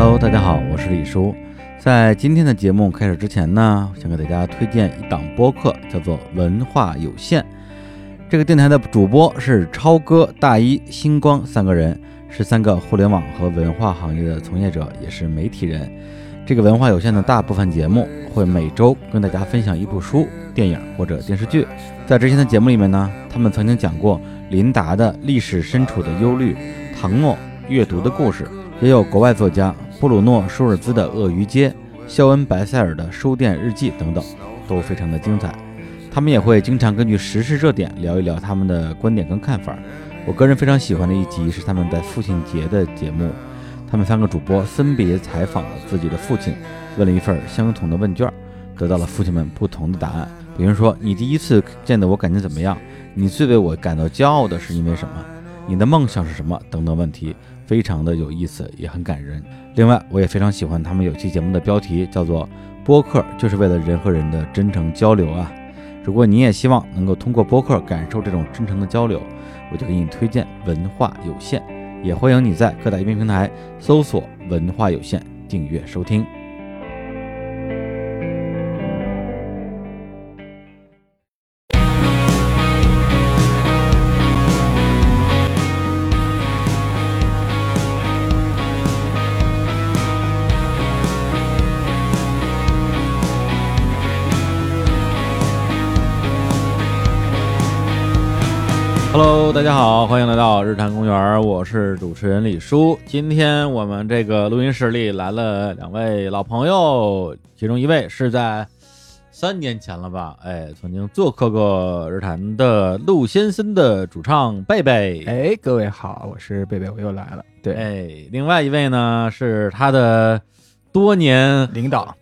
Hello，大家好，我是李叔。在今天的节目开始之前呢，想给大家推荐一档播客，叫做《文化有限》。这个电台的主播是超哥、大一、星光三个人，是三个互联网和文化行业的从业者，也是媒体人。这个文化有限的大部分节目会每周跟大家分享一部书、电影或者电视剧。在之前的节目里面呢，他们曾经讲过琳达的历史深处的忧虑，唐诺阅读的故事。也有国外作家布鲁诺·舒尔兹的《鳄鱼街》，肖恩·白塞尔的书店日记等等，都非常的精彩。他们也会经常根据时事热点聊一聊他们的观点跟看法。我个人非常喜欢的一集是他们在父亲节的节目，他们三个主播分别采访了自己的父亲，问了一份相同的问卷，得到了父亲们不同的答案。比如说，你第一次见到我感觉怎么样？你最为我感到骄傲的是因为什么？你的梦想是什么？等等问题。非常的有意思，也很感人。另外，我也非常喜欢他们有期节目的标题，叫做“播客就是为了人和人的真诚交流啊”。如果你也希望能够通过播客感受这种真诚的交流，我就给你推荐文化有限。也欢迎你在各大音频平台搜索“文化有限”，订阅收听。Hello，大家好，欢迎来到日坛公园，我是主持人李叔。今天我们这个录音室里来了两位老朋友，其中一位是在三年前了吧，哎，曾经做客过日坛的陆先生的主唱贝贝。哎，各位好，我是贝贝，我又来了。对，哎，另外一位呢是他的。多年领导，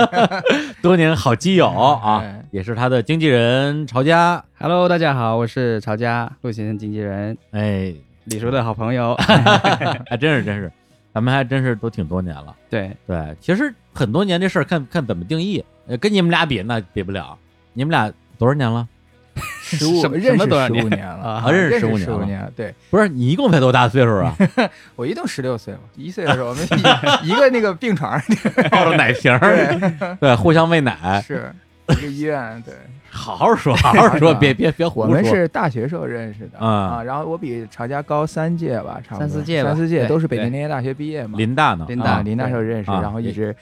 多年好基友啊，也是他的经纪人曹佳。Hello，大家好，我是曹佳，陆先生经纪人。哎，李叔的好朋友，还真是真是，咱们还真是都挺多年了。对对，其实很多年这事儿，看看怎么定义。跟你们俩比，那比不了。你们俩多少年了？十五认识十五年了啊，认识十五年了。对，不是你一共才多大岁数啊？我一共十六岁嘛，一岁的时候我们 一个那个病床抱着奶瓶儿，对，互相喂奶，是一个医院。对，好好说，好好说，别别别胡说。我们是大学时候认识的啊，然后我比曹家高三届吧，差不多三四届，三四届都是北京林业大学毕业嘛。林大呢？林大，林大时候认识，然后一直。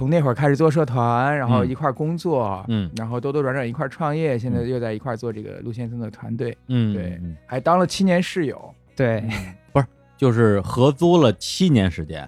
从那会儿开始做社团，然后一块儿工作，嗯，然后兜兜转转一块儿创业，现在又在一块儿做这个陆先生的团队，嗯，对，还当了七年室友，对，不是，就是合租了七年时间，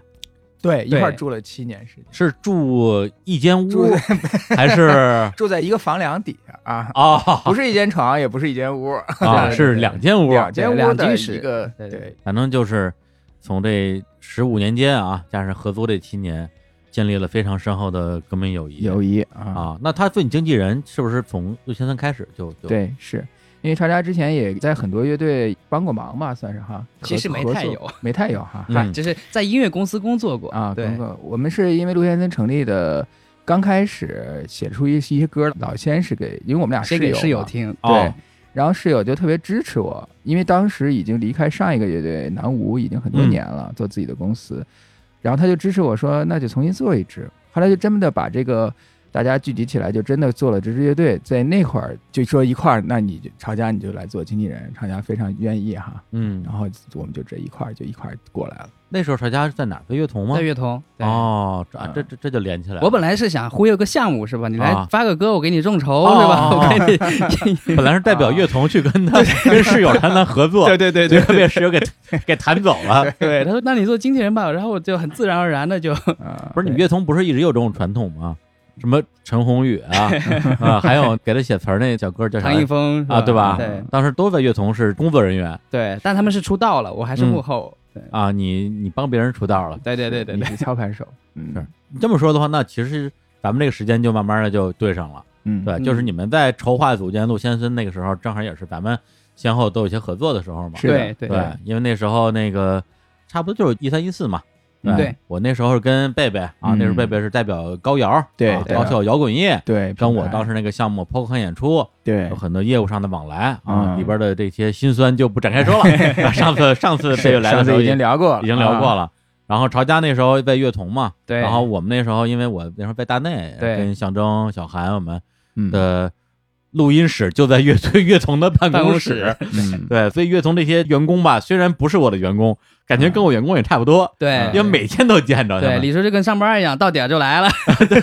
对，一块儿住了七年时间，是住一间屋 还是？住在一个房梁底下。啊？哦，不是一间床，也不是一间屋。啊，是两间屋，两间屋两居室，一个对，反正就是从这十五年间啊，加上合租这七年。建立了非常深厚的革命友谊，友谊啊那他做你经纪人是不是从陆先生开始就？对，是因为超家之前也在很多乐队帮过忙吧，算是哈。其实没太有，没太有哈，就是在音乐公司工作过啊。对，我们是因为陆先生成立的，刚开始写出一一些歌，老先是给，因为我们俩室友室友听，对，然后室友就特别支持我，因为当时已经离开上一个乐队南无已经很多年了，做自己的公司。然后他就支持我说，那就重新做一只。后来就真的把这个大家聚集起来，就真的做了这支乐队。在那会儿就说一块儿，那你就厂家你就来做经纪人，厂家非常愿意哈。嗯，然后我们就这一块儿就一块儿过来了。那时候厂家是在哪？在乐童吗？在乐童。哦，这这这就连起来了。我本来是想忽悠个项目是吧？你来发个歌，我给你众筹是吧？我给你。本来是代表乐童去跟他 跟室友谈谈合作，对对对对，被室友给给谈走了。对，他说：“那你做经纪人吧。”然后我就很自然而然的就，不是你乐童不是一直有这种传统吗？什么陈鸿宇啊 啊，还有给他写词儿那小哥叫啥？唐一峰啊，对吧？对，当时都在乐童是工作人员，对，但他们是出道了，我还是幕后。啊，你你帮别人出道了，对对对对，你是操盘手。嗯，是。你这么说的话，那其实咱们这个时间就慢慢的就对上了。嗯，对，就是你们在筹划组建陆先生那个时候，正好也是咱们先后都有些合作的时候嘛。对。对，因为那时候那个差不多就是一三一四嘛。对，我那时候是跟贝贝啊，那时候贝贝是代表高瑶，对，高校摇滚乐，对，跟我当时那个项目看演出，对，有很多业务上的往来啊，里边的这些辛酸就不展开说了。上次上次贝贝来的时候已经聊过，已经聊过了。然后曹家那时候在乐童嘛，对然后我们那时候因为我那时候在大内，对跟象征、小韩我们嗯的录音室就在乐队 乐童的办办公公室。室嗯，对，所以乐童这些员工吧，虽然不是我的员工，感觉跟我员工也差不多，对因为每天都见着他对，李叔就跟上班一样，到点儿就来了。对，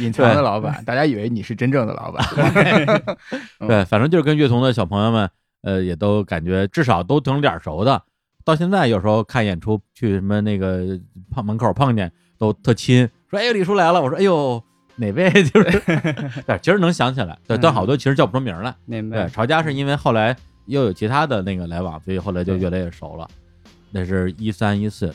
隐藏的老板，大家以为你是真正的老板。对，反正就是跟乐童的小朋友们，呃，也都感觉至少都挺脸熟的。到现在有时候看演出，去什么那个碰门口碰见，都特亲，说：“哎呦，李叔来了。”我说：“哎呦，哪位？” 就是，对，其实能想起来，对，但好多其实叫不出名来。对，明白。对曹家是因为后来又有其他的那个来往，所以后来就越来越熟了。那是一三一四，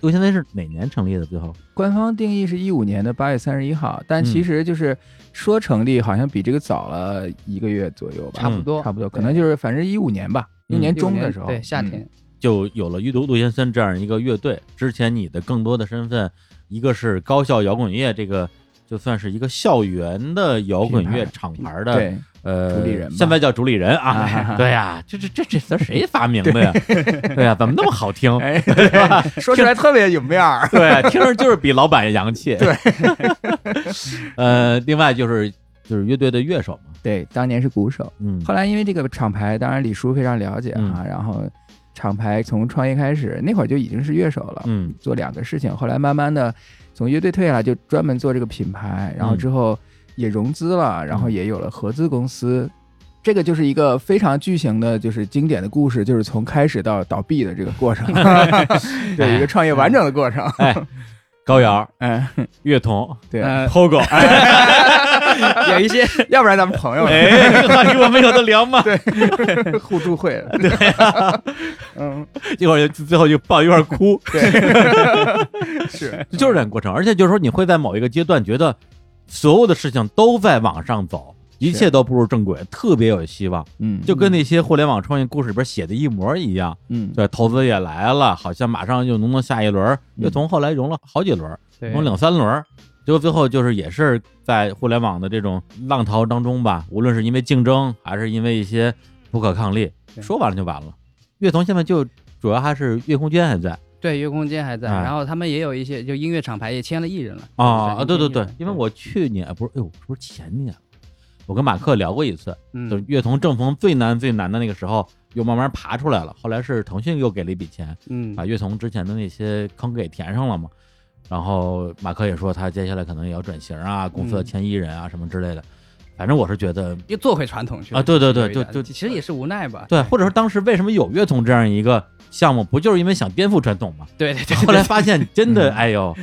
六现在是哪年成立的？最后官方定义是一五年的八月三十一号，但其实就是说成立好像比这个早了一个月左右吧，差不多差不多，可能就是反正一五年吧，嗯一年中的时候，对，夏天嗯。就有了玉都陆先森这样一个乐队。之前你的更多的身份，一个是高校摇滚乐这个。就算是一个校园的摇滚乐厂牌的对，呃主理人吧。现在叫主理人啊，啊 对呀、这这这这词儿谁发明的呀？对。呀、怎么那么好听？哎，对说出来特别有面儿。对，听着就是比老板洋气。对，呃，另外就是就是乐队的乐手嘛，对，当年是鼓手，嗯。后来因为这个厂牌，当然李叔非常了解啊，然后厂牌从创业开始，那会儿就已经是乐手了，嗯。做两个事情，后来慢慢的从乐队退下来，就专门做这个品牌，然后之后也融资了，然后也有了合资公司。这个就是一个非常巨型的，就是经典的故事，就是从开始到倒闭的这个过程，对一个创业完整的过程。哎，高瑶、嗯，乐童、对，呃，Pogo，有一些要不然咱们朋友。哎，这个话题我们有的聊嘛？对，互助会。了。对，嗯，一会儿最后就抱一块哭，对，是，就是这个过程。而且就是说，你会在某一个阶段觉得所有的事情都在往上走，一切都步入正轨，特别有希望，嗯，就跟那些互联网创业故事里边写的一模一样。嗯，对，投资也来了，好像马上就能到下一轮。乐童后来融了好几轮，对融两三轮，结果最后就是也是在互联网的这种浪淘当中吧，无论是因为竞争，还是因为一些不可抗力，说完了就完了。乐童现在就主要还是乐空间还在对月空间还在，哎然后他们也有一些就音乐厂牌也签了艺人了啊啊，对对对，因为我去年哎不是，哎呦，是不是前年？我跟马克聊过一次，就是嗯乐童正逢最难最难的那个时候，又慢慢爬出来了。后来是腾讯又给了一笔钱，嗯把乐童之前的那些坑给填上了嘛。然后马克也说他接下来可能也要转型啊，公司要嗯签艺人啊什么之类的。反正我是觉得，又做回传统去了啊对对对就就其实也是无奈吧，对，或者说当时为什么有乐童这样一个项目，不就是因为想颠覆传统吗？对对对，后来发现真的，嗯哎呦，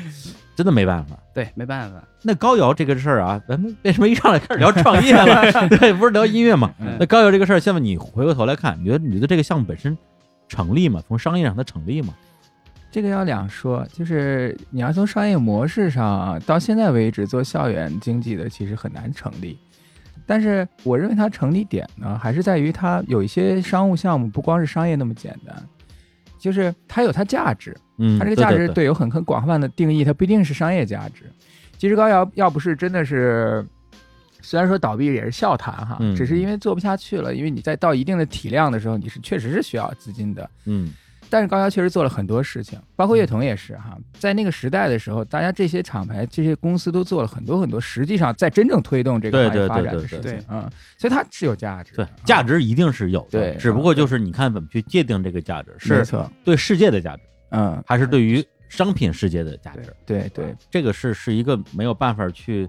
真的没办法。对没办法，那高瑶这个事儿啊，咱们为什么一上来开始聊创业了？对，不是聊音乐嘛？嗯那高瑶这个事儿，现在你回过头来看，你觉得你觉得这个项目本身成立吗？从商业上它成立吗？这个要两说，就是你要从商业模式上，到现在为止做校园经济的其实很难成立。但是我认为它成立点呢，还是在于它有一些商务项目不光是商业那么简单，就是它有它价值，嗯，它这个价值对对有很很广泛的定义，它不一定是商业价值。其实高瑶要不是真的是，虽然说倒闭也是笑谈哈，嗯只是因为做不下去了，因为你在到一定的体量的时候，你是确实是需要资金的。嗯但是高瑶确实做了很多事情，包括乐童也是哈，在那个时代的时候，大家这些厂牌、这些公司都做了很多很多，实际上在真正推动这个行业对对对发展的对对事情，嗯，所以它是有价值对，，价值一定是有的，对只不过就是你看怎么去界定这个价值，是，对世界的价值，嗯，还是对于商品世界的价值？对对，这个是是一个没有办法去，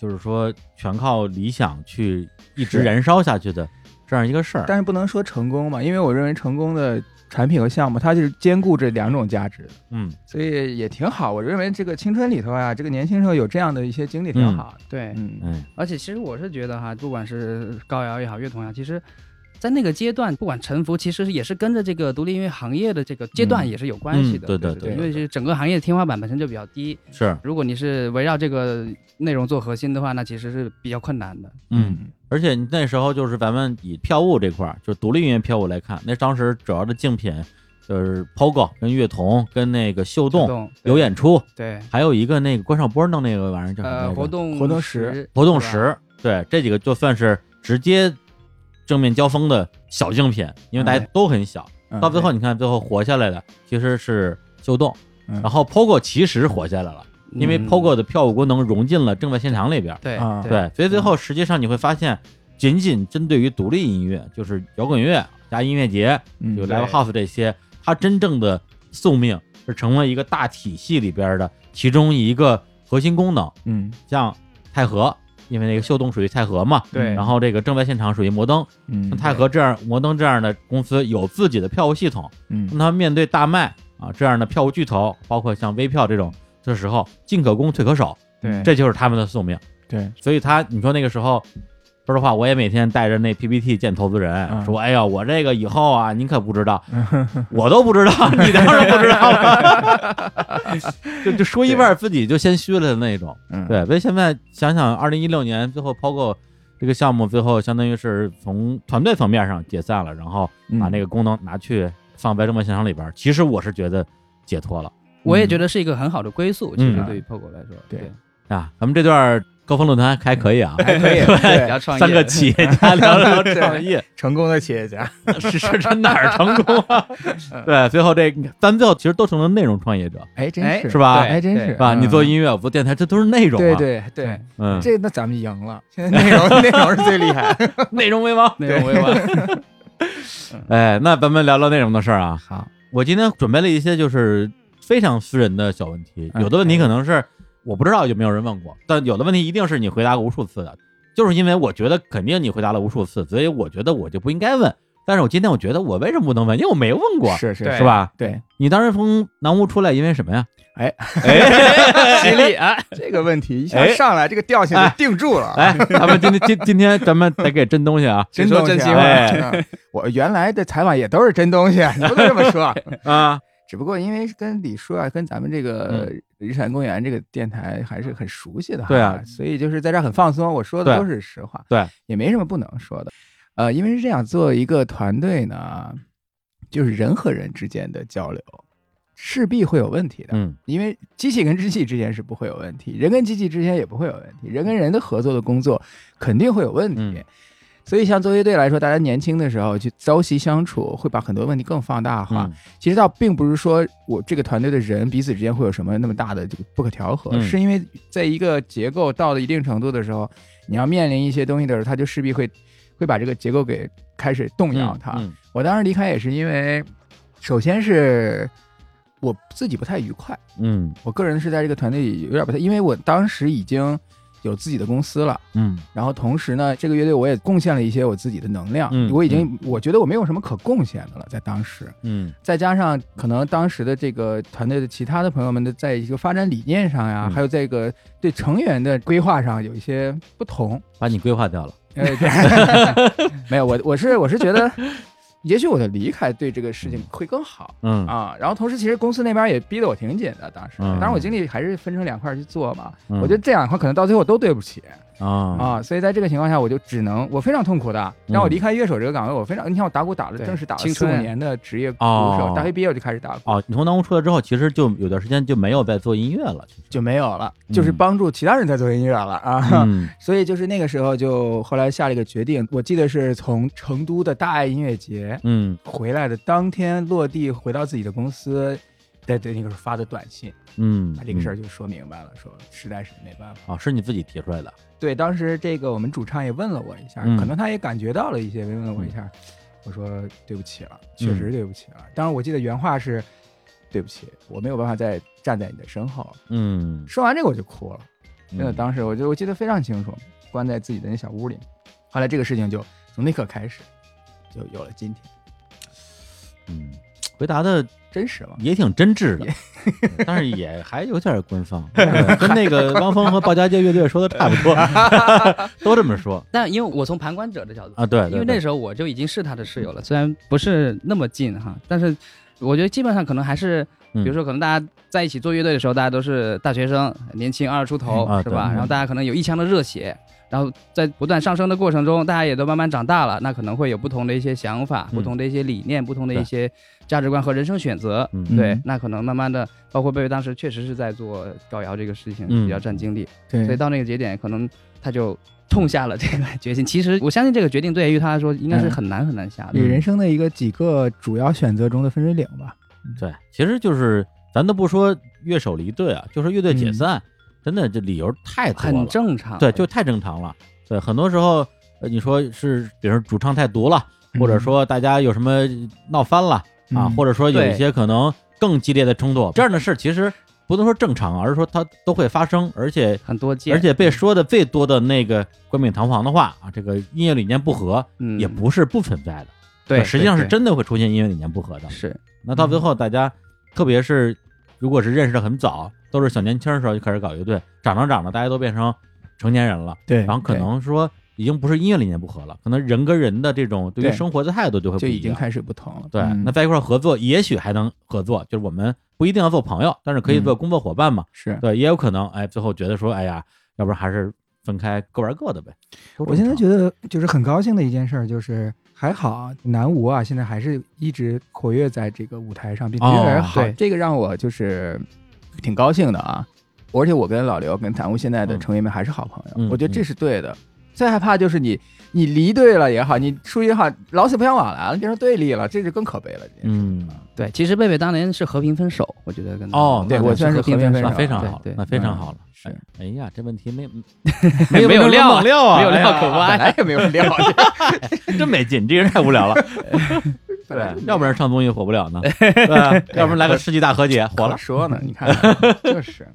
就是说全靠理想去一直燃烧下去的这样一个事儿。但是不能说成功嘛，因为我认为成功的产品和项目，它就是兼顾这两种价值的，嗯。所以也挺好。我认为这个青春里头啊，这个年轻时候有这样的一些经历挺好的。对，嗯，嗯而且其实我是觉得哈，不管是高瑶也好，乐童也好，其实，在那个阶段，不管沉浮，其实也是跟着这个独立音乐行业的这个阶段嗯。也是有关系的。嗯对对对因为是整个行业的天花板本身就比较低，是。如果你是围绕这个内容做核心的话，那其实是比较困难的。嗯，而且你那时候就是咱们以票务这块儿，就独立音乐票务来看，那当时主要的竞品就是 POGO 跟乐童跟那个秀动动有演出，对，还有一个那个关少波弄那个玩意儿叫什么活动活动时时活动是吧？时，对这几个就算是直接正面交锋的小竞品，因为大家哎都很小。嗯到最后，你看最后活下来的其实是秀动，嗯。然后 POGO 其实活下来了，因为嗯。POGO 的票务功能融进了正在现场里边。对啊。对，所以最后实际上你会发现，仅仅针对于独立音乐，就是摇滚乐加音乐节，嗯。有 live house 这些，它真正的宿命是成为一个大体系里边的其中一个核心功能。嗯。像太和，因为那个秀动属于泰和嘛，对。然后这个正在现场属于摩登，嗯像太和这样摩登这样的公司有自己的票务系统，嗯。那他们面对大麦啊这样的票务巨头，包括像微票这种的时候，进可攻退可守，对这就是他们的宿命。对所以他，你说那个时候，说实话，我也每天带着那 PPT 见投资人，嗯说：“哎呀，我这个以后啊，您可不知道，我都不知道，你当然不知道了。”就就说一半，自己就先虚了的那种。嗯对，所以现在想想，二零一六年最后 POGO 这个项目，最后相当于是从团队层面上解散了，然后把那个个功能拿去放在正在现场里边。其实我是觉得解脱了我也觉得是一个很好的归宿。其实嗯对于 POGO 来说，对啊。咱们这段高峰论坛还可以啊，还可以 对，对聊创业，三个企业家 聊聊创业。成功的企业家，是是这哪儿成功啊？对，最后这咱最后其实都成了内容创业者，哎，真哎是是吧哎真是是吧？嗯你做音乐，我做电台，这都是内容啊。对对对，嗯，这那咱们赢了，现在内容内容是最厉害。内容为王。内容为王。哎，那咱们聊聊内容的事儿啊。好，我今天准备了一些就是非常私人的小问题，嗯有的问题可能是我不知道有没有人问过，但有的问题一定是你回答过无数次的。就是因为我觉得肯定你回答了无数次，所以我觉得我就不应该问。但是我今天我觉得我为什么不能问？因为我没问过，是是是吧？对，你当时从南屋出来，因为什么呀？哎哎，吉利 啊，这个问题一下哎上来，这个调性就定住了。来，咱们今天今今天咱们得给真东西啊真东西我原来的采访也都是真东西，你不能这么说。啊！只不过因为跟李叔啊，跟咱们这个日产公园这个电台还是很熟悉的哈，对啊所以就是在这儿很放松，我说的都是实话，对，也没什么不能说的。呃，因为是这样，做一个团队呢，就是人和人之间的交流，势必会有问题的。嗯因为机器跟机器之间是不会有问题，人跟机器之间也不会有问题，人跟人的合作的工作肯定会有问题。嗯所以，像作乐队来说，大家年轻的时候去朝夕相处，会把很多问题更放大化。嗯。其实倒并不是说我这个团队的人彼此之间会有什么那么大的这个不可调和，嗯。是因为在一个结构到了一定程度的时候，你要面临一些东西的时候，它就势必会会把这个结构给开始动摇它。嗯我当时离开也是因为，首先是我自己不太愉快，嗯。我个人是在这个团队里有点不太，因为我当时已经有自己的公司了。嗯。然后同时呢，这个乐队我也贡献了一些我自己的能量，嗯我已经我觉得我没有什么可贡献的了，在当时，嗯。再加上可能当时的这个团队的其他的朋友们的在一个发展理念上呀，嗯。还有这个对成员的规划上有一些不同。把你规划掉了。没有我我是我是觉得，也许我的离开对这个事情会更好。嗯。啊，然后同时其实公司那边也逼得我挺紧的，当时，嗯。当然我精力还是分成两块去做嘛，嗯。我觉得这两块可能到最后都对不起，啊。啊，所以在这个情况下，我就只能我非常痛苦的，让我嗯。离开乐手这个岗位，我非常，你看我打鼓打了，正式打了青春四五年的职业鼓哦。手，大学毕业我就开始打鼓，哦，你从南屋出来之后，其实就有段时间就没有在做音乐了。就没有了，就是嗯帮助其他人在做音乐了啊。嗯。所以就是那个时候，就后来下了一个决定，我记得是从成都的大爱音乐节嗯。回来的当天落地，回到自己的公司，在对那个时候发的短信，嗯，把这个事儿就说明白了，说实在是没办法。啊，是你自己提出来的。对，当时这个我们主唱也问了我一下，嗯可能他也感觉到了一些，问了我一下，我说对不起了，确嗯实对不起了。当时，我记得原话是对不起，我没有办法再站在你的身后。嗯，说完这个我就哭了，真的，嗯当时我就我记得非常清楚，关在自己的那小屋里。后来这个事情就从那刻开始，就有了今天，嗯，回答的真实了。也挺真挚的，但是也还有点官方，跟那个汪峰和鲍家街乐队说的差不多，都这么说但因为我从旁观者的角度啊。对，对对因为那时候我就已经是他的室友了，虽然不是那么近哈，但是我觉得基本上可能还是，比嗯如说可能大家在一起做乐队的时候，大家都是大学生，年轻二十出头，嗯啊是吧？然后大家可能有一腔的热血，然后在不断上升的过程中，大家也都慢慢长大了，那可能会有不同的一些想法、嗯。不同的一些理念、不同的一些价值观和人生选择。嗯。对嗯，那可能慢慢的，包括贝贝当时确实是在做高瑶这个事情，嗯。比较占精力，对。所以到那个节点，可能他就痛下了这个决心。其实我相信这个决定对于他来说应该是很难很难下的。你人生的一个几个主要选择中的分水岭吧。对，其实就是咱都不说乐手离队啊，就说乐队解散，真的这理由太多了，很正常。对，就太正常了。对，很多时候，呃你说是，比如说主唱太毒了，或者说大家有什么闹翻了啊，嗯或者说有一些可能更激烈的冲突，这样的事其实不能说正常，而是说它都会发生，而且很多见，而且被说的最多的那个冠冕堂皇的话啊，这个音乐理念不合，嗯也不是不存在的，对，实际上是真的会出现音乐理念不合的。是那到最后，大家特别是如果是认识的很早，都是小年轻的时候就开始搞乐队，长着长着，大家都变成成年人了，对，然后可能说已经不是音乐理念不合了，可能人跟人的这种对于生活的态度就会不就一样。已经开始不同了。对，嗯那在一块儿合作，也许还能合作，就是我们不一定要做朋友，但是可以做工作伙伴嘛。是对，也有可能，哎，最后觉得说，哎呀，要不然还是分开各玩各的呗。我现在觉得就是很高兴的一件事儿，就是还好南无啊，现在还是一直活跃在这个舞台上，并且哦越来越好。对，这个让我就是挺高兴的啊。而且我跟老刘、跟谭吴现在的嗯成员们还是好朋友，嗯我觉得这是对的。最害怕就是你你离队了也好，你出去也好，老死不相往来了，变成对立了，这就更可悲了。嗯，对。其实贝贝当年是和平分手，我觉得跟他哦对我算是和平分手，非常好，那非常嗯好了。是。哎哎呀，这问题没 没有没有料啊猛料啊，没有料可不爱本来 也没有料，真没劲，这个人太无聊了。对，要不然上综艺火不了呢，对，要不然来个世纪大和解火了。说呢，你看，就是。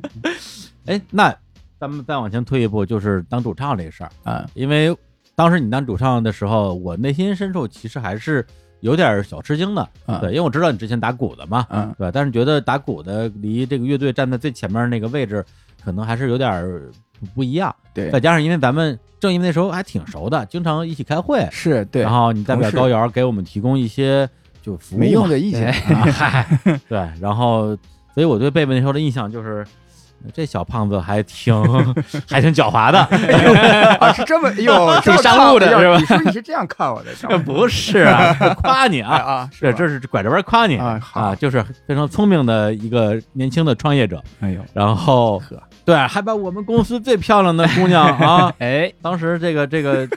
哎，那咱们再往前推一步，就是当主唱这事儿，啊，因为当时你当主唱的时候，我内心深处其实还是有点小吃惊的，啊对，因为我知道你之前打鼓的嘛，嗯。对，但是觉得打鼓的离这个乐队站在最前面那个位置，可能还是有点儿不不一样。对。再，加上因为咱们正因为那时候还挺熟的，经常一起开会，是对。然，后你代表高瑶给我们提供一些就服务没用的意见，啊，对，然后所以我对贝贝那时候的印象就是。这小胖子还挺 还挺狡猾的，啊，是这么 哟，这么商务的是吧？你说你是这样看我的，不是啊，是夸你啊。啊，啊，是这是拐着弯夸你啊。好。就是非常聪明的一个年轻的创业者，哎呦，然后，对，还把我们公司最漂亮的姑娘啊，哎，当时这个这个，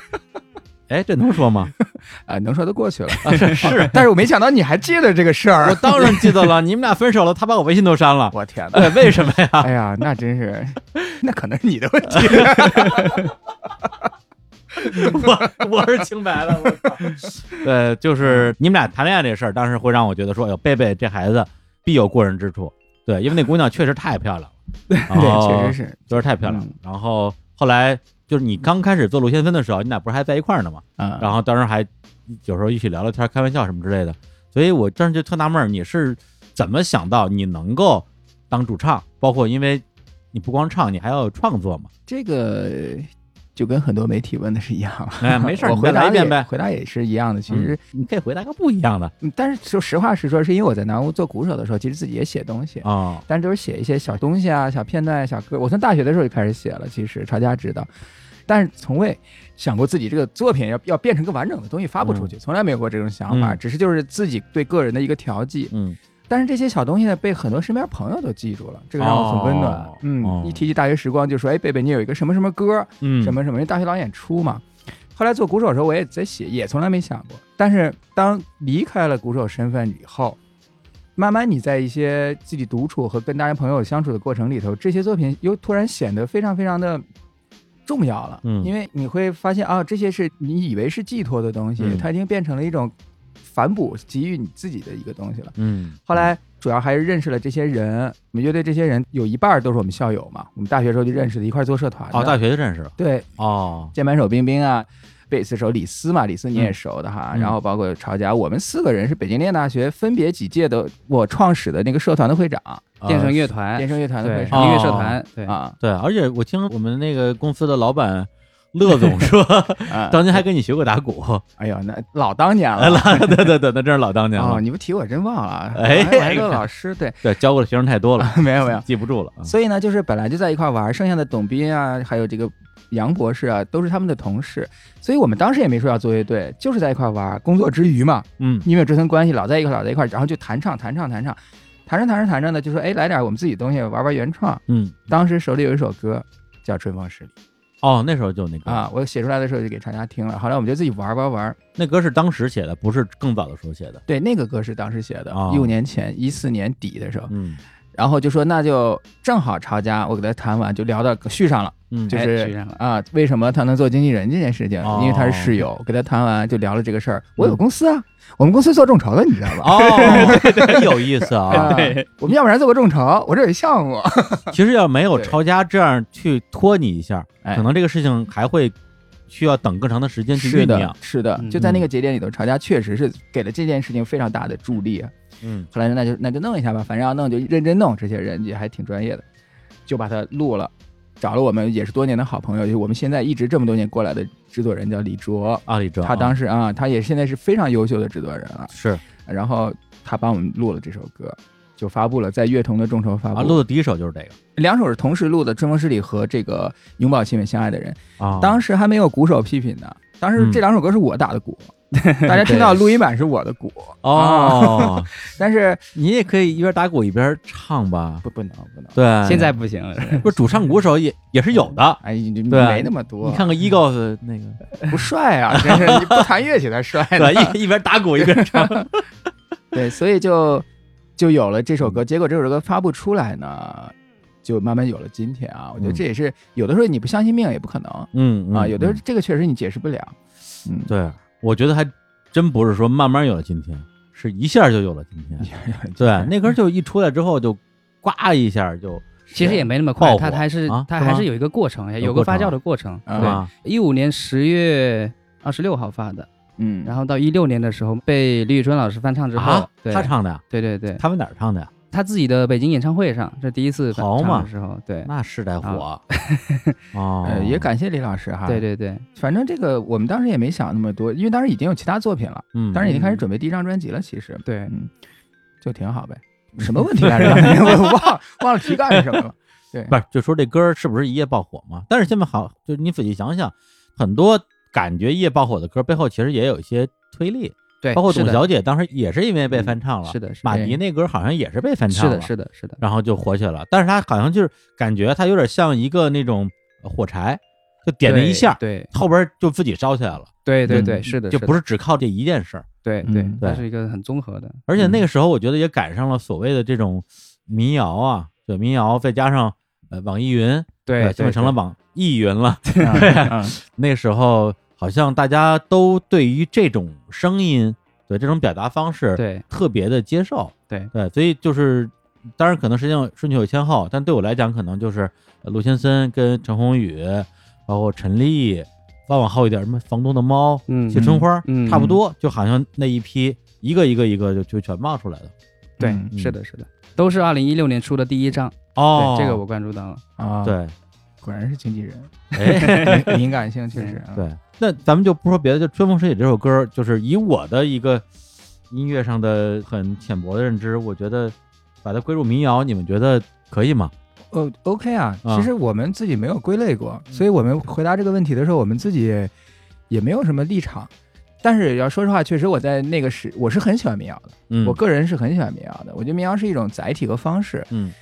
哎，这能说吗？啊，能说都过去了，啊，是是，但是我没想到你还记得这个事儿我，当然记得了，你们俩分手了，他把我微信都删了，我天哪！对，为什么呀？哎呀，那真是，那可能是你的问题。我我是清白的，我操！对，就是你们俩谈恋爱这事儿，当时会让我觉得说，哎呦，贝贝这孩子必有过人之处。对，因为那姑娘确实太漂亮了，对，哦确实是确实太漂亮了嗯。然后后来就是你刚开始做陆先锋的时候，你俩不是还在一块儿呢吗？嗯。然后当时还有时候一起聊聊天、开玩笑什么之类的。所以我当时就特纳闷儿，你是怎么想到你能够当主唱？包括因为你不光唱，你还要创作嘛。这个就跟很多媒体问的是一样。哎，没事儿，我回答一遍呗。回答也是一样的。其实，嗯你可以回答个不一样的嗯但是就实话实说，是因为我在南屋做鼓手的时候，其实自己也写东西，啊。但是都是写一些小东西啊、小片段、小歌。我从大学的时候就开始写了，其实曹家知道，但是从未想过自己这个作品要要变成个完整的东西发布出去，从来没有过这种想法，嗯只是就是自己对个人的一个调剂。嗯但是这些小东西呢，被很多身边朋友都记住了，这个让我很温暖。哦嗯，哦一提起大学时光，就说：“哎，贝贝，你有一个什么什么歌，嗯，什么什么？因为大学老演出嘛。”后来做鼓手的时候，我也在写，也从来没想过。但是当离开了鼓手身份以后，慢慢你在一些自己独处和跟大家朋友相处的过程里头，这些作品又突然显得非常非常的重要了。嗯因为你会发现啊，这些是你以为是寄托的东西，嗯它已经变成了一种反哺给予你自己的一个东西了。嗯，后来主要还是认识了这些人，我们乐队这些人有一半都是我们校友嘛，我们大学时候就认识的，一块做社团的。哦，大学就认识了对，哦，键盘手冰冰啊，贝斯手李斯嘛，李斯你也熟的哈。嗯然后包括曹佳，我们四个人是北京电大学分别几届的我创始的那个社团的会长，电声乐呃团电，声乐团的会，长音乐哦社团，对，啊对，而且我听我们那个公司的老板乐总说，啊！当年还跟你学过打鼓，哎呦，那老当年哎，了。老 对对对，那真是老当年哦，了，你不提我真忘了。哎我还有个老师，对，对，教过的学生太多了，没有没有。记不住了啊。所以呢，就是本来就在一块玩，剩下的董斌啊，还有这个杨博士啊，都是他们的同事，所以我们当时也没说要做乐队，就是在一块玩，工作之余嘛，嗯因为有这层关系，老在一块，老在一块，然后就弹唱，弹唱，弹唱，弹着弹着弹着呢，就说哎，来点我们自己东西，玩玩原创。嗯，当时手里有一首歌叫《春风十里哦，那时候就那》个啊，，我写出来的时候就给厂家听了，后来我们就自己玩玩玩。那歌是当时写的，不是更早的时候写的。对，那个歌是当时写的哦，一五年前，一四年底的时候，嗯然后就说那就正好抄家，我给他谈完就聊到续上了，嗯，哎就是续上了啊，为什么他能做经纪人这件事情，哦因为他是室友，给他谈完就聊了这个事儿。我有公司啊，我们公司做众筹的，你知道吧？哦，真有意思 啊！我们要不然做个众筹，我这有项目，其实要没有对抄家这样去拖你一下，哎可能这个事情还会需要等更长的时间去酝酿。，是的，嗯就在那个节点里头，抄家确实是给了这件事情非常大的助力。嗯后来那就那就弄一下吧，反正要弄就认真弄，这些人也还挺专业的，就把它录了，找了我们也是多年的好朋友，就是我们现在一直这么多年过来的制作人叫李卓，啊，李卓，他当时时啊，他也现在是非常优秀的制作人了，是然后他帮我们录了这首歌。就发布了，在乐童的众筹发布，啊，录的第一首就是这个两首是同时录的，《春风十里》和这个《永葆亲吻相爱的人》。啊。当时还没有鼓手批评呢，当时嗯这两首歌是我打的鼓，大家听到录音版是我的鼓，哦，但是你也可以一边打鼓一边唱吧？不不能不能，对，现在不行了，不是主唱鼓手也也是有的。哎，你没那么多，你看看 Eagles 那个，不帅啊，真是你不弹乐器才帅呢。对，一一边打鼓一边唱。对，所以就就有了这首歌。结果这首歌发布出来呢，就慢慢有了今天啊。我觉得嗯这也是有的时候你不相信命也不可能嗯啊，有的时嗯候这个确实你解释不了。嗯，对，我觉得还真不是说慢慢有了今天，是一下就有了今天。对，那歌就一出来之后就呱一下就其实也没那么快，火。它还是它还是有一个过程，有个发酵的过程。啊。对，啊一五年十月二十六号发的，嗯，然后到一六年的时候被李宇春老师翻唱之后他唱的呀？对对对，他们哪儿唱的呀？他自己的北京演唱会上，这第一次翻好嘛时候，对那是得火 哦，呃也感谢李老师哈。对，对对，反正这个我们当时也没想那么多，因为当时已经有其他作品了，嗯，当时已经开始准备第一张专辑了。其实，对嗯，就挺好呗。什么问题来着？我忘忘了题干什么了。对，不是就说这歌是不是一夜爆火嘛？但是现在好，就是你仔细想想，很多感觉一夜爆火的歌背后其实也有一些推力，对，包括董小姐当时也是因为被翻唱了，是的，是的马，迪那歌好像也是被翻唱了，是的，是的，是的，然后就火起来了。但是他好像就是感觉他有点像一个那种火柴，就点了一下，对后边就自己烧起来了，嗯对对对，是的，就不是是只靠这一件事儿。对对它是一个很综合的，而且那个时候我觉得也赶上了所谓的这种民谣啊，对民谣，再加上呃网易云，对，现在成了网易云了。对 那时候好像大家都对于这种声音，对这种表达方式，对。特别的接受。对。对，所以就是，当然可能实际上顺序有先后，但对我来讲，可能就是呃陆先森跟陈鸿宇，包括陈丽，再往后一点什么房东的猫、嗯谢春花，嗯差不多，就好像那一批一个一个一个就就全冒出来了。对嗯，是的，是的，都是二零一六年出的第一张，哦，对，这个我关注到了，啊，，对，果然是经纪人，哎，敏 敏感性确实啊。对，那咱们就不说别的，就《春风十里》这首歌，就是以我的一个音乐上的很浅薄的认知，我觉得把它归入民谣，你们觉得可以吗？哦，OK 啊，啊其实我们自己没有归类过，所以我们回答这个问题的时候，我们自己也也没有什么立场。但是要说实话，确实我在那个时，我是很喜欢民谣的，嗯，我个人是很喜欢民谣的。我觉得民谣是一种载体和方式。嗯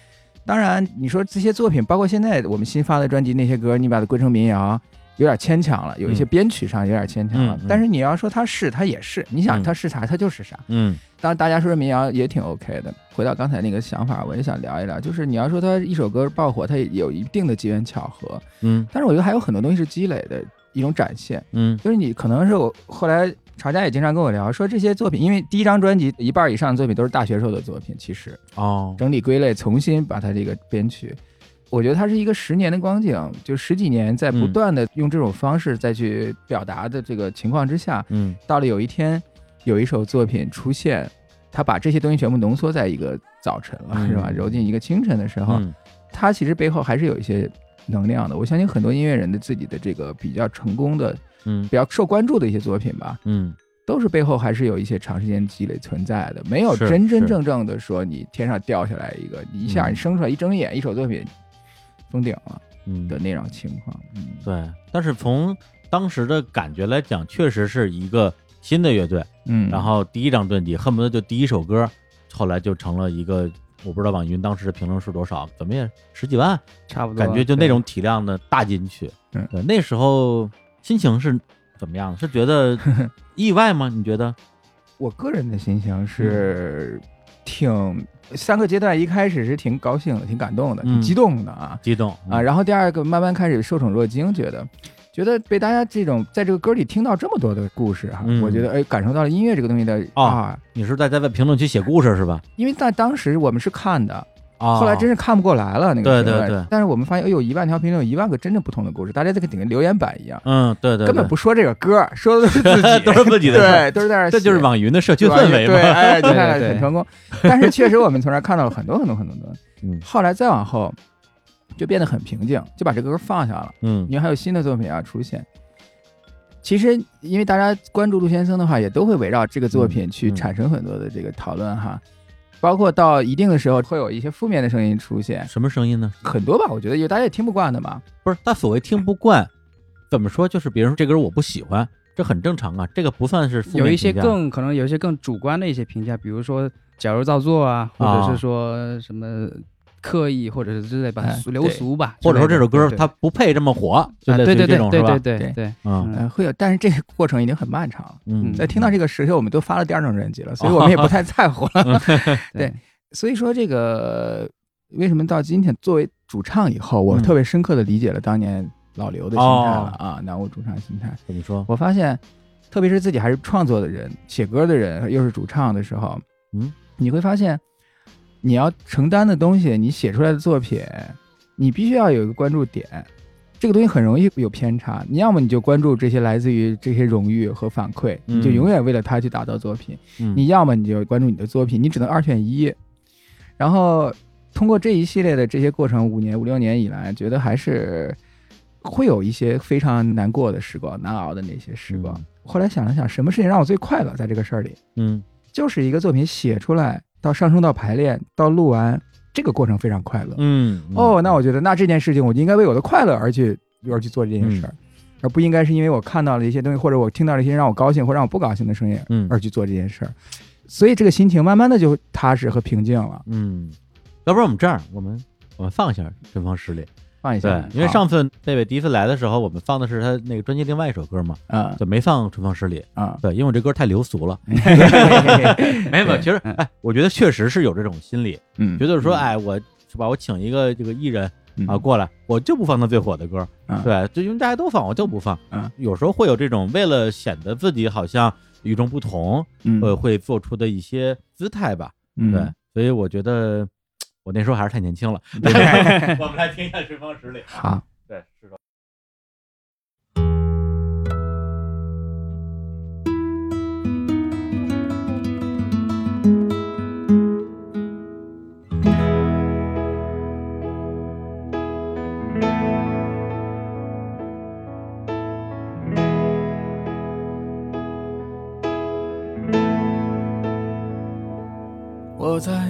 当然，你说这些作品，包括现在我们新发的专辑那些歌，你把它归成民谣，有点牵强了，有一些嗯编曲上有点牵强了。但是你要说它是，它也是。你想嗯它是啥，它就是啥。嗯当然，大家说民谣也挺 OK 的。回到刚才那个想法，我也想聊一聊，就是你要说它一首歌爆火，它也有一定的机缘巧合，嗯但是我觉得还有很多东西是积累的一种展现。嗯就是你可能是我后来曹佳也经常跟我聊说这些作品，因为第一张专辑一半以上的作品都是大学时候的作品，其实哦，整理归类，重新把它这个编曲。我觉得它是一个十年的光景，就十几年在不嗯。断的用这种方式再去表达的这个情况之下，嗯。到了有一天，有一首作品出现，他把这些东西全部浓缩在一个早晨了，嗯。是吧？揉进一个清晨的时候，嗯。它其实背后还是有一些能量的。我相信很多音乐人的自己的这个比较成功的、嗯。比较受关注的一些作品吧，嗯。都是背后还是有一些长时间积累存在的，没有真真正正的说你天上掉下来一个，你一下嗯。你生出来一睁眼一首作品封顶了嗯，的那种情况。嗯，对。但是从当时的感觉来讲，确实是一个新的乐队，嗯，然后第一张专辑恨不得就第一首歌，后来就成了一个。我不知道网易云当时的评论是多少，怎么也十几万，差不多，感觉就那种体量的大金曲。嗯对，那时候心情是怎么样的？是觉得 意外吗？你觉得？我个人的心情是挺三个阶段，一开始是挺高兴的，挺感动的，嗯挺激动的啊激动啊，然后第二个慢慢开始受宠若惊，觉得。觉得被大家这种在这个歌里听到这么多的故事哈，嗯我觉得哎，感受到了音乐这个东西的哦啊，你是在在评论区写故事是吧？因为在当时我们是看的，啊，后来真是看不过来了那个评论。对对。对但是我们发现，哎呦，一万条评论有一万个真正不同的故事，大家这个顶个留言板一样，嗯，对对，对根本不说这个歌，说的都是自己，都是自己的。对，都是在那儿写，这就是网云的社区氛围嘛。对，哎，你对看对。很成功。但是确实我们从这儿看到了很多很多很多很多。嗯。后来再往后，就变得很平静，就把这个歌放下了，嗯。因为还有新的作品要出现。其实，因为大家关注陆先生的话，也都会围绕这个作品去产生很多的这个讨论哈，包括到一定的时候会有一些负面的声音出现，什么声音呢？很多吧，我觉得有大家也听不惯的嘛。不是他所谓听不惯，怎么说？就是别人说这歌我不喜欢，这很正常啊，这个不算是负面有一些更可能有一些更主观的一些评价，比如说矫揉造作啊，或者是说什么刻意，或者是之类吧流俗吧，或者说这首歌对它不配这么火，就啊类似于对对对对这种是吧？对对。对。对，嗯。呃，会有，但是这个过程已经很漫长了。嗯，在听到这个时候，我们都发了第二张专辑了，所以 我们也不太在乎了。对，所以说这个为什么到今天作为主唱以后，我嗯特别深刻的理解了当年老刘的心态了哦。啊，南无主唱心态。怎么说？我发现，特别是自己还是创作的人、写歌的人，又是主唱的时候，嗯，你会发现，你要承担的东西，你写出来的作品，你必须要有一个关注点。这个东西很容易有偏差，你要么你就关注这些来自于这些荣誉和反馈，你就嗯永远为了它去打造作品；嗯你要么你就关注你的作品，你只能二选一。然后通过这一系列的这些过程，五年五六年以来，觉得还是会有一些非常难过的时光、难熬的那些时光。嗯后来想了想，什么事情让我最快乐？在这个事儿里，嗯就是一个作品写出来到上升到排练到录完，这个过程非常快乐。嗯哦，那我觉得那这件事情我就应该为我的快乐而去而去做这件事儿，而不应该是因为我看到了一些东西，或者我听到了一些让我高兴或让我不高兴的声音嗯而去做这件事儿。所以这个心情慢慢的就踏实和平静了。嗯，要不然我们这样，我们我们放一下《春风十里》。放一对下，，因为上次贝贝第一次来的时候，我们放的是他那个专辑另外一首歌嘛，啊。就没放《春风十里》。啊，对，因为我这歌太流俗了。没有，没有其实哎，我觉得确实是有这种心理，嗯，觉得说嗯。哎，我是吧，我请一个这个艺人嗯。啊过来，我就不放他最火的歌，啊。对，就因为大家都放，我就不放。啊。有时候会有这种为了显得自己好像与众不同，嗯。呃，会做出的一些姿态吧。嗯。对，所以我觉得我那时候还是太年轻了。对 我们来听一下《春风十里》。好，对，是的。我在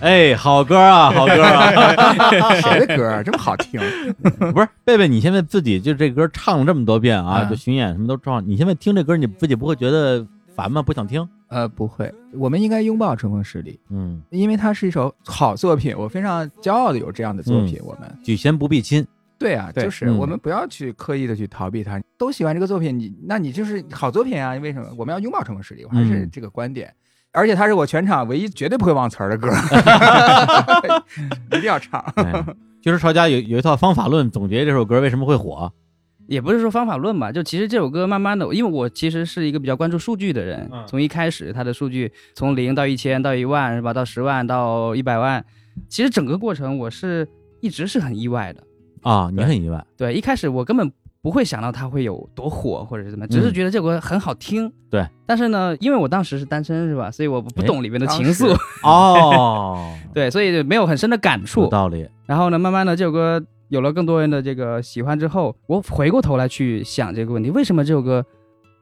哎，好歌啊，好歌啊！谁的歌啊这么好听？不是贝贝，你现在自己就这歌唱了这么多遍啊，嗯就巡演什么都唱，你现在听这歌，你自己不会觉得烦吗？不想听？呃，不会，我们应该拥抱春风十里，嗯，因为它是一首好作品，我非常骄傲的有这样的作品。我们举贤不避亲。对啊，对就是嗯我们不要去刻意的去逃避它，都喜欢这个作品，你那你就是好作品啊？为什么我们要拥抱春风十里？我还是嗯这个观点。而且它是我全场唯一绝对不会忘词儿的歌，一定要唱。哎，就是曹家有有一套方法论总结这首歌为什么会火。也不是说方法论吧，就其实这首歌慢慢的，因为我其实是一个比较关注数据的人，嗯从一开始它的数据从零到一千到一万是吧，到十万到一百万，其实整个过程我是一直是很意外的。啊，你很意外，对，一开始我根本不会想到它会有多火或者是怎么样，只是嗯。觉得这首歌很好听。对，但是呢，因为我当时是单身是吧，所以我不哎懂里面的情愫，哦，对，所以就没有很深的感有触。道理，然后呢，慢慢的这首歌有了更多人的这个喜欢之后，我回过头来去想这个问题，为什么这首歌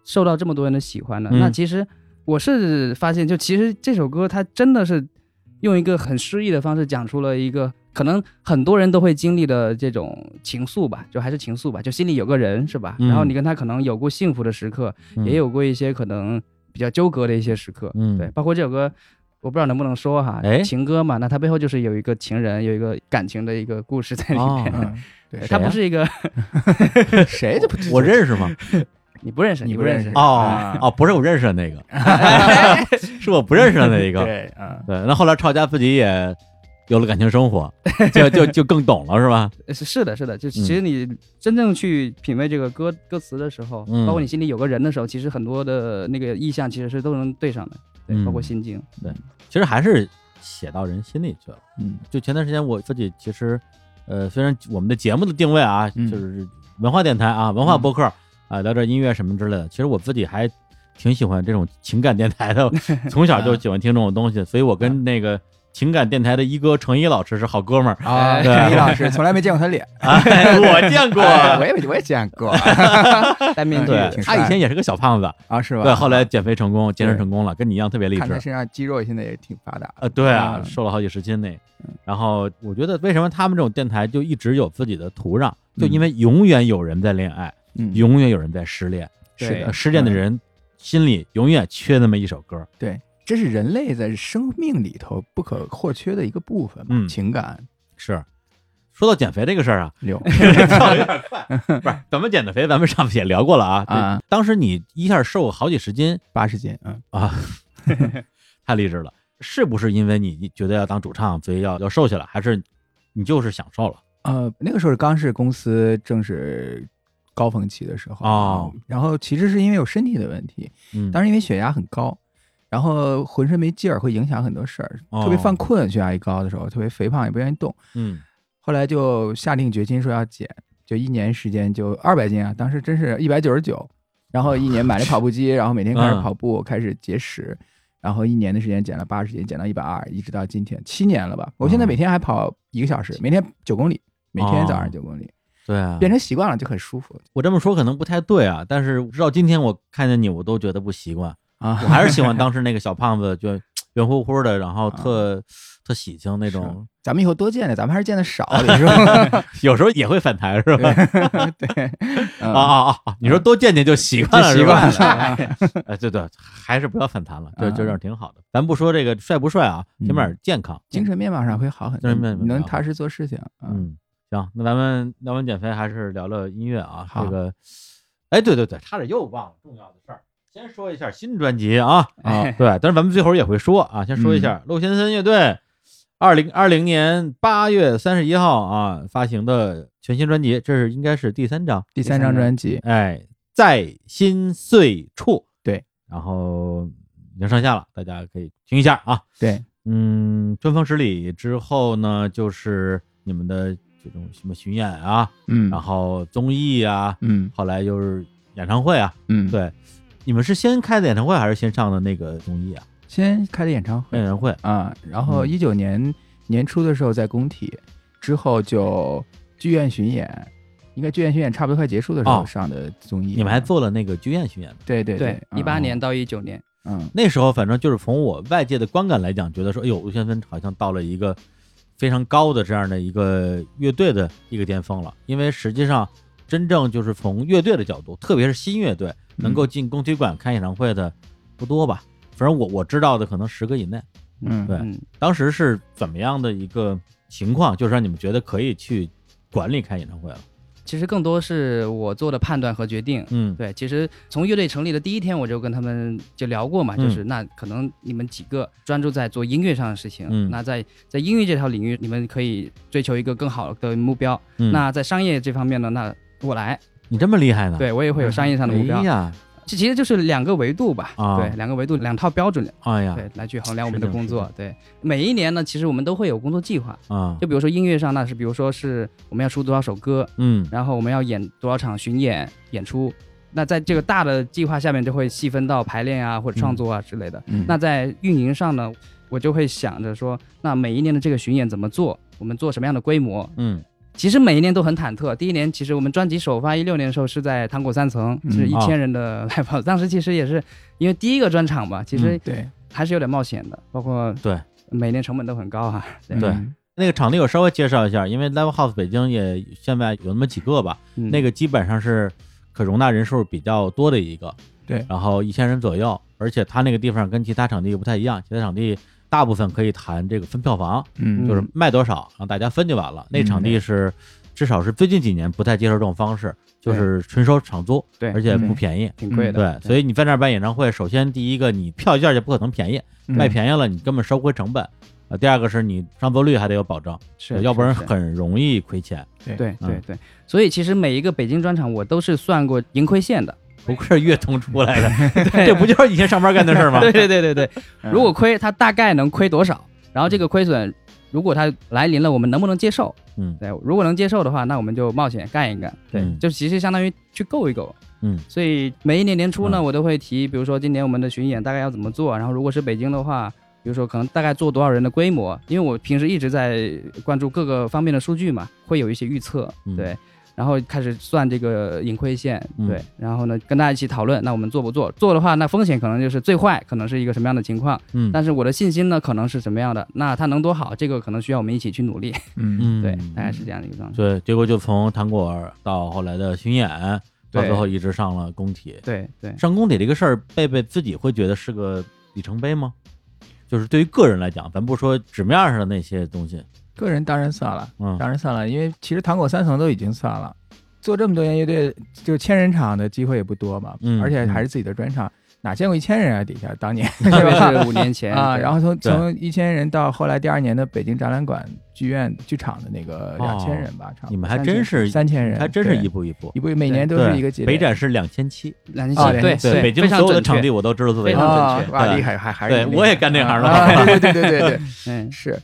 受到这么多人的喜欢呢？嗯。那其实我是发现，就其实这首歌它真的是用一个很诗意的方式讲出了一个可能很多人都会经历的这种情愫吧，就还是情愫吧，就心里有个人是吧？嗯然后你跟他可能有过幸福的时刻，嗯也有过一些可能比较纠葛的一些时刻，嗯对，包括这首歌。我不知道能不能说哈，哎情歌嘛，那它背后就是有一个情人，有一一个感情的一个故事在里面。对它不是一个 谁就不我认识吗？你不认识，你不认识。哦啊哦，不是我认识的那个，是我不认识的那一个。对，嗯，对，那后来抄家自己也有了感情生活，就就就更懂了，是吧？呃 是是的，是的，就其实你真正去品味这个歌歌词的时候，嗯。包括你心里有个人的时候，其实很多的那个意象其实是都能对上的，对，嗯。包括心境。对。其实还是写到人心里去了。嗯，就前段时间我自己其实，呃，虽然我们的节目的定位啊，嗯。就是文化电台啊，文化播客啊，聊点音乐什么之类的，其实我自己还挺喜欢这种情感电台的，从小就喜欢听这种东西，所以我跟那个情感电台的一哥程一老师是好哥们儿。啊，程一老师从来没见过他脸，哎，我见过，哎我也我也见过 单面具对挺帅他以前也是个小胖子，啊，是吧？对，后来减肥成功，健身成功了，跟你一样特别励志。看他身上肌肉现在也挺发达的，呃，对啊，嗯瘦了好几十斤呢。然后我觉得，为什么他们这种电台就一直有自己的土壤？就因为永远有人在恋爱，嗯，永远有人在失恋。是的呃失恋的人心里永远缺那么一首歌。对，这是人类在生命里头不可或缺的一个部分嘛，嗯情感是，说到减肥这个事儿啊，流跳的有点 快，不是怎么减的肥，咱们上次也聊过了啊。啊对当时你一下瘦好几十斤八十斤，嗯，啊，太励志了。是不是因为你觉得要当主唱，所以要要瘦下来，还是你就是享受了？呃，那个时候刚是公司正是高峰期的时候哦然后其实是因为有身体的问题，嗯，当时因为血压很高，然后浑身没劲儿，会影响很多事儿，哦特别犯困，血压一高的时候，特别肥胖，也不愿意动。嗯后来就下定决心说要减，就一年时间就二百斤啊，当时真是一百九十九，然后一年买了跑步机，然后每天开始嗯跑步，开始节食，然后一年的时间减了八十斤，减到一百二，一直到今天七年了吧。我现在哦每天还跑一个小时，每天九公里，每天早上哦九公里，对啊，变成习惯了就很舒服我这么说可能不太对啊，但是直到今天我看见你，我都觉得不习惯。啊。我还是喜欢当时那个小胖子，就圆乎乎的，然啊后特、特喜庆那种，咱们以后多见见，咱们还是见的少，你说 有时候也会反弹，是吧？对，嗯啊啊啊啊！你说多见见就习惯了，习惯了。哎，对对，还是不要反弹了，就啊就这样挺好的。咱不说这个帅不帅啊，起码健康。精神面貌上会好很多，能踏实做事情。嗯，嗯，行，那咱们聊完减肥，还是聊聊音乐啊。这个，哎，对对对，差点又忘了重要的事儿。先说一下新专辑啊，啊，对，但是咱们最后也会说啊，先说一嗯下陆先森乐队二零二零年八月三十一号啊发行的全新专辑，这是应该是第三张，第三张专辑，哎，在心碎处，对，然后已经上架了，大家可以听一下啊。对，嗯，春风十里之后呢，就是你们的这种什么巡演啊，嗯，然后综艺啊，嗯。后来就是演唱会啊，嗯，，对，你们是先开的演唱会还是先上的那个综艺啊？先开的演唱会。演唱会，啊，然后嗯。一九年年初的时候在工体，之后就剧院巡演，应该剧院巡演差不多快结束的时候哦。上的综艺，你们还做了那个剧院巡演。对对对，一八嗯年到一九年，嗯。那时候反正就是从我外界的观感来讲，觉得说，哎呦，吴先芬好像到了一个非常高的这样的一个乐队的一个巅峰了。因为实际上，真正就是从乐队的角度，特别是新乐队能够进工体馆开演唱会的不多吧？反正我我知道的可能十个以内。嗯对嗯，当时是怎么样的一个情况，就是让你们觉得可以去管理开演唱会了？其实更多是我做的判断和决定。嗯，对，其实从乐队成立的第一天，我就跟他们就聊过嘛，嗯就是那可能你们几个专注在做音乐上的事情，嗯那在在音乐这条领域，你们可以追求一个更好的目标。嗯那在商业这方面呢，那我来，你这么厉害呢？，对我也会有商业上的目标哎。呀，这其实就是两个维度吧，啊对，两个维度，两套标准，哎呀，对，来去衡量我们的工作。对，每一年呢，其实我们都会有工作计划，啊，就比如说音乐上，那是比如说是我们要出多少首歌，嗯然后我们要演多少场巡演演出。那在这个大的计划下面，就会细分到排练啊或者创作啊之类的。嗯那在运营上呢，我就会想着说，那每一年的这个巡演怎么做？我们做什么样的规模？嗯其实每一年都很忐忑。第一年，其实我们专辑首发一六年的时候是在糖果三层，嗯是一啊千人的 live house。当时其实也是因为第一个专场嘛，其实对。还是有点冒险的，包括对。每年成本都很高哈、对。对。嗯。那个场地我稍微介绍一下，因为 Live House 北京也现在有那么几个吧，嗯。那个基本上是可容纳人数比较多的一个，对。然后一千人左右，而且它那个地方跟其他场地不太一样，其他场地大部分可以谈这个分票房，嗯就是卖多少让大家分就完了。那场地是至少是最近几年不太接受这种方式，就是纯收场租，对而且不嗯便宜。挺贵的。对，所以你在那儿办演唱会，首先第一个你票价就不可能便宜，嗯卖便宜了你根本收不回成本。呃，第二个是你上座率还得有保证，是要不然很容易亏钱。对嗯对对，所以其实每一个北京专场我都是算过盈亏线的。不愧是乐通出来的，这不就是以前上班干的事儿吗？对对对对对，嗯如果亏，它大概能亏多少？然后这个亏损，如果它来临了，我们能不能接受？嗯对，如果能接受的话，那我们就冒险干一干。对，嗯就其实相当于去够一够。嗯所以每一年年初呢，嗯我都会提，比如说今年我们的巡演大概要怎么做，然后如果是北京的话，比如说可能大概做多少人的规模，因为我平时一直在关注各个方面的数据嘛，会有一些预测，嗯对。然后开始算这个盈亏线，嗯对，然后呢跟大家一起讨论，那我们做不做？做的话，那风险可能就是最坏可能是一个什么样的情况，嗯但是我的信心呢可能是什么样的？那它能多好？这个可能需要我们一起去努力，嗯 嗯，对，大概是这样的一个状态。对，结果就从糖果到后来的巡演，到最后一直上了工体。对对，上工体这个事儿，贝贝自己会觉得是个里程碑吗？就是对于个人来讲，咱不说纸面上的那些东西，个人当然算了，嗯。当然算了，因为其实糖果三层都已经算了，做这么多年乐队，就千人场的机会也不多嘛，嗯而且还是自己的专场，哪见过一千人啊？底下当年 特别是吧？是五年前啊，然后从从一千人到后来第二年的北京展览馆剧院剧场的那个两千人吧，差不多哦你们还真是三千人，还真是一步一步。一步，每年都是一个节点。北展是两千七，两千哦七，对北京所有的场地我都知道做的非常啊准确。哇，对。厉害，还还是对我也干这行的对对对对对，嗯，是。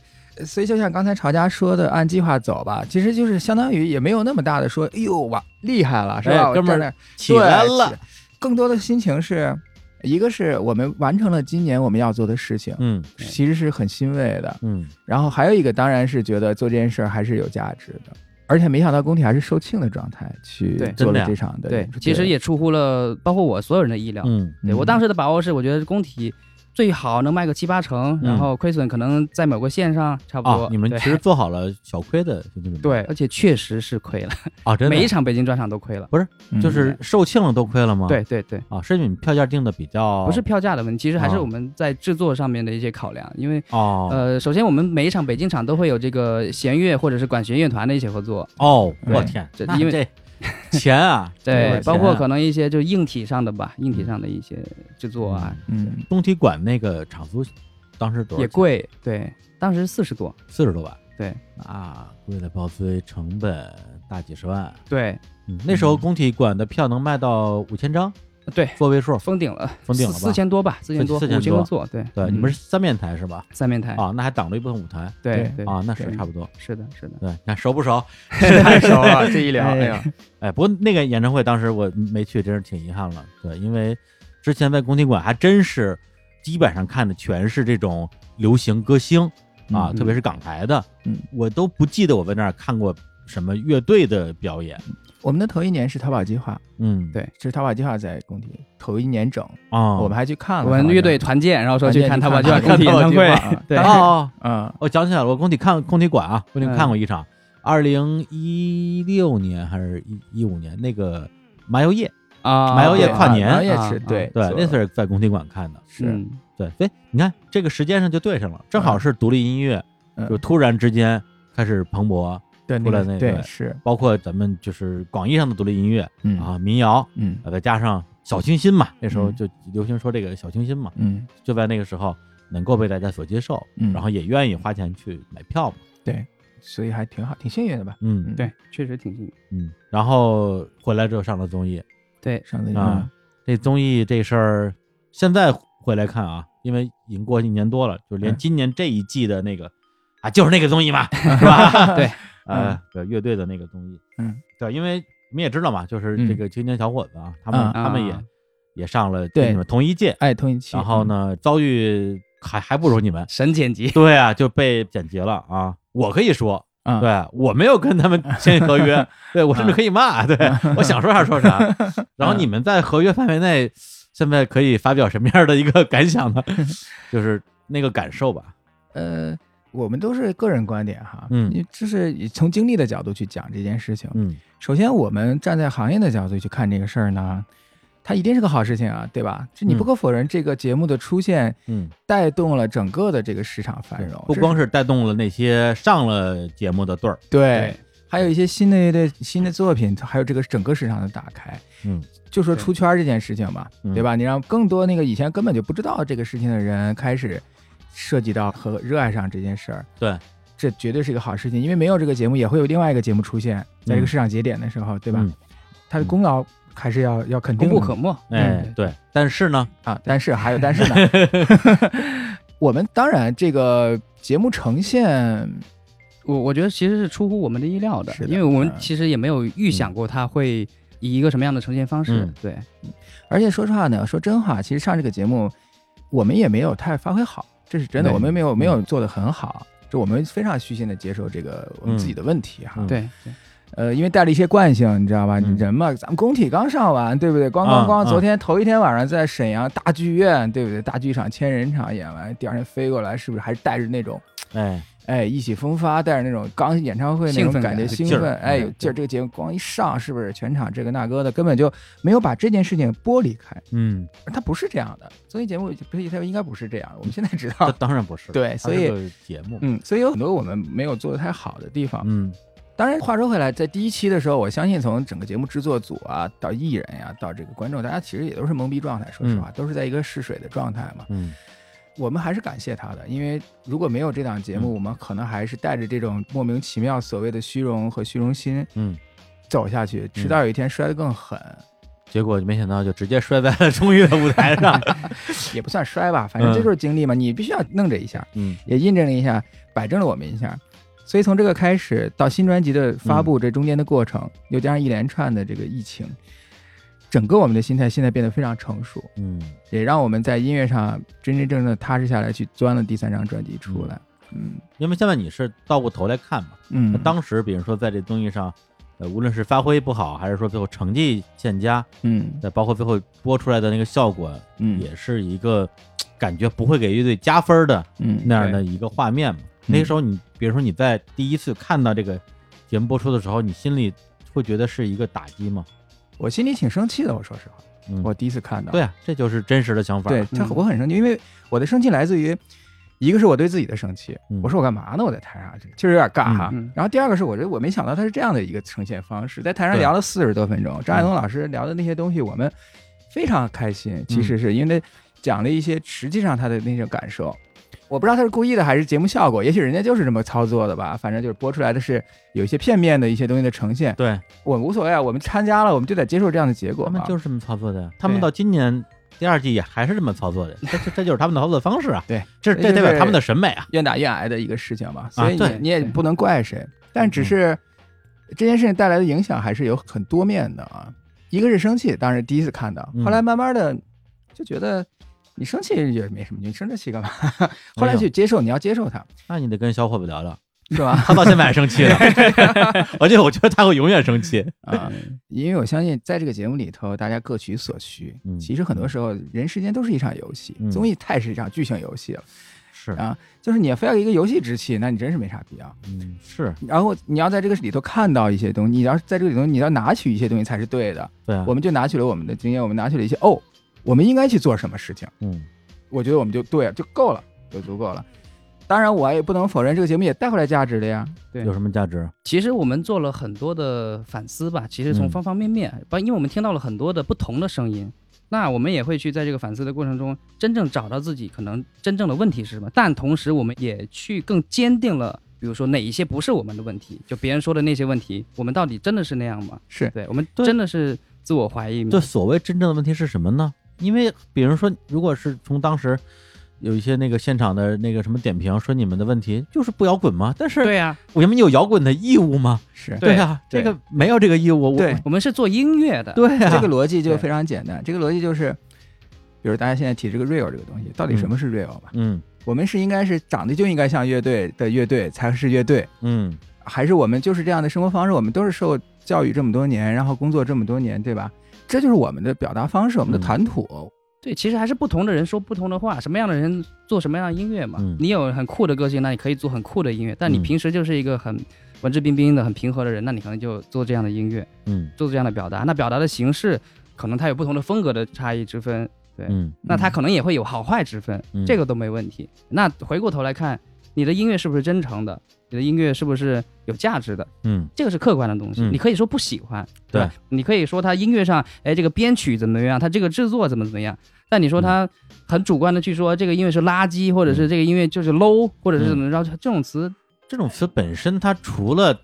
所以就像刚才曹佳说的，按计划走吧，其实就是相当于也没有那么大的说，哎呦哇厉害了，是吧？哎哥们儿起来对了，更多的心情是，一个是我们完成了今年我们要做的事情，嗯其实是很欣慰的。嗯，然后还有一个当然是觉得做这件事儿还是有价值的，而且没想到工体还是售罄的状态去做了这场的对其实也出乎了包括我所有人的意料。嗯对我当时的把握是，我觉得工体最好能卖个七八成，然后亏损可能在某个线上差不多。啊，你们其实做好了小亏的对而且确实是亏了，啊，真的每一场北京专场都亏了。不是就是售罄了都亏了吗？对对对，啊，是你们票价定的比较不是票价的问题，其实还是哦我们在制作上面的一些考量。因为哦呃，首先我们每一场北京场都会有这个弦乐或者是管弦乐团的一些合作，哦，我天，那这因为这 钱啊，对，包括可能一些就是硬体上的吧，硬体上的一些制作啊，嗯工体馆那个场租当时多少？也贵，对，当时四十多，四十多万，对。啊，贵了包资，成本大几十万。对嗯，那时候工体馆的票能卖到五千张，对，座位数。封顶了，封顶了吧四千多吧，四千多，4000五千多座，对对，嗯你们是三面台是吧？三面台，啊，那还挡了一部分舞台对对啊，那是差不多。是的，是的，对，你看熟不熟？太熟了，这一聊，哎哎呀，哎，不过那个演唱会当时我没去，真是挺遗憾了。对，因为之前在工体馆还真是基本上看的全是这种流行歌星啊，嗯特别是港台的，嗯，我都不记得我在那儿看过什么乐队的表演。我们的头一年是淘宝计划，嗯，对是淘宝计划在工体头一年整，啊，我们还去看了我们乐队团团建，然后说去看他吧，就要团建去看工体演唱会淘宝计划，对，哦，嗯。我想起来了，我工体看工体馆啊，工体嗯。看过一场，二零一六年还是一一五年那个麻油叶，啊，麻油叶对。跨年。麻油叶啊是对。对，做那是在工体馆看的。是。嗯。对，哎，你看这个时间上就对上了，正好是独立音乐，嗯。就突然之间开始蓬勃，对出来那个那个对是。包括咱们就是广义上的独立音乐嗯。啊，民谣，嗯。呃再加上小清新嘛，那时候嗯就流行说这个小清新嘛，嗯。就在那个时候能够被大家所接受，嗯。然后也愿意花钱去买票嘛，对，所以还挺好，挺幸运的吧？嗯。嗯。对，确实挺幸运。嗯，然后回来之后上了综艺。对，上了啊，这综艺这事儿现在回来看啊，因为已经过一年多了，就连嗯。今年这一季的那个啊，就是那个综艺嘛，是吧？对，呃，对乐队的那个综艺，嗯，对，因为你们也知道嘛，就是嗯这个青年小伙子啊，他们嗯他们也啊也上了对你们同一届，哎同一期，然后呢遭遇还还不如你们，神剪辑，对啊，就被剪辑了啊。我可以说，对我没有跟他们 签合约，对我甚至可以骂，对我想说啥说啥。然后你们在合约范围内，现在可以发表什么样的一个感想呢？就是那个感受吧。呃，我们都是个人观点哈，嗯。因为这是从经历的角度去讲这件事情。嗯。首先，我们站在行业的角度去看这个事儿呢，它一定是个好事情啊，对吧？这你不嗯。可否认，这个节目的出现嗯，带动了整个的这个市场繁荣，不光是带动了那些上了节目的对儿，对，还有一些新的乐队、新的作品，还有这个整个市场的打开。嗯，就说出圈这件事情吧，嗯。对吧？你让更多那个以前根本就不知道这个事情的人开始涉及到和热爱上这件事儿，对，这绝对是一个好事情。因为没有这个节目，也会有另外一个节目出现在这个嗯市场节点的时候，对吧？嗯它的功劳还是要要肯定功不可没。哎嗯对，但是呢，啊。但是还有但是呢 我们当然这个节目呈现，我我觉得其实是出乎我们的意料的，是的因为我们嗯其实也没有预想过它会以一个什么样的呈现方式。嗯对，而且说实话呢，说真话，其实上这个节目我们也没有太发挥好，这是真的，我们没有没有嗯做的很好。就我们非常虚心的接受这个我们自己的问题哈，嗯对，呃，因为带了一些惯性，你知道吧？人嘛，咱们工体刚上完，对不对？咣啊咣咣，啊昨天头一天晚上在沈阳大剧院，对不对？大剧场千人场演完，第二天飞过来，是不是还带着那种哎，哎，意气风发，带着那种刚演唱会那种感感觉，兴奋，哎，有嗯劲儿。这个节目光一上，是不是全场这个那个的，根本就没有把这件事情剥离开。嗯，它不是这样的，综艺节目不是它应该不是这样。我们现在知道，当然不是，对所以节目，嗯，所以有很多我们没有做的太好的地方。嗯当然，话说回来，在第一期的时候，我相信从整个节目制作组啊，到艺人呀、到这个观众，大家其实也都是懵逼状态。说实话，都是在一个试水的状态嘛。嗯我们还是感谢他的，因为如果没有这档节目，嗯。我们可能还是带着这种莫名其妙所谓的虚荣和虚荣心嗯，走下去，直到有一天摔得更狠，结果没想到就直接摔在了综艺的舞台上，也不算摔吧，反正这就是经历嘛，你必须要弄这一下，嗯。也印证了一下，摆正了我们一下。所以从这个开始到新专辑的发布，这中间的过程，又加上一连串的这个疫情，整个我们的心态现在变得非常成熟，嗯。也让我们在音乐上真真正正的踏实下来，去钻了第三张专辑出来。嗯。因为现在你是倒过头来看嘛，嗯。那，当时比如说在这综艺上，呃，无论是发挥不好，还是说最后成绩欠佳，嗯。再包括最后播出来的那个效果，嗯。也是一个感觉不会给乐队加分的嗯那样的一个画面嘛。那个时候你，比如说你在第一次看到这个节目播出的时候，你心里会觉得是一个打击吗？我心里挺生气的，我说实话，嗯，我第一次看到，对啊，这就是真实的想法。对，他嗯我很生气，因为我的生气来自于一个是我对自己的生气，嗯我说我干嘛呢？我在台上这确实有点尬哈。然后第二个是我觉得我没想到他是这样的一个呈现方式，在台上聊了四十多分钟，张爱东老师聊的那些东西，我们非常开心。其嗯实是因为讲了一些实际上他的那些感受。我不知道他是故意的还是节目效果，也许人家就是这么操作的吧。反正就是播出来的是有一些片面的一些东西的呈现，对，我们无所谓啊，我们参加了，我们就得接受这样的结果嘛。他们就是这么操作的。他们到今年第二季也还是这么操作的，这这这就是他们的操作方式啊。对，这这代表他们的审美啊。愿打愿挨的一个事情嘛，所以你、也不能怪谁，但只是这件事情带来的影响还是有很多面的啊。一个是生气，当时第一次看到，嗯后来慢慢的就觉得你生气也没什么，你生这气干嘛？后来就接受，你要接受他，那你得跟小伙子聊聊，是吧？他到现在还生气呢。而且我觉得他会永远生气。啊，因为我相信在这个节目里头，大家各取所需。嗯其实很多时候，人世间都是一场游戏，嗯综艺太是一场剧情游戏了是，啊。就是你非要一个游戏之气，那你真是没啥必要。嗯，是然后你要在这个里头看到一些东西，你要在这个里头你要拿取一些东西才是对的。对啊。我们就拿取了我们的经验，我们拿取了一些哦，我们应该去做什么事情，嗯我觉得我们就对就够了，就足够了。当然，我也不能否认这个节目也带回来价值的呀。对有什么价值？其实我们做了很多的反思吧，其实从嗯方方面面，包、因为我们听到了很多的不同的声音，那我们也会去在这个反思的过程中，真正找到自己可能真正的问题是什么，但同时我们也去更坚定了，比如说哪一些不是我们的问题，就别人说的那些问题，我们到底真的是那样吗？是对我们真的是自我怀疑吗？对，所谓真正的问题是什么呢？因为比如说，如果是从当时有一些那个现场的那个什么点评说你们的问题就是不摇滚吗？但是对呀、我们有摇滚的义务吗？是对呀、对这个没有这个义务。我对我们是做音乐的，对呀、这个逻辑就非常简单。这个逻辑就是，比如大家现在提这个 real 这个东西，到底什么是 real 吧？嗯我们是应该是长得就应该像乐队的乐队才是乐队，嗯还是我们就是这样的生活方式？我们都是受教育这么多年，然后工作这么多年，对吧？这就是我们的表达方式，我们的嗯谈吐。对，其实还是不同的人说不同的话，什么样的人做什么样的音乐嘛。嗯你有很酷的个性，那你可以做很酷的音乐；但你嗯平时就是一个很文质彬彬的、很平和的人，那你可能就做这样的音乐，嗯做这样的表达。那表达的形式可能它有不同的风格的差异之分，对，嗯那它可能也会有好坏之分，嗯这个都没问题。那回过头来看，你的音乐是不是真诚的？你的音乐是不是有价值的？嗯这个是客观的东西，嗯你可以说不喜欢，对吧？你可以说他音乐上，哎，这个编曲怎么样，他这个制作怎么怎么样。但你说他很主观的去说这个音乐是垃圾，或者是这个音乐就是 low，或者是怎么着，这种词，这种词本身它除了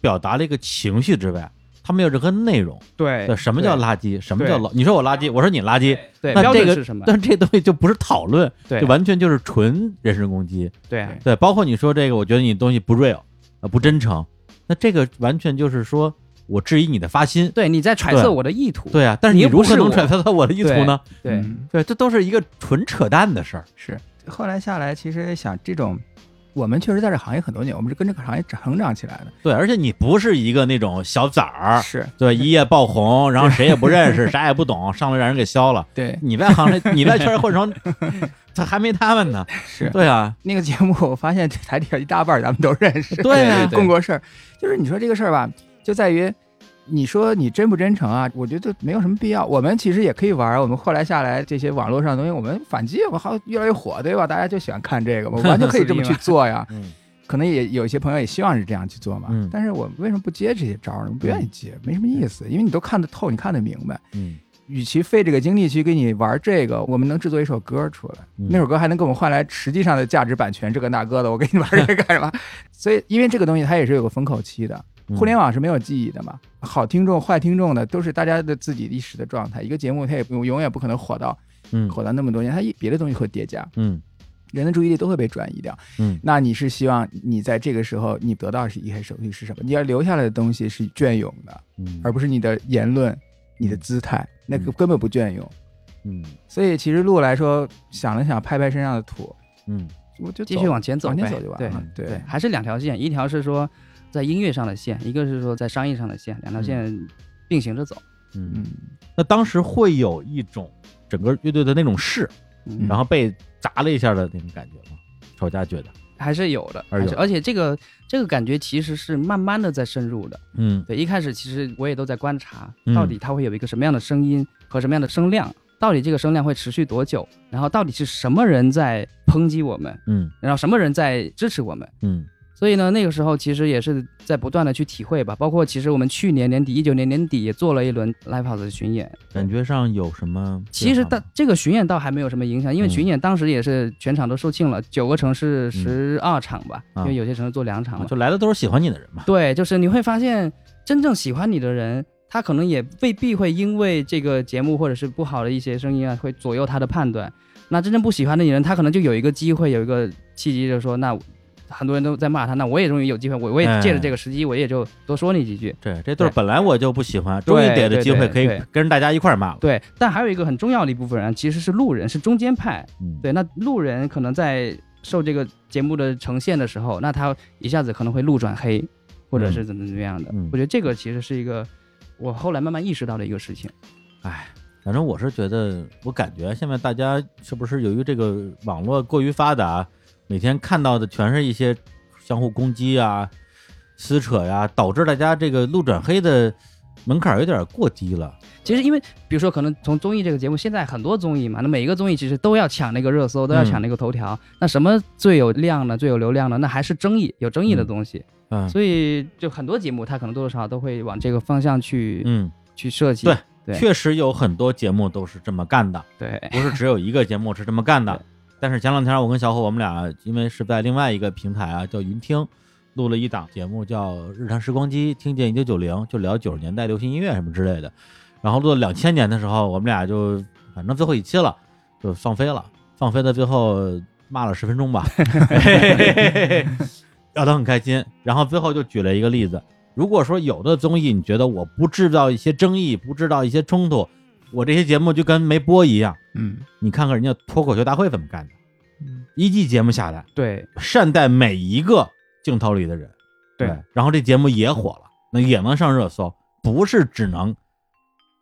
表达了一个情绪之外，它没有任何内容。对对，什么叫垃圾？什么叫老？你说我垃圾，我说你垃圾，对这个准是什么？但这东西就不是讨论，对就完全就是纯人身攻击。对啊对，包括你说这个，我觉得你东西不 real，啊，不真诚，那这个完全就是说我质疑你的发心。对，你在揣测我的意图。对啊，但是你你如何能揣测到我的意图呢？对嗯对，这都是一个纯扯淡的事儿。是后来下来，其实想这种我们确实在这行业很多年，我们是跟这个行业成长起来的。对，而且你不是一个那种小崽儿，是对，一夜爆红，然后谁也不认识，啥也不懂，上来让人给削了。对，你在行内，你在圈儿混成，他还没他们呢。是对啊，那个节目，我发现这台底下一大半咱们都认识，对啊共过事儿。就是你说这个事儿吧，就在于你说你真不真诚啊？我觉得没有什么必要。我们其实也可以玩，我们后来下来这些网络上的东西，我们反击，我好越来越火，对吧？大家就喜欢看这个，我完全可以这么去做呀。嗯可能也有一些朋友也希望是这样去做嘛，嗯但是我为什么不接这些招呢？我不愿意接，没什么意思，因为你都看得透，你看得明白。嗯与其费这个精力去给你玩这个，我们能制作一首歌出来，嗯那首歌还能给我们换来实际上的价值版权，这个那个的，我给你玩这个干什么？所以，因为这个东西它也是有个风口期的，嗯互联网是没有记忆的嘛，好听众、坏听众的都是大家的自己历史的状态。一个节目它也不永远不可能火到嗯火到那么多年，它一别的东西会叠加，嗯人的注意力都会被转移掉。嗯那你是希望你在这个时候你得到是一些手续是什么？你要留下来的东西是隽永的，嗯，而不是你的言论、你的姿态，那个嗯根本不隽永。嗯所以其实路来说，想了想，拍拍身上的土，嗯我就继续往前走，往前走就完了。对对，还是两条线，一条是说在音乐上的线，一个是说在商业上的线，两条线并行着走。嗯嗯，那当时会有一种整个乐队的那种势，嗯，然后被砸了一下的那种感觉吗？吵架觉得，还是有的，还是有还是而且这个这个感觉其实是慢慢的在深入的。嗯对，一开始其实我也都在观察嗯，到底它会有一个什么样的声音和什么样的声量，到底这个声量会持续多久，然后到底是什么人在抨击我们，嗯然后什么人在支持我们。嗯所以呢，那个时候其实也是在不断的去体会吧，包括其实我们去年年底，一九年年底也做了一轮 live house 的巡演，感觉上有什么？其实但这个巡演倒还没有什么影响，因为嗯巡演当时也是全场都售罄了，九个城市十二场吧，啊因为有些城市做两场嘛。啊就来的都是喜欢你的人嘛。对，就是你会发现，真正喜欢你的人，他可能也未必会因为这个节目或者是不好的一些声音啊，会左右他的判断。那真正不喜欢的人，他可能就有一个机会，有一个契机，就是说，那很多人都在骂他，那我也终于有机会，我我也哎借着这个时机，我也就多说你几句。对，这对儿本来我就不喜欢，终于逮着机会可以跟大家一块儿骂了。对，但还有一个很重要的一部分人其实是路人，是中间派。嗯，对，那路人可能在受这个节目的呈现的时候，那他一下子可能会路转黑，或者是怎么怎么样的。嗯我觉得这个其实是一个我后来慢慢意识到的一个事情。哎，反正我是觉得，我感觉现在大家是不是由于这个网络过于发达，每天看到的全是一些相互攻击啊、撕扯呀、导致大家这个路转黑的门槛有点过低了。其实因为比如说，可能从综艺这个节目，现在很多综艺嘛，那每一个综艺其实都要抢那个热搜，都要抢那个头条。那什么最有量呢？最有流量呢？那还是争议，有争议的东西。嗯所以就很多节目，它可能多多少少都会往这个方向去、嗯，去设计。对对确实有很多节目都是这么干的，对不是只有一个节目是这么干的对。但是前两天我跟小伙我们俩因为是在另外一个平台啊，叫云听，录了一档节目叫《日常时光机》，听见一九九零，就聊九十年代流行音乐什么之类的。然后录到两千年的时候，我们俩就反正最后一期了，就放飞了，放飞到最后骂了十分钟吧，聊得很开心。然后最后就举了一个例子，如果说有的综艺你觉得我不制造一些争议，不制造一些冲突，我这些节目就跟没播一样。嗯你看看人家脱口秀大会怎么干的，嗯一季节目下来，对善待每一个镜头里的人，对然后这节目也火了，那也能上热搜，不是只能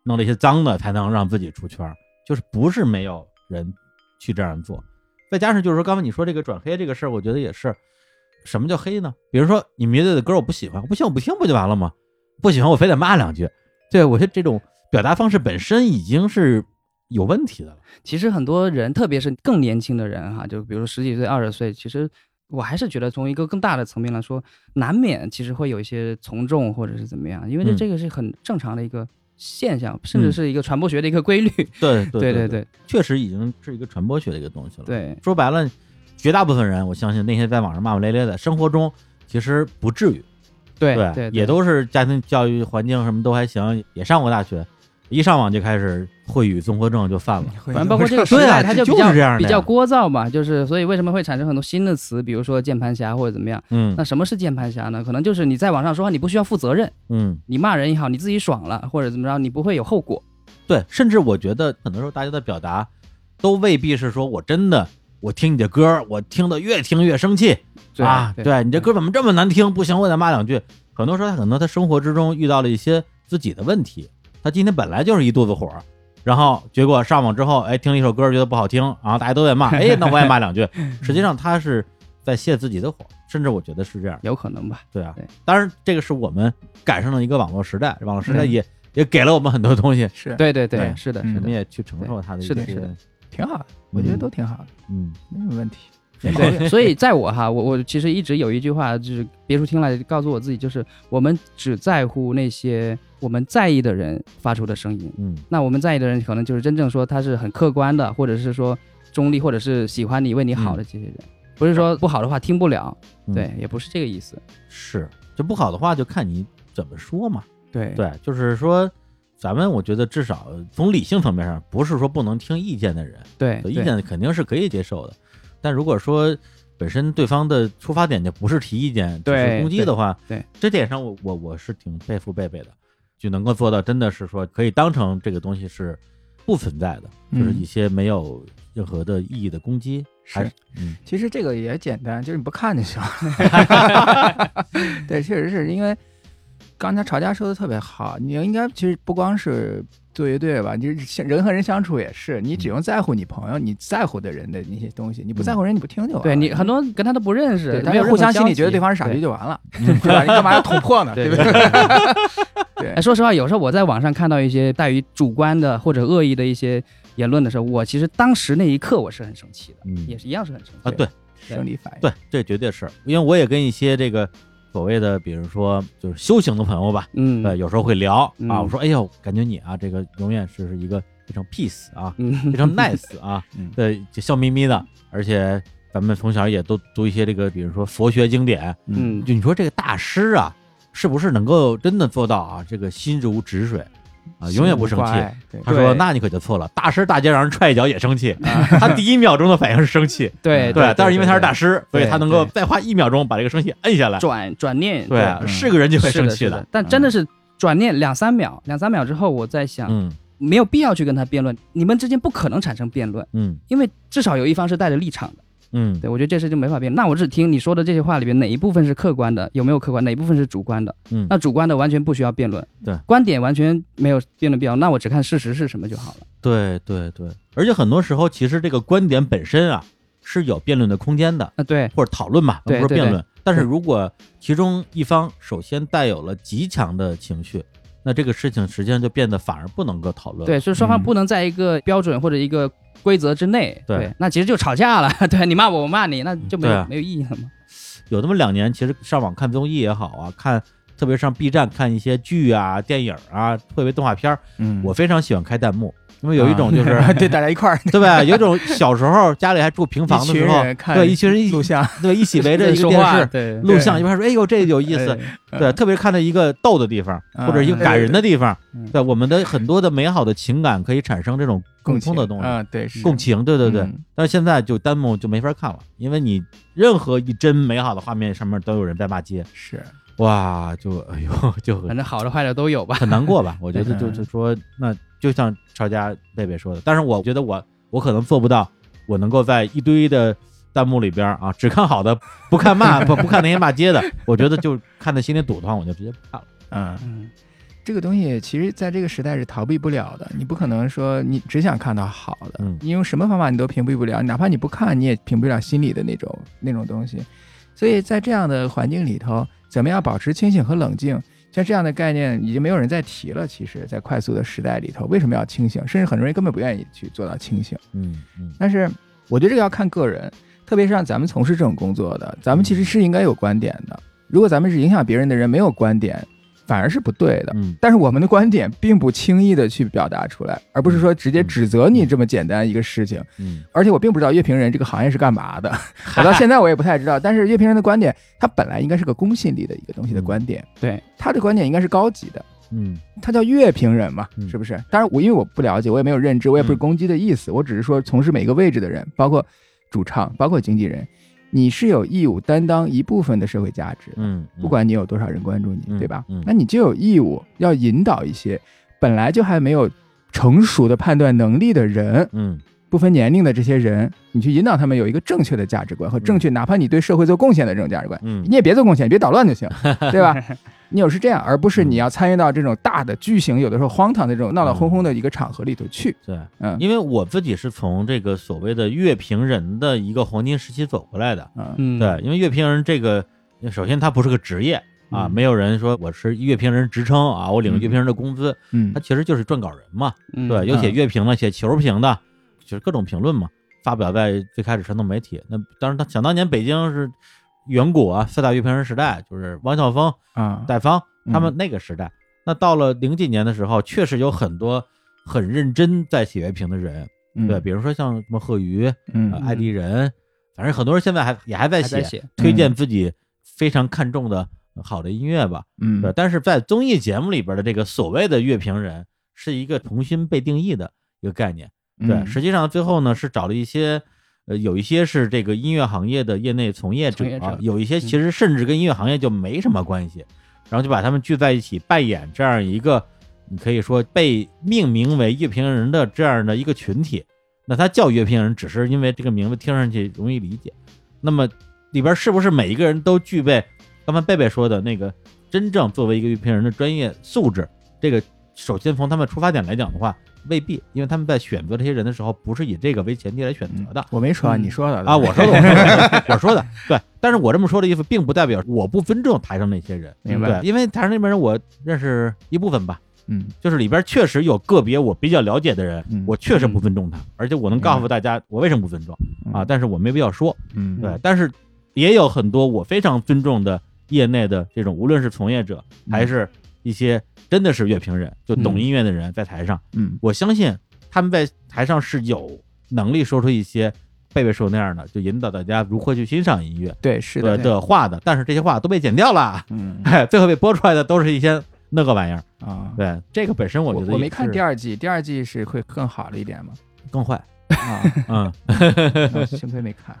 弄这些脏的才能让自己出圈，就是不是没有人去这样做。再加上就是说，刚才你说这个转黑这个事儿，我觉得也是，什么叫黑呢？比如说你乐队的歌我不喜欢，我不行我不听不就完了吗？不喜欢我非得骂两句，对我觉得这种表达方式本身已经是有问题的了。其实很多人，特别是更年轻的人哈，就比如说十几岁、二十岁，其实我还是觉得从一个更大的层面来说，难免其实会有一些从众或者是怎么样，因为这嗯。这个是很正常的一个现象，甚至是一个传播学的一个规律。对对对 对对，确实已经是一个传播学的一个东西了。，对。说白了，绝大部分人，我相信那些在网上骂骂咧咧的，生活中其实不至于，对对，也都是家庭教育环境什么都还行，也上过大学，一上网就开始会语综合症就犯了。反正包括这个时代，它就比较是这样的比较聒噪嘛，就是所以为什么会产生很多新的词，比如说键盘侠或者怎么样？嗯那什么是键盘侠呢？可能就是你在网上说话，你不需要负责任，嗯，你骂人也好，你自己爽了或者怎么着，你不会有后果。对，甚至我觉得很多时候大家的表达都未必是说我真的我听你的歌，我听的越听越生气，对啊，对对你这歌怎么这么难听？不行，我得骂两句。很多时候，他可能他生活之中遇到了一些自己的问题，他今天本来就是一肚子火，然后结果上网之后，哎，听了一首歌觉得不好听，然后大家都在骂，哎，那我也骂两句。实际上他是在泄自己的火，甚至我觉得是这样。有可能吧？对啊对，当然这个是我们赶上了一个网络时代，网络时代嗯也也给了我们很多东西，是对对对对，是的，嗯是的，我们也去承受他的一些是的是的挺好的，我觉得都挺好的，嗯没什么问题。对，所以在我哈，我我其实一直有一句话，就是别处听来告诉我自己，就是我们只在乎那些我们在意的人发出的声音。嗯。那我们在意的人，可能就是真正说他是很客观的，或者是说中立，或者是喜欢你、为你好的这些人，不是说不好的话听不了，嗯。对，也不是这个意思。是，就不好的话就看你怎么说嘛。对。对，就是说，咱们我觉得至少从理性层面上，不是说不能听意见的人，对。意见肯定是可以接受的。但如果说本身对方的出发点就不是提意见，只是攻击的话，对对这点上我我我是挺佩服贝贝的，就能够做到真的是说可以当成这个东西是不存在的，就是嗯一些没有任何的意义的攻击，还是嗯其实这个也简单，就是你不看就行了。对，确实是因为刚才曹佳说的特别好，你应该其实不光是做乐队吧，你就是人和人相处也是，你只用在乎你朋友、你在乎的人的那些东西，你不在乎人你不听就完了。对你很多人跟他都不认识对，，没有互相心里觉得对方是傻逼就完了，对 吧？你干嘛要捅破呢？对对不对？对 哎，说实话，有时候我在网上看到一些带于主观的或者恶意的一些言论的时候，我其实当时那一刻我是很生气的，嗯也是一样是很生气啊，对生理反应。对，这绝对是因为我也跟一些这个所谓的，比如说就是修行的朋友吧，嗯，呃，有时候会聊啊，嗯我说，哎呦，感觉你啊，这个永远是一个非常 peace 啊，嗯，非常 nice 啊 嗯，对，就笑眯眯的，而且咱们从小也都读一些这个，比如说佛学经典，嗯。就你说这个大师啊，是不是能够真的做到啊，这个心如止水啊，永远不生气？对。他说：“那你可就错了，大师大街让人踹一脚也生气，他第一秒钟的反应是生气，对对，但是因为他是大师，所以他能够再花一秒钟把这个生气摁下来。转转念，对，嗯。是个人就会，生气是的，但真的是转念两三秒，两三秒之后，我在想，嗯。没有必要去跟他辩论，你们之间不可能产生辩论，嗯。因为至少有一方是带着立场的。嗯，对我觉得这事就没法辩。那我只听你说的这些话里边哪一部分是客观的，有没有客观，哪一部分是主观的？嗯那主观的完全不需要辩论，对，观点完全没有辩论必要。那我只看事实是什么就好了。对对对，而且很多时候其实这个观点本身啊是有辩论的空间的，啊，对，或者讨论嘛，不是辩论。但是如果其中一方首先带有了极强的情绪，那这个事情实际上就变得反而不能够讨论。对，所以双方嗯不能在一个标准或者一个规则之内。对那其实就吵架了。对你骂我，我骂你，那就没有、啊没有意义了嘛。有那么两年，其实上网看综艺也好啊，看特别上 B 站看一些剧啊、电影啊、特别动画片儿，嗯我非常喜欢开弹幕，因为有一种就是、啊对大家一块儿。对吧？有一种小时候家里还住平房的时候对一群人一录像，对一起围着一个说电视录像，一边说哎呦这有意思，哎对，特别看到一个逗的地方嗯或者一个感人的地方嗯，对我们的很多的美好的情感可以产生这种共通的东西，啊，对，是。共情，对对对。嗯。但是现在就弹幕就没法看了，因为你任何一帧美好的画面上面都有人在骂街，是。哇，就哎呦就反正好的坏的都有吧。很难过吧？我觉得嗯就是说，那就像超家贝贝说的，但是我觉得我我可能做不到，我能够在一堆的弹幕里边啊，只看好的，不看骂 不不看那些骂街的，我觉得就看的心里堵得慌，我就直接不看了。嗯。嗯，这个东西其实在这个时代是逃避不了的，你不可能说你只想看到好的，嗯你用什么方法你都屏蔽不了，哪怕你不看，你也屏蔽不了心里的那种那种东西。所以在这样的环境里头，怎么样保持清醒和冷静？像这样的概念已经没有人再提了。其实，在快速的时代里头，为什么要清醒？甚至很多人根本不愿意去做到清醒。嗯嗯但是我觉得这个要看个人，特别是像咱们从事这种工作的，咱们其实是应该有观点的。如果咱们是影响别人的人，没有观点，反而是不对的。嗯但是我们的观点并不轻易的去表达出来，而不是说直接指责你这么简单一个事情。嗯而且我并不知道乐评人这个行业是干嘛的，我到现在我也不太知道。但是乐评人的观点，他本来应该是个公信力的一个东西的观点，对，他的观点应该是高级的。嗯他叫乐评人嘛，嗯是不是？当然我因为我不了解，我也没有认知，我也不是嗯攻击的意思，我只是说从事每个位置的人，包括主唱，包括经纪人，你是有义务担当一部分的社会价值的。嗯，不管你有多少人关注你，嗯对吧？嗯那你就有义务要引导一些本来就还没有成熟的判断能力的人，嗯不分年龄的这些人，你去引导他们有一个正确的价值观和正确，哪怕你对社会做贡献的这种价值观，嗯你也别做贡献，别捣乱就行，对吧？你有是这样，而不是你要参与到这种大的巨型，有的时候荒唐的这种闹闹哄哄的一个场合里头去。对，嗯。因为我自己是从这个所谓的乐评人的一个黄金时期走过来的，嗯。嗯，对，因为乐评人这个，首先他不是个职业啊，嗯没有人说我是乐评人职称啊，我领乐评人的工资，嗯。他其实就是撰稿人嘛，嗯。对，有写嗯。乐评的，写球评的，就是各种评论嘛，发表在最开始传统媒体。那当然，他想当年北京是远古啊，四大乐评人时代，就是汪晓峰、啊，戴芳他们嗯那个时代。那到了零几年的时候，确实有很多很认真在写乐评的人，嗯。对，比如说像什么贺瑜、嗯。呃艾迪人，反正很多人现在还也还在写，在写，推荐自己非常看重的好的音乐吧。嗯。对，但是在综艺节目里边的这个所谓的乐评人，是一个重新被定义的一个概念。对，嗯。实际上最后呢是找了一些，呃，有一些是这个音乐行业的业内从业者从业者啊，有一些其实甚至跟音乐行业就没什么关系，然后就把他们聚在一起扮演这样一个，你可以说被命名为乐评人的这样的一个群体。那他叫乐评人，只是因为这个名字听上去容易理解。那么里边是不是每一个人都具备刚才贝贝说的那个真正作为一个乐评人的专业素质？这个首先从他们出发点来讲的话，未必，因为他们在选择这些人的时候，不是以这个为前提来选择的。我没说，嗯你说的啊，我说的，我说的，我说的，对。但是我这么说的意思，并不代表我不尊重台上那些人，明白对，因为台上那边人我认识一部分吧，嗯就是里边确实有个别我比较了解的人，嗯我确实不尊重他，而且我能告诉大家我为什么不尊重啊，但是我没必要说，嗯对。但是也有很多我非常尊重的业内的这种，无论是从业者嗯还是一些真的是乐评人，就懂嗯音乐的人，在台上，嗯我相信他们在台上是有能力说出一些贝贝说那样的，就引导大家如何去欣赏音乐对是的的的话的。但是这些话都被剪掉了，嗯哎，最后被播出来的都是一些那个玩意儿。啊。对，这个本身我我觉得我没看第二，季，第二季是会更好了一点吗？更坏。啊，嗯，幸亏没看，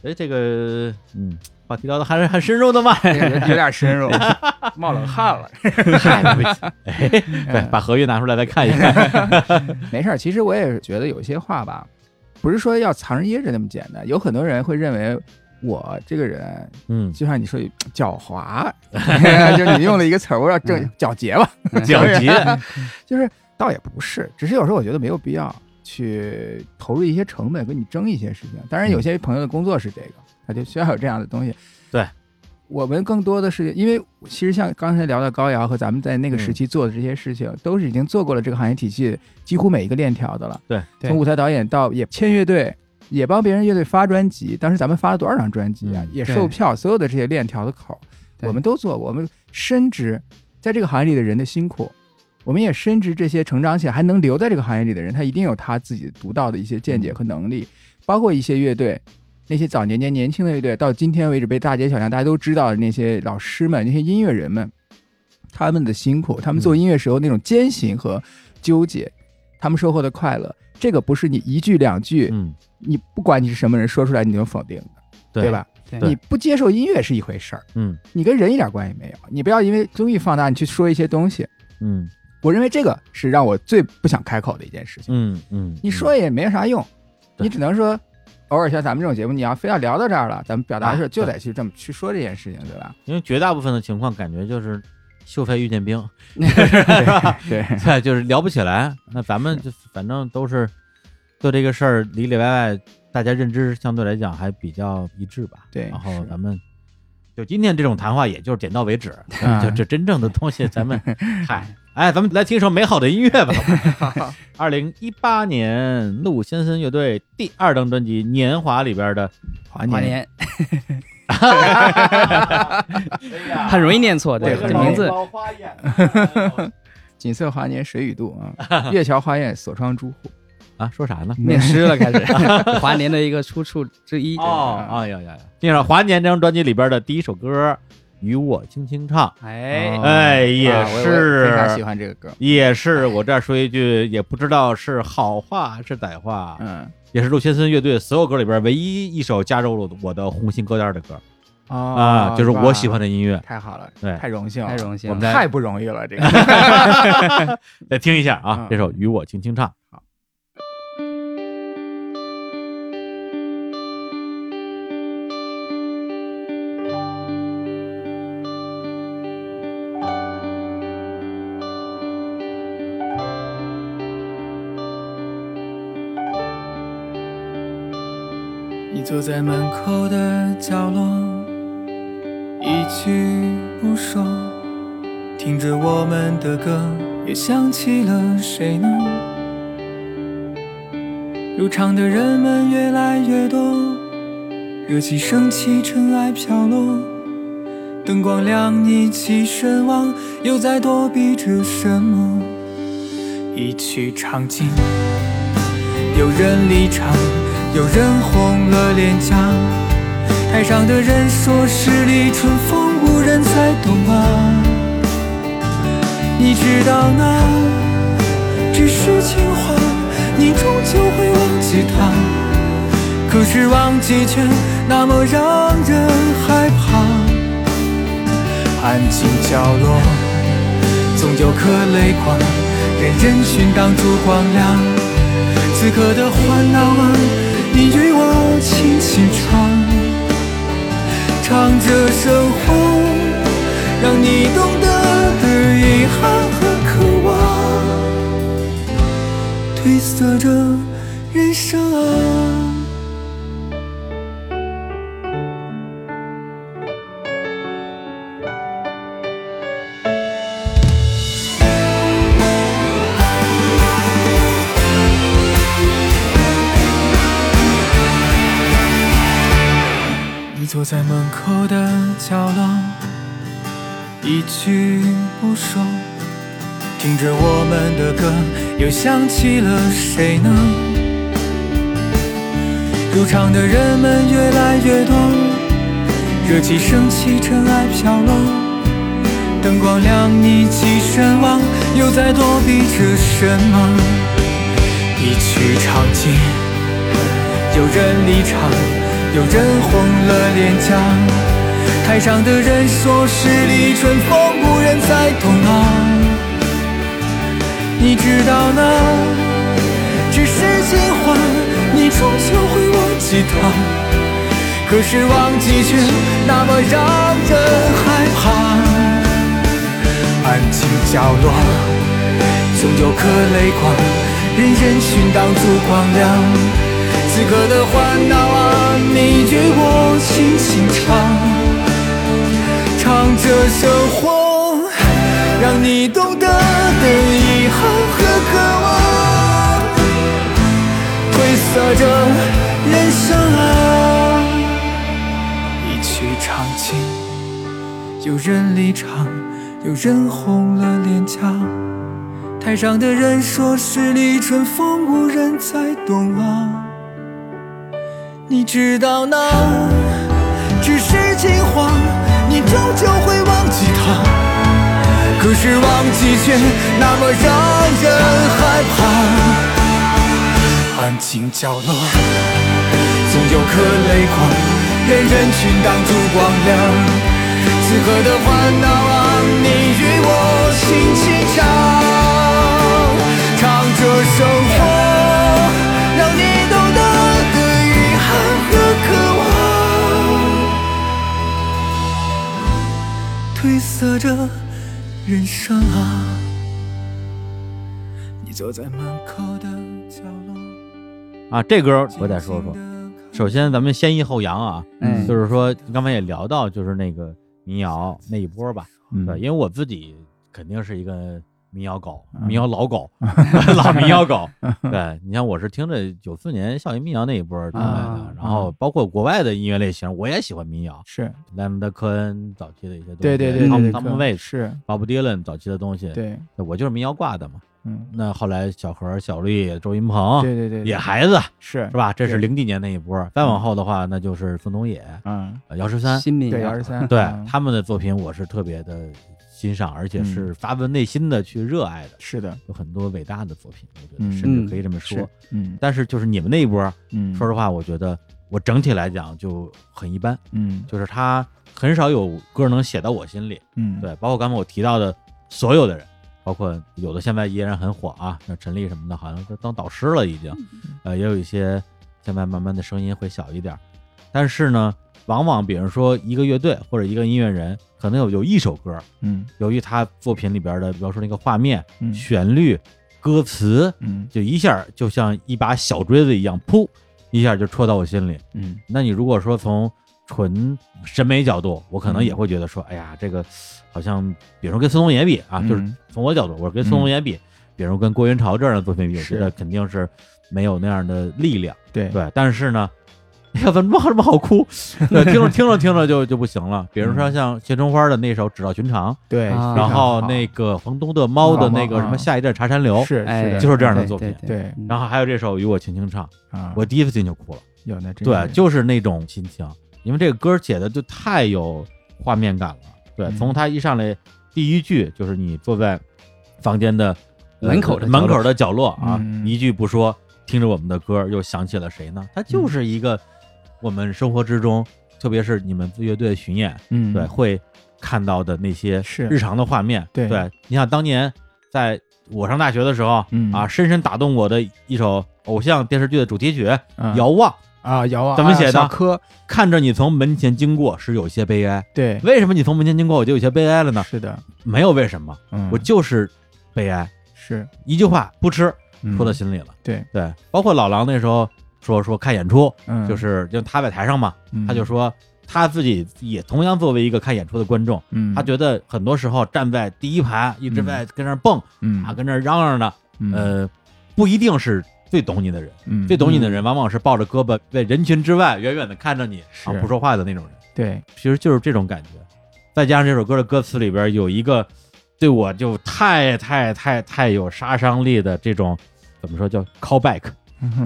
所 以这个嗯，话题聊的还是很深入的嘛。有有点深入，冒冷汗了。哎，对，把合约拿出来再看一看。没事儿，其实我也是觉得有些话吧，不是说要藏着掖着那么简单。有很多人会认为我这个人，嗯，就像你说狡猾，就是你用了一个词儿，我要正狡黠吧，狡黠。就是倒也不是，只是有时候我觉得没有必要去投入一些成本跟你争一些事情。当然，有些朋友的工作是这个，他就需要有这样的东西。对。我们更多的是，因为其实像刚才聊到高瑶和咱们在那个时期做的这些事情，都是已经做过了这个行业体系几乎每一个链条的了。对，对从舞台导演到也签乐队，也帮别人乐队发专辑。当时咱们发了多少张专辑啊？嗯也售票，所有的这些链条的口我们都做过。我们深知在这个行业里的人的辛苦，我们也深知这些成长起来还能留在这个行业里的人，他一定有他自己独到的一些见解和能力。包括一些乐队，那些早年间年轻的乐队，到今天为止被大街小巷大家都知道的那些老师们、那些音乐人们，他们的辛苦，他们做音乐时候那种艰辛和纠结，他们收获的快乐，这个不是你一句两句，嗯，你不管你是什么人说出来你就能否定的，对吧？对你不接受音乐是一回事儿，嗯你跟人一点关系没有。你不要因为综艺放大，你去说一些东西。嗯我认为这个是让我最不想开口的一件事情。嗯嗯，你说也没啥用，你只能说，偶尔像咱们这种节目，你要非要聊到这儿了，咱们表达的时候啊就得去这么去说这件事情，对吧？因为绝大部分的情况感觉就是秀才遇见兵，对，对，就是聊不起来。那咱们就反正都是对这个事儿里里外外，大家认知相对来讲还比较一致吧。对然后是咱们就今天这种谈话，也就是点到为止。啊 就这真正的东西，咱们嗨，哎，咱们来听一首美好的音乐吧。二零一八年陆先生乐队第二张专辑《年华》里边的华华年，年，很容易念错，对，对这名字 锦瑟华年水与渡啊，月桥花艳锁窗朱户。啊，说啥呢？念诗了，开始华年的一个出处之一。哦，哎呀呀呀！听上华年这张专辑里边的第一首歌《与我轻轻唱》，哎，哦哎，也是非常喜欢这个歌。也是我这儿说一句，也不知道是好话是歹话，嗯也是陆先森乐队所有歌里边唯一一首加入了我的红心歌单的歌啊啊，就是我喜欢的，音乐。太好了，对太荣幸了，太荣幸了。我们太不容易了，这个。再听一下啊嗯，这首《与我轻轻唱》。坐在门口的角落，一句不说，听着我们的歌，又想起了谁呢？入场的人们越来越多，热气升起，尘埃飘落，灯光亮，一起神往，又在躲避着什么？一曲唱尽，有人离场。有人红了脸颊，台上的人说十里春风无人再懂啊。你知道那只是情话，你终究会忘记他。可是忘记却那么让人害怕。安静角落，总有颗泪光，任人群挡住光亮。此刻的欢闹啊。你与我轻轻唱，唱着生活，让你懂得的遗憾和渴望，褪色着在门口的角落，一句不说，听着我们的歌，又想起了谁呢？入场的人们越来越多，热气升起，尘埃飘落，灯光亮，你起身望，又在躲避着什么？一曲唱尽，有人离场。有人红了脸颊，台上的人说十里春风无人再懂啊。你知道那只是情话，你终究会忘记他。可是忘记却那么让人害怕。安静角落，总有颗泪光，任人群挡住光亮。此刻的欢闹啊，你与我轻轻唱，唱着生活，让你懂得的遗憾和渴望，褪色着人生啊。一曲唱尽，有人离场，有人红了脸颊，台上的人说十里春风无人再懂啊。你知道那只是情话，你终究会忘记他。可是忘记却那么让人害怕。安静角落，总有颗泪光，任人群挡住光亮。此刻的欢闹啊，你与我轻轻唱，唱着生活，褪色着人生啊！你坐在门口的角落啊，这歌我得说说。首先，咱们先抑后扬啊，嗯就是说刚才也聊到，就是那个民谣那一波吧，嗯对，因为我自己肯定是一个民谣狗，嗯民谣老狗，老民谣狗。对你像我是听着九四年校园民谣那一波出来的啊，然后包括国外的音乐类型，我也喜欢民谣，是。莱姆德·科恩早期的一些东西，对对对对汤姆对，汤姆·韦斯、是，鲍勃·迪伦早期的东西，对，我就是民谣挂的嘛。嗯，那后来小何、小绿、周云鹏、对对对，野孩子是。是吧？这是零几年那一波，再往后的话，那就是宋冬野、嗯，呃姚十三，对，新民谣。幺十三，对嗯。他们的作品，我是特别的欣赏，而且是发自内心的去热爱的，是的，有很多伟大的作品，我觉嗯。得甚至可以这么说。，嗯。但是就是你们那一波，嗯，说实话，我觉得我整体来讲就很一般，嗯。就是他很少有歌能写到我心里。嗯，对，包括刚才我提到的所有的人，包括有的现在依然很火啊，像陈粒什么的，好像都当导师了已经，呃，也有一些现在慢慢的声音会小一点，但是呢，往往比如说一个乐队或者一个音乐人，可能有有一首歌，嗯。由于他作品里边的，比方说那个画面、嗯。旋律、歌词，嗯。就一下就像一把小锥子一样，噗，一下就戳到我心里。嗯。那你如果说从纯审美角度，我可能嗯。也会觉得说，哎呀，这个好像，比如说跟孙红野比啊，就是嗯从我角度，我跟孙红野比，比如跟郭云潮这样的作品比，我是觉得肯定是没有那样的力量。对。对，但是呢，哎呀，怎么这么好哭？对，听着听着听着就就不行了。比如说嗯像谢春花的那首《只道寻常》，对，啊然后那个房东的猫的那个什么啊下一站茶山流，哎，是是，就是这样的作品对然后还有这首《与我轻轻唱》，啊，我第一次听就哭了。有那真对，就是那种心情，因为这个歌写的就太有画面感了。对，嗯从他一上来第一句就是你坐在房间的呃门口的门口的角落啊，嗯一句不说，听着我们的歌，又想起了谁呢？他就是一个我们生活之中，特别是你们乐队巡演，嗯对，会看到的那些是日常的画面。对对，你想当年在我上大学的时候、嗯啊，深深打动我的一首偶像电视剧的主题曲《啊遥望》。啊遥望怎么写的啊小柯看着你从门前经过，是有些悲哀。对为什么你从门前经过，我就有些悲哀了呢？是的，没有为什么，嗯我就是悲哀。是一句话不吃，嗯说到心里了。对对，包括老狼那时候说说看演出，嗯。就是因为他在台上嘛，嗯。他就说他自己也同样作为一个看演出的观众，嗯。他觉得很多时候站在第一排一直在跟那蹦嗯。啊，跟那嚷嚷的，嗯。呃，不一定是最懂你的人，嗯。最懂你的人往往是抱着胳膊在人群之外远远的看着你啊不说话的那种人。对。其实就是这种感觉。再加上这首歌的歌词里边有一个对我就太太太太有杀伤力的这种怎么说叫 callback，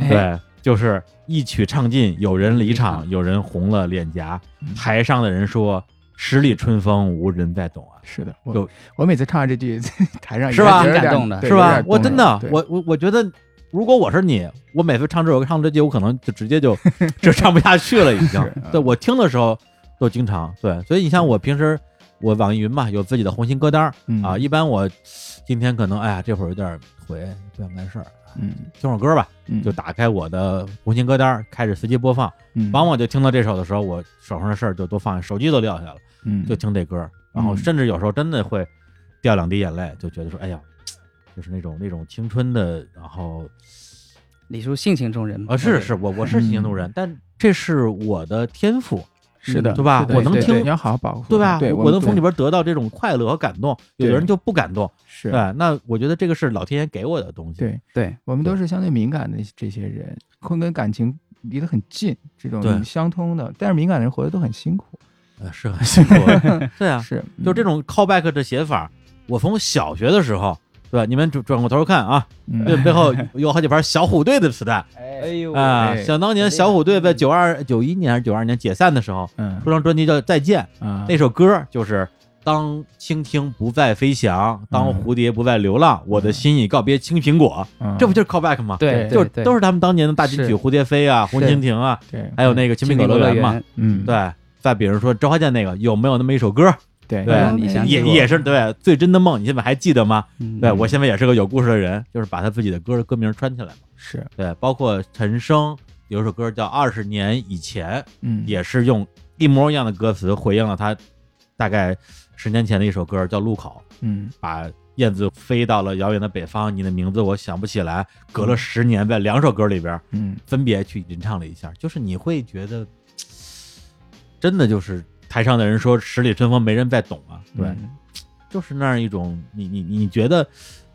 哎对，就是一曲唱尽，有人离场，有人红了脸颊，嗯。台上的人说十里春风无人再懂啊。是的，有我我每次唱完这句，台上是吧？感动的。是吧？我真的，我我我觉得，如果我是你，我每次唱这首歌唱这句，我可能就直接就 就唱不下去了，已经。是。对我听的时候都经常对，所以你像我平时我网易云嘛有自己的红心歌单啊，一般我今天可能哎呀这会儿有点颓，不想干事儿，嗯。听会儿歌吧，嗯。就打开我的红心歌单，开始随机播放，嗯。往往就听到这首的时候，我手上的事儿就都放下，手机都撂下了。嗯。就听这歌，然后嗯。甚至有时候真的会掉两滴眼泪，就觉得说，哎呀，就是那种那种青春的，然后李叔性情中人嘛，啊，是是，我我是性情中人，但这是我的天赋，是的，对吧我能听你要好好保护，对吧？对，我能从里边边得到这种快乐和感动，有的人就不感动，是对，那我觉得这个是老天爷给我的东西，对对，我们都是相对敏感的这些人，会跟感情离得很近，这对种相通的，但是敏感的人活得都很辛苦，呃是很辛苦，对啊，是，就这种 callback 的写法，我从小学的时候，对吧？你们转转过头看啊，嗯这背后有好几盘小虎队的磁带。哎呦啊，哎想当年小虎队在九二九一年还是九二年解散的时候，嗯出张专辑叫《再见》，啊那首歌就是当蜻蜓不再飞翔，当嗯蝴蝶不再流浪，我的心已告别青苹果，嗯这不就是 callback 吗？对，就对对都是他们当年的大金曲《蝴蝶飞》啊，《红蜻蜓》啊，对还有那个《青苹果乐园》嘛。，嗯对，再比如说周华健那个，有没有那么一首歌？对对你想也也是对最真的梦，你现在还记得吗？嗯对我现在也是个有故事的人，就是把他自己的歌的歌名串起来嘛。是对，包括陈升有一首歌叫《二十年以前》，嗯也是用一模一样的歌词回应了他大概十年前的一首歌叫《路口》，嗯把燕子飞到了遥远的北方，你的名字我想不起来。隔了十年，在两首歌里边嗯分别去吟唱了一下，就是你会觉得，真的就是台上的人说十里春风没人再懂啊，对，嗯就是那样一种你你你觉得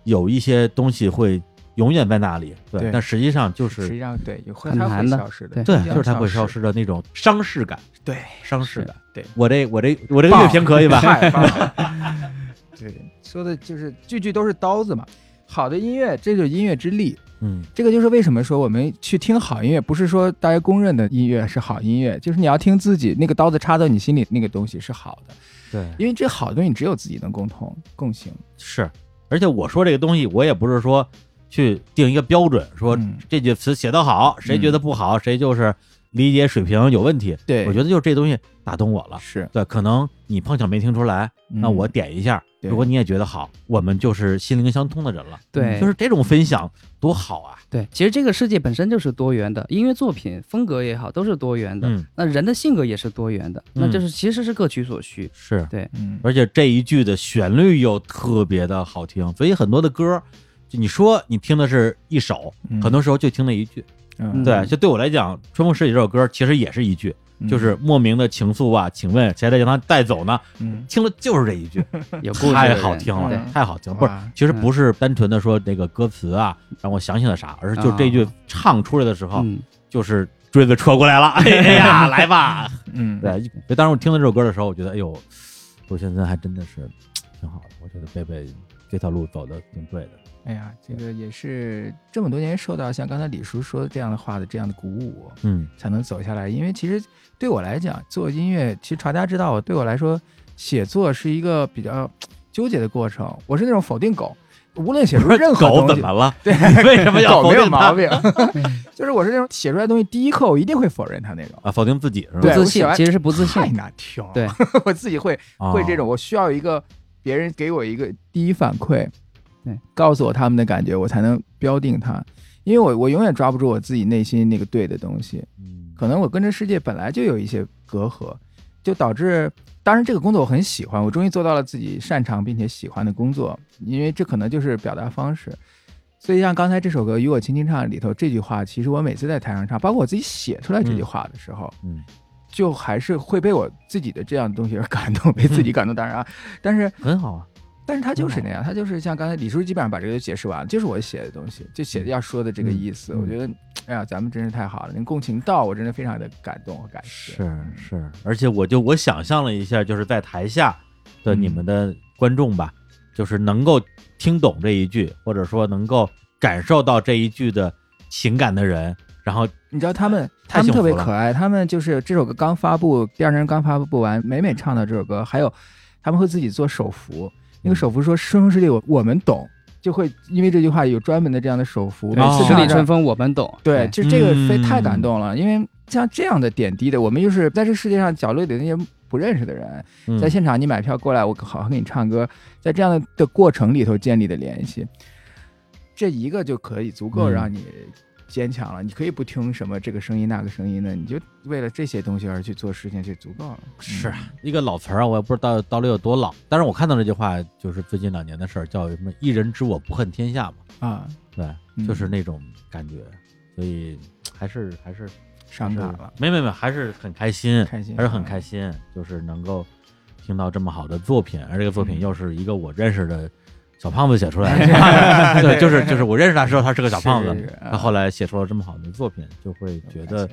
有一些东西会永远在那里，对，对但实际上就是实际上对也会它会很难的消失的，对就是它会消失，失的那种伤势感，对，伤势感。对，我这我这我这个乐评可以吧？太棒了。对，说的就是句句都是刀子嘛。好的音乐，这就是音乐之力。嗯，这个就是为什么说我们去听好音乐，不是说大家公认的音乐是好音乐，就是你要听自己那个刀子插到你心里那个东西是好的，对，因为这好的东西只有自己能共同共情。是。而且我说这个东西，我也不是说去定一个标准，说嗯这句词写得好，谁觉得不好，谁就是理解水平有问题。对我觉得就是这东西打动我了。是，对，可能你碰巧没听出来，那嗯我点一下。对如果你也觉得好，我们就是心灵相通的人了。对，就是这种分享多好啊！对，其实这个世界本身就是多元的，音乐作品风格也好，都是多元的。嗯，那人的性格也是多元的，那嗯就是其实是各取所需。是。对，嗯，而且这一句的旋律又特别的好听，所以很多的歌，就你说你听的是一首，嗯很多时候就听那一句，嗯对，就对我来讲，《春风十里》这首歌其实也是一句，就是莫名的情愫啊，请问谁在将他带走呢？嗯听了就是这一句，有故事太好听了，太好听了。不是，其实不是单纯的说那个歌词啊让我想起了啥，而是就这句唱出来的时候，嗯，就是锥子戳过来了，哎呀，来吧。嗯，对，就当时我听到这首歌的时候，我觉得，哎呦，周先生还真的是挺好的。我觉得贝贝这条路走的挺对的。哎呀，这个也是这么多年受到像刚才李叔说的这样的话的这样的鼓舞，嗯才能走下来。因为其实对我来讲，做音乐，其实传家之道，对我来说，写作是一个比较纠结的过程。我是那种否定狗，无论写出 任何东西狗怎么，了？对，为什么要狗没有毛病，就是我是那种写出来的东西，第一刻我一定会否认它那种。啊？否定自己是吧？对不自我写完，信其实是不自信太。难听了。对，我自己会哦会这种，我需要一个别人给我一个第一反馈，对，告诉我他们的感觉，我才能标定它。因为我我永远抓不住我自己内心那个对的东西，嗯可能我跟这世界本来就有一些隔阂，就导致，当然这个工作我很喜欢，我终于做到了自己擅长并且喜欢的工作，因为这可能就是表达方式。所以像刚才这首歌《与我轻轻唱》里头这句话，其实我每次在台上唱，包括我自己写出来这句话的时候，嗯，就还是会被我自己的这样的东西而感动，被自己感动。当然啊，但是很好啊。但是他就是那样，他就是像刚才李叔基本上把这个就解释完了，就是我写的东西，就写的要说的这个意思。我觉得，哎呀，咱们真是太好了，能共情到，我真的非常的感动和感谢。是是，而且我就我想象了一下，就是在台下的你们的观众吧，就是能够听懂这一句，或者说能够感受到这一句的情感的人，然后你知道他们，他们特别可爱，他们就是这首歌刚发布，第二天刚发布完，每每唱到这首歌，还有他们会自己做手幅，那个手幅说“春风十里我我们懂”，就会因为这句话有专门的这样的手幅，每次十里春风我们懂。对，就这个太感动了，因为像这样的点滴的，我们就是在这世界上角落里的那些不认识的人，嗯在现场你买票过来，我好好给你唱歌，在这样的的过程里头建立的联系，这一个就可以足够嗯。让你坚强了。你可以不听什么这个声音那个声音的，你就为了这些东西而去做事情，就足够了。是啊一个老词儿啊，我也不知道到底有多老，但是我看到这句话就是最近两年的事儿，叫什么“一人知我不恨天下”嘛，啊，对，嗯就是那种感觉，所以还是还是是伤感了，没没没，还是很开心，开心还是很开心，就是能够听到这么好的作品，而这个作品嗯又是一个我认识的小胖子写出来的，对，就是就是我认识他时候他是个小胖子他后来写出了这么好的作品，就会觉得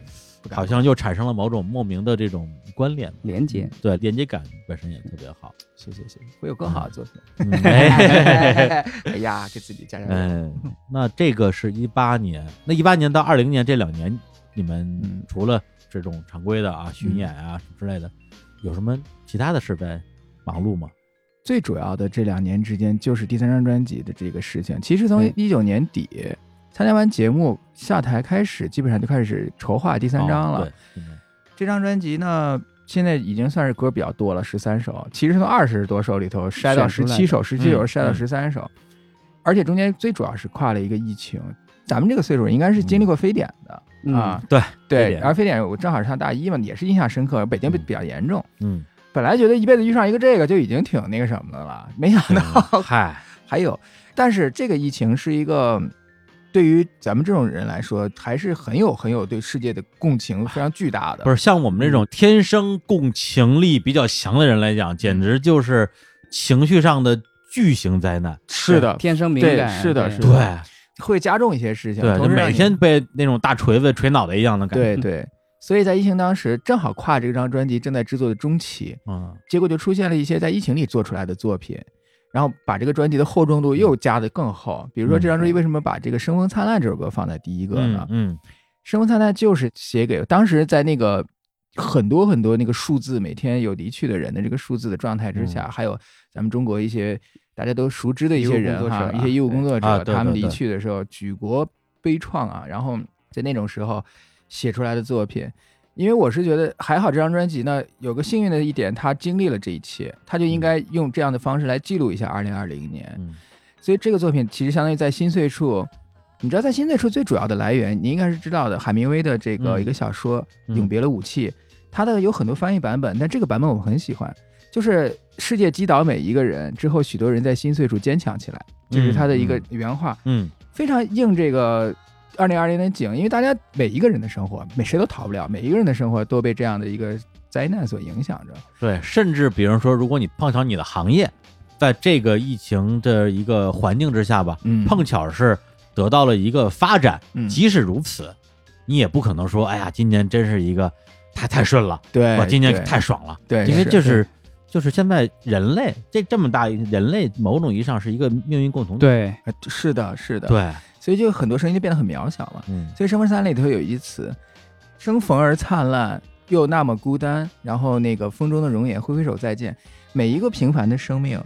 好像又产生了某种莫名的这种关联，连接，对，连接感本身也特别好。谢谢谢谢，会有更好的作品。嗯哎 哎呀，给自己加加油。嗯，那这个是一八年，那一八年到二零年这两年，你们嗯除了这种常规的啊巡演啊什么之类的，有什么其他的事在忙碌吗？最主要的这两年之间，就是第三张专辑的这个事情。其实从哎一九年底参加完节目下台开始，基本上就开始筹划第三张了。这张专辑呢，现在已经算是歌比较多了，十三首。其实从二十多首里头筛到十七首，十七首嗯筛到嗯十三首，而且中间最主要是跨了一个疫情。咱们这个岁数应该是经历过非典的、嗯啊，对对。典然后非典我正好上大一嘛，也是印象深刻。北京比较严重，嗯，本来觉得一辈子遇上一个这个就已经挺那个什么的了，没想到 嗨，还有，但是这个疫情是一个对于咱们这种人来说，还是很有很有对世界的共情，非常巨大的。不是像我们这种天生共情力比较强的人来讲，简直就是情绪上的巨型灾难。是的，天生敏感，是的是的对会加重一些事情，对，就每天被那种大锤子锤脑袋一样的感觉。对对。所以在疫情当时，正好跨这张专辑正在制作的中期，嗯，结果就出现了一些在疫情里做出来的作品，然后把这个专辑的厚重度又加得更厚。比如说这张专辑为什么把这个《生风灿烂》这首歌放在第一个呢？嗯嗯生风灿烂就是写给当时在那个很多很多那个数字每天有离去的人的这个数字的状态之嗯下，还有咱们中国一些大家都熟知的一些人哈，一些医务工作者，啊他们离去的时候举国悲怆啊，然后在那种时候写出来的作品。因为我是觉得还好，这张专辑呢有个幸运的一点，他经历了这一切，他就应该用这样的方式来记录一下二零二零年。嗯。所以这个作品其实相当于在心碎处，你知道在心碎处最主要的来源，你应该是知道的，海明威的这个嗯一个小说《嗯永别了武器》，它的有很多翻译版本，但这个版本我很喜欢，就是世界击倒每一个人之后，许多人在心碎处坚强起来，这是他的一个原话，嗯。非常应这个二零二零年景，因为大家每一个人的生活，每谁都逃不了，每一个人的生活都被这样的一个灾难所影响着。对，甚至比如说，如果你碰巧你的行业在这个疫情的一个环境之下吧，嗯。碰巧是得到了一个发展，嗯。即使如此，你也不可能说，哎呀，今年真是一个太太顺了，对，我今年太爽了，对，因为就是。就是现在人类这这么大，人类某种意义上是一个命运共同体，对，呃是的，是的，，对，所以就很多声音就变得很渺小了。嗯所以《生逢三》里头有一词“生逢而灿烂，又那么孤单”，然后那个风中的容颜，挥挥手再见。每一个平凡的生命，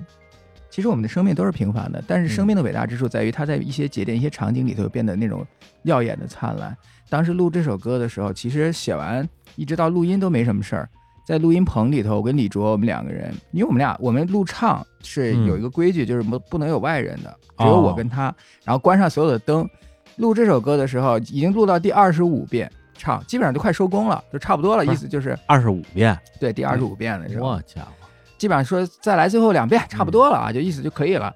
其实我们的生命都是平凡的，但是生命的伟大之处在于它在一些节点、一些场景里头变得那种耀眼的灿烂。当时录这首歌的时候，其实写完一直到录音都没什么事儿。在录音棚里头，我跟李卓我们两个人，因为我们俩我们录唱是有一个规矩，就是不不能有外人的，只有我跟他，然后关上所有的灯。录这首歌的时候，已经录到第二十五遍唱，基本上就快收工了，就差不多了。意思就是二十五遍，对第二十五遍的时候，我家伙，基本上说再来最后两遍，差不多了啊，就意思就可以了。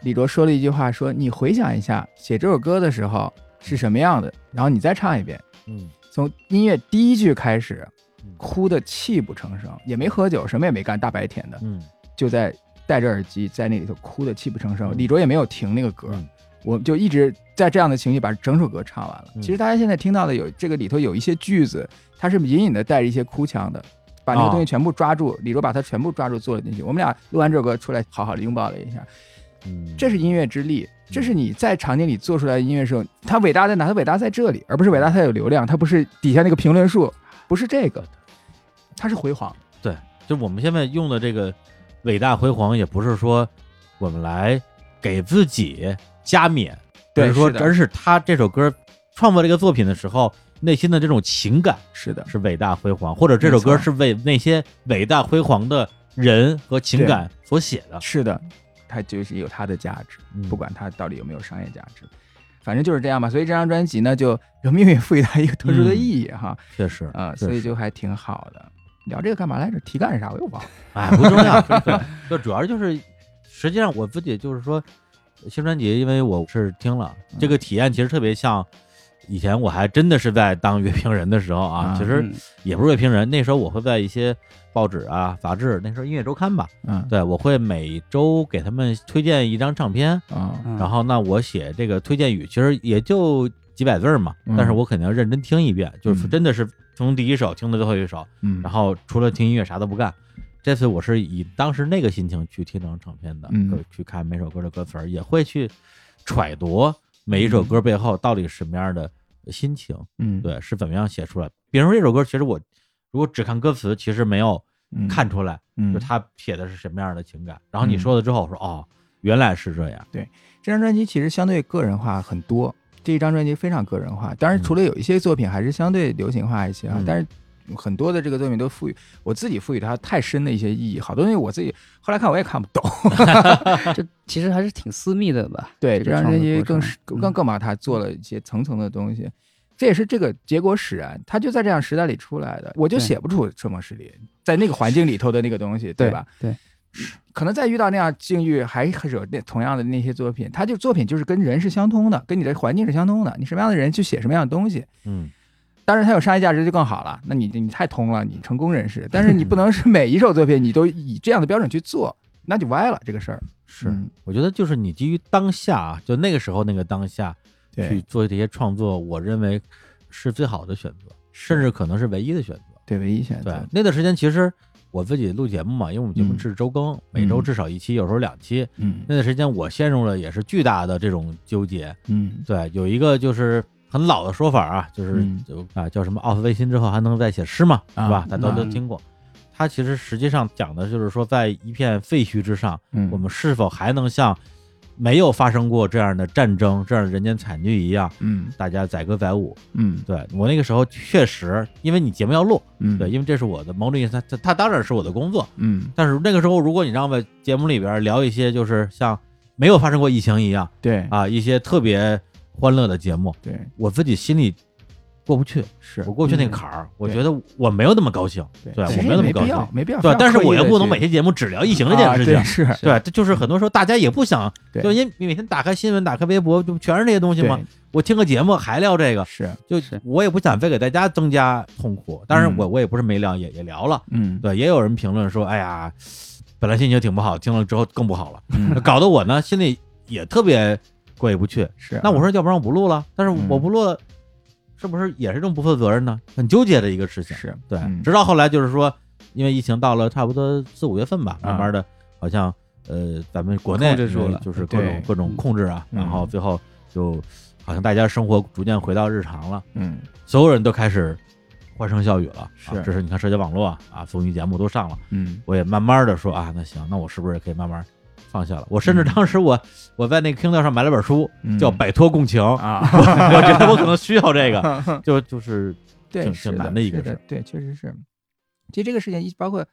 李卓说了一句话，说你回想一下写这首歌的时候是什么样的，然后你再唱一遍，嗯从音乐第一句开始嗯，哭的泣不成声，也没喝酒，什么也没干，大白天的，嗯就在戴着耳机在那里头哭的泣不成声。嗯李卓也没有停那个歌，嗯我就一直在这样的情绪把整首歌唱完了。嗯其实大家现在听到的有这个里头有一些句子，它是隐隐的带着一些哭腔的，把那个哦东西全部抓住，李卓把它全部抓住做了进去。我们俩录完这首歌出来，好好的拥抱了一下，嗯，这是音乐之力。这是你在场景里做出来的音乐时候，它伟大在哪？它伟大在这里，而不是伟大它有流量，它不是底下那个评论数，不是这个，它是辉煌。对就我们现在用的这个伟大辉煌，也不是说我们来给自己加冕，对而是说，而是他这首歌创作这个作品的时候，内心的这种情感是的，是伟大辉煌，或者这首歌是为那些伟大辉煌的人和情感所写的。是的，它就是有它的价值。嗯不管它到底有没有商业价值，反正就是这样吧。所以这张专辑呢，就有命运赋予它一个特殊的意义哈，确实啊、所以就还挺好的。聊这个干嘛来着？题干是啥？我又忘了。哎，不重要，对就主要就是，实际上我自己就是说，新专辑，因为我是听了嗯这个体验，其实特别像以前我还真的是在当乐评人的时候啊，啊其实嗯也不是乐评人，那时候我会在一些报纸啊、杂志，那时候音乐周刊吧，嗯对我会每周给他们推荐一张唱片，然后那我写这个推荐语，其实也就几百字儿嘛，嗯但是我肯定要认真听一遍，就是嗯真的是从第一首听到最后一首，嗯，然后除了听音乐啥都不干。这次我是以当时那个心情去听整张唱片的，嗯。去看每首歌的歌词儿，也会去揣度每一首歌背后到底是什么样的心情，嗯。对，是怎么样写出来。比如说这首歌，其实我如果只看歌词，其实没有嗯看出来，嗯。就他写的是什么样的情感。然后你嗯。说了之后，我说哦，原来是这样，对这张专辑其实相对个人化很多，这一张专辑非常个人化。当然，嗯除了有一些作品还是相对流行化一些啊，嗯但是很多的这个作品都赋予我自己赋予它太深的一些意义，好多东西我自己后来看我也看不懂。这其实还是挺私密的吧？对，这张专辑更是更嗯更把它做了一些层层的东西。这也是这个结果使然，它就在这样时代里出来的。我就写不出车模式里在那个环境里头的那个东西，对吧？？对，可能再遇到那样境遇，还还是有那同样的那些作品，他就作品就是跟人是相通的，跟你的环境是相通的。你什么样的人去写什么样的东西，嗯，当然它有商业价值就更好了。那你你太通了，你成功人士，但是你不能是每一首作品你都以这样的标准去做，那就歪了这个事儿。是嗯，我觉得就是你基于当下啊，就那个时候那个当下去做这些创作，我认为是最好的选择，甚至可能是唯一的选择。对，唯一选择对，那段时间其实我自己录节目嘛，因为我们节目嗯是周更，每周嗯至少一期，有时候两期。嗯那段时间我陷入了也是巨大的这种纠结。嗯对，有一个就是很老的说法啊，就是啊叫什么奥斯维辛之后还能再写诗嘛，啊是吧？大家都听过。他其实实际上讲的就是说，在一片废墟之上，嗯，我们是否还能像没有发生过这样的战争、这样的人间惨剧一样，嗯。大家载歌载舞？嗯。对我那个时候确实，因为你节目要录，嗯。对，因为这是我的某种意义上，它它它当然是我的工作。嗯。但是那个时候，如果你让我在节目里边聊一些就是像没有发生过疫情一样对。啊，一些特别欢乐的节目，对。我自己心里过不去，是。我过不去那个坎儿，我觉得我没有那么高兴，对。我没有那么高兴。没必要，，没必要对，但是我又不能每期节目只聊疫情这件事情是。对，这就是很多时候大家也不想，对。就因为每天打开新闻、打开微博，就全是这些东西嘛。我听个节目还聊这个，是就是。我也不想非给大家增加痛苦。当然嗯。我，我也不是没聊，也也聊了。嗯。对，也有人评论说，哎呀，本来心情挺不好，听了之后更不好了，嗯。搞得我呢心里也特别过意不去。是那我说，要不然我不录了？但是嗯。我不录了，是不是也是这种不负责任呢？很纠结的一个事情。是对，嗯直到后来就是说，因为疫情到了差不多四五月份吧，啊慢慢的，好像呃，咱们国内控制住了就是各对种各种控制啊，嗯然后最后就好像大家生活逐渐回到日常了，嗯所有人都开始欢声笑语了。是啊，这是你看社交网络啊，啊，综艺节目都上了，嗯我也慢慢的说啊，那行，那我是不是也可以慢慢放下了？我甚至嗯当时我我在那个 Kindle 上买了本书，嗯叫《摆脱共情》，啊，我觉得我可能需要这个，就就是对，挺是挺难的一个事，是对，确实是。其实这个事情一包括，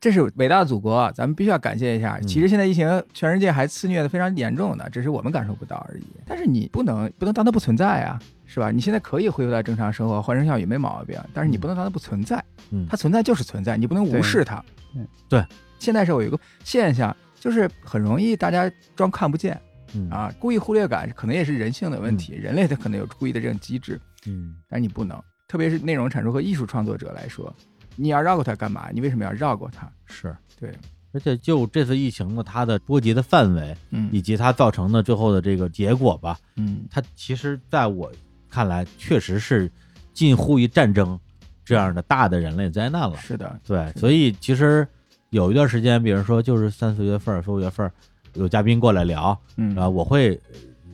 这是伟大的祖国，咱们必须要感谢一下。嗯其实现在疫情全世界还肆虐的非常严重的，只是我们感受不到而已。但是你不能不能当它不存在啊，是吧？你现在可以恢复到正常生活，欢声笑语没毛病，但是你不能当它不存在。嗯它存在就是存在，你不能无视它。对对，现在是有一个现象，就是很容易大家装看不见嗯啊，故意忽略感可能也是人性的问题，人类他可能有故意的这种机制。嗯但是你不能，特别是内容产出和艺术创作者来说，你要绕过它干嘛？你为什么要绕过它？是。对，而且就这次疫情呢，它的波及的范围嗯以及它造成的最后的这个结果吧，嗯它其实在我看来，确实是近乎于战争这样的大的人类灾难了。是的，对，所以其实有一段时间，比如说就是三四月份、四五月份有嘉宾过来聊，嗯啊，我会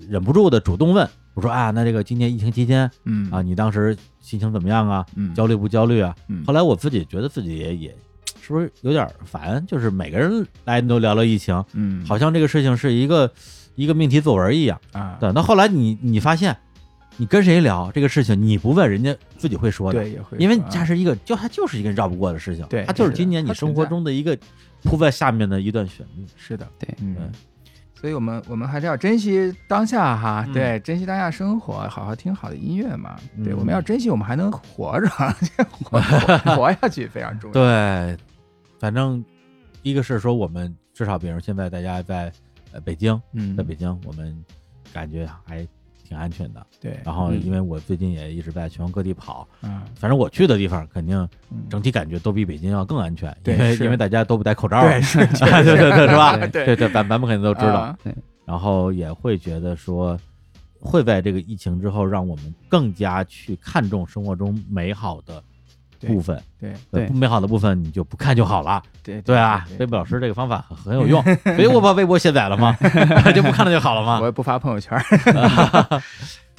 忍不住的主动问，我说啊，那这个今年疫情期间嗯啊，你当时心情怎么样啊？嗯焦虑不焦虑啊？嗯后来我自己觉得自己也也是不是有点烦，就是每个人来都聊聊疫情，嗯好像这个事情是一个一个命题作文一样。啊，对，那后来你你发现，你跟谁聊这个事情，你不问人家自己会说的，对也会，因为啊它是一个就它就是一个绕不过的事情，对它就是今年你生活中的一个铺在下面的一段旋律。是的，对嗯。所以我们我们还是要珍惜当下哈，嗯对，珍惜当下生活，好好听好的音乐嘛。对，嗯我们要珍惜我们还能活着，活活活下去非常重要。对，反正一个是说我们至少，比如现在大家在呃北京，嗯在北京我们感觉还挺安全的。对，然后嗯因为我最近也一直在全国各地跑，嗯反正我去的地方肯定嗯整体感觉都比北京要更安全，对因为因为大家都不戴口罩，对是 对对对对是吧？对对对，咱咱们肯定都知道，啊然后也会觉得说，会在这个疫情之后，让我们更加去看重生活中美好的对部分，对对不美好的部分你就不看就好了。对对啊，微博老师这个方法很很有用，所以我把微博卸载了吗，就不看了就好了吗我。也不发朋友圈，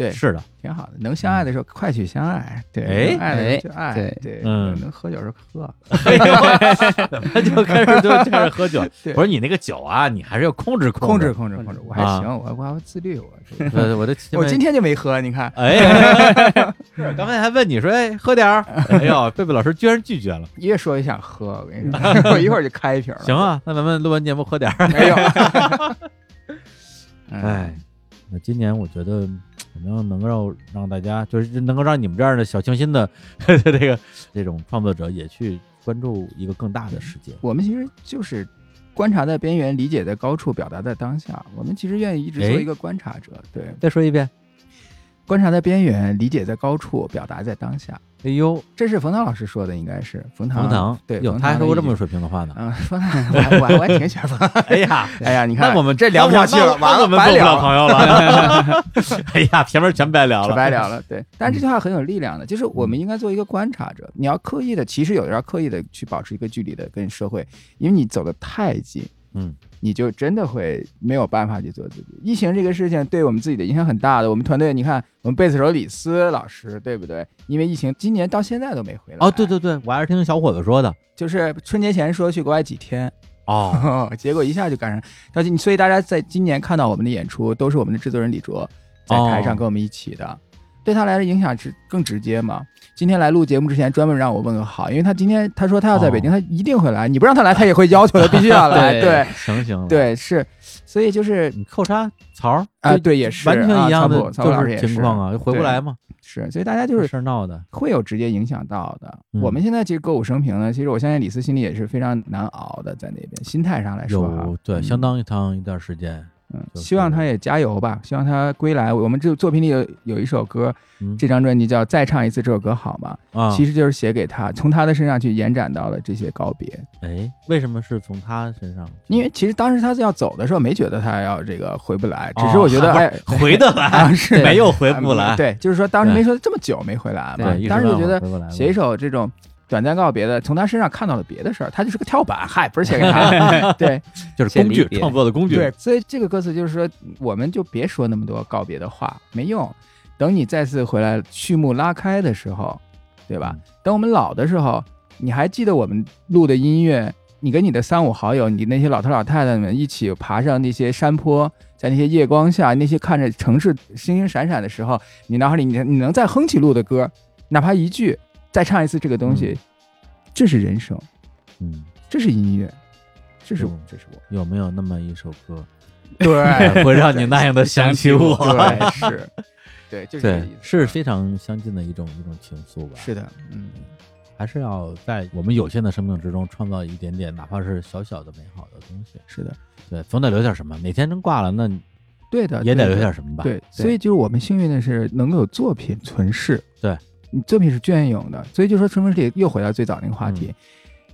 对，是的，挺好的。能相爱的时候快去相爱，对，爱的就爱，对对，嗯能喝酒的时候喝，就开始就开始喝酒。对我说你那个酒啊，你还是要控制控制制。控制控制，我还啊行，我我还自律，我我的我今天就没喝，你看，哎，是 刚才还问你说，哎，喝点儿。哎呦，贝贝老师居然拒绝了。越说越想喝，我跟你说，我一会儿就开一瓶了。行，啊，那咱们录完节目喝点儿。没有，嗯哎，那今年我觉得反正能够让大家，就是能够让你们这样的小清新的 这个这种创作者也去关注一个更大的世界。我们其实就是观察在边缘，理解在高处，表达在当下。我们其实愿意一直做哎一个观察者，对，再说一遍。观察在边缘，理解在高处，表达在当下。哎呦，这是冯唐老师说的，应该是冯唐。冯唐，对，有，他还说过这么水平的话呢。嗯，冯唐，我还我还挺喜欢冯唐。哎呀，哎呀，你看，那我们这聊不下去了，完了，我们。做不了朋友了。哎呀，前面全白聊了，白聊了，对，但是这句话很有力量的，就是我们应该做一个观察者。你要刻意的，其实有的时候刻意的去保持一个距离的跟社会，因为你走的太近，嗯，你就真的会没有办法去做自己。疫情这个事情对我们自己的影响很大的。我们团队，你看我们贝斯手李斯老师，对不对？因为疫情，今年到现在都没回来。哦，对，对对，我还是听小伙子说的。就是春节前说去国外几天，哦，结果一下就赶上。所以大家在今年看到我们的演出，都是我们的制作人李卓在台上跟我们一起的。对他来的影响是更直接嘛。今天来录节目之前，专门让我问个好，因为他今天他说他要在北京，哦他一定会来。你不让他来，他也会要求的，必须要来。对对行行，对是，所以就是你扣杀曹儿啊，对，也是完全一样的啊曹普曹普老就是师也情况啊，回不对来嘛，是，所以大家就是事儿闹的，会有直接影响到的。嗯我们现在其实歌舞升平呢，其实我相信李斯心里也是非常难熬的，在那边心态上来说啊有，对嗯相当一长一段时间，嗯，就是希望他也加油吧，希望他归来。我们这作品里有有一首歌，嗯这张专辑叫《再唱一次这首歌好吗》，啊，其实就是写给他，从他的身上去延展到了这些告别。哎，为什么是从他身上？因为其实当时他要走的时候，没觉得他要这个回不来，只哦是我觉得 哎，回得来 啊，是没有回不来，对，就是说当时没说这么久没回来嘛当时就觉得写一首这种短暂告别的，从他身上看到了别的事儿，他就是个跳板，嗨，不是写给他，对 就是工具创作的工具，对，所以这个歌词就是说，我们就别说那么多告别的话，没用。等你再次回来，序幕拉开的时候，对吧？等我们老的时候，你还记得我们录的音乐？你跟你的三五好友，你那些老头老太太们一起爬上那些山坡，在那些夜光下，那些看着城市星星闪闪的时候，你脑海里你你能再哼起录的歌，哪怕一句，再唱一次这个东西，这是人生，嗯，这是音乐，这是我这是我，有没有那么一首歌对 会让你那样的想起我？对是，对 就是是非常相近的一种一种情愫吧。是的，嗯，还是要在我们有限的生命之中创造一点点，哪怕是小小的美好的东西。是的，对，总得留点什么。哪天真挂了，那对的，也得留点什么吧。对，所以就是我们幸运的是能够有作品存世。对，你作品是隽永的，所以就说春风十里又回到最早那个话题，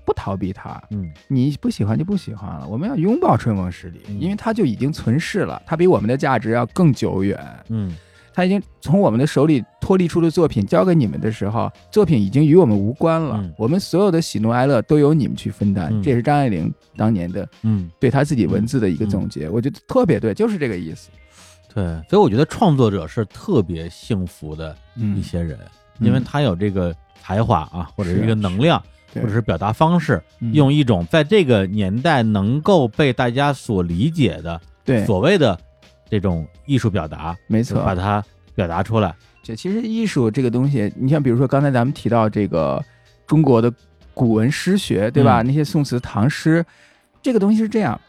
不逃避它，嗯，你不喜欢就不喜欢了。我们要拥抱春风十里，嗯因为它就已经存世了，它比我们的价值要更久远。嗯它已经从我们的手里脱离出的作品交给你们的时候，作品已经与我们无关了。嗯我们所有的喜怒哀乐都由你们去分担，嗯这也是张爱玲当年的嗯，对她自己文字的一个总结，我觉得特别对，就是这个意思。对。所以我觉得创作者是特别幸福的一嗯，些人，因为他有这个才华啊，或者是是一个能量，或者是表达方式，嗯用一种在这个年代能够被大家所理解的对，所谓的这种艺术表达，没错，把它表达出来。这其实艺术这个东西，你像比如说刚才咱们提到这个中国的古文诗学，对吧？嗯那些宋词唐诗，这个东西是这样，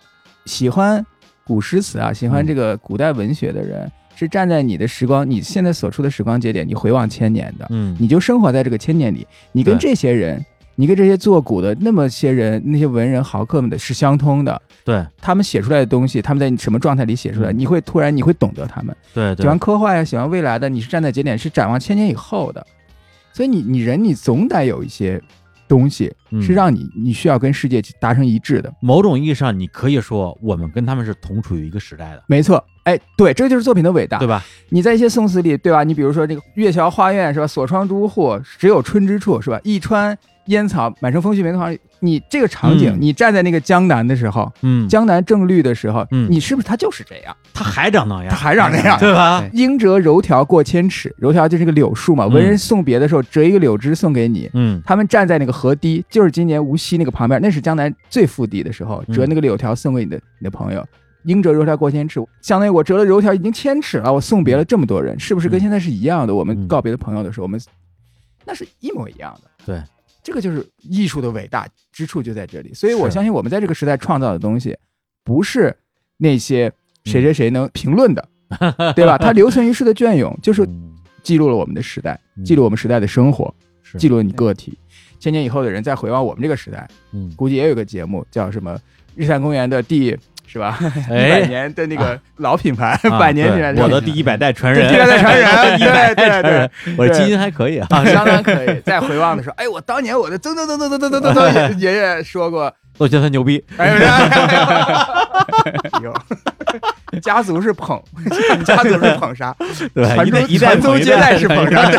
喜欢古诗词啊，喜欢嗯这个古代文学的人，是站在你的时光，你现在所处的时光节点，你回望千年的，嗯，你就生活在这个千年里，你跟这些人。你跟这些做古的那么些人，那些文人豪客们的是相通的，对他们写出来的东西，他们在什么状态里写出来，嗯你会突然你会懂得他们。对对喜欢科幻呀，喜欢未来的，你是站在节点，是展望千年以后的，所以你你人你总得有一些东西嗯是让你你需要跟世界达成一致的，某种意义上，你可以说我们跟他们是同处于一个时代的，没错，哎，对，这就是作品的伟大对。吧？你在一些宋词里，对吧？你比如说这个“月桥花苑”是吧？“锁窗朱户，只有春之处”是吧？“一川烟草，满城风絮没头黄”，你这个场景，嗯你站在那个江南的时候，嗯，江南正绿的时候，嗯你是不是它就是这样？他还长那样，它还长那样，对吧？应折柔条过千尺，柔条就是个柳树嘛。嗯文人送别的时候，折一个柳枝送给你。嗯他们站在那个河堤，就是今年无锡那个旁边，那是江南最腹地的时候，嗯折那个柳条送给你的你的朋友。应折柔条过千尺，相当于我折了柔条已经千尺了，我送别了这么多人，是不是跟嗯现在是一样的？我们嗯告别的朋友的时候，我们那是一模一样的。对，这个就是艺术的伟大之处就在这里。所以我相信我们在这个时代创造的东西，不是那些嗯谁谁谁能评论的，对吧？它留存于世的隽永，就是嗯记录了我们的时代，嗯记录我们时代的生活，记录了你个体。千年以后的人再回望我们这个时代，嗯，估计也有个节目叫什么《日坛公园》的第是吧？一百哎，年的那个老品牌，啊百年品牌，对我的第一百代传人，第一百代传人 一百代对对传人，我这基因还可以啊。啊，相当可以。再回望的时候，哎，我当年我的曾曾曾曾曾曾曾曾曾爷爷说过，我觉得他牛逼，哎呦，家族是捧，家族是捧杀，对吧？传宗一代一代传宗接代是捧杀，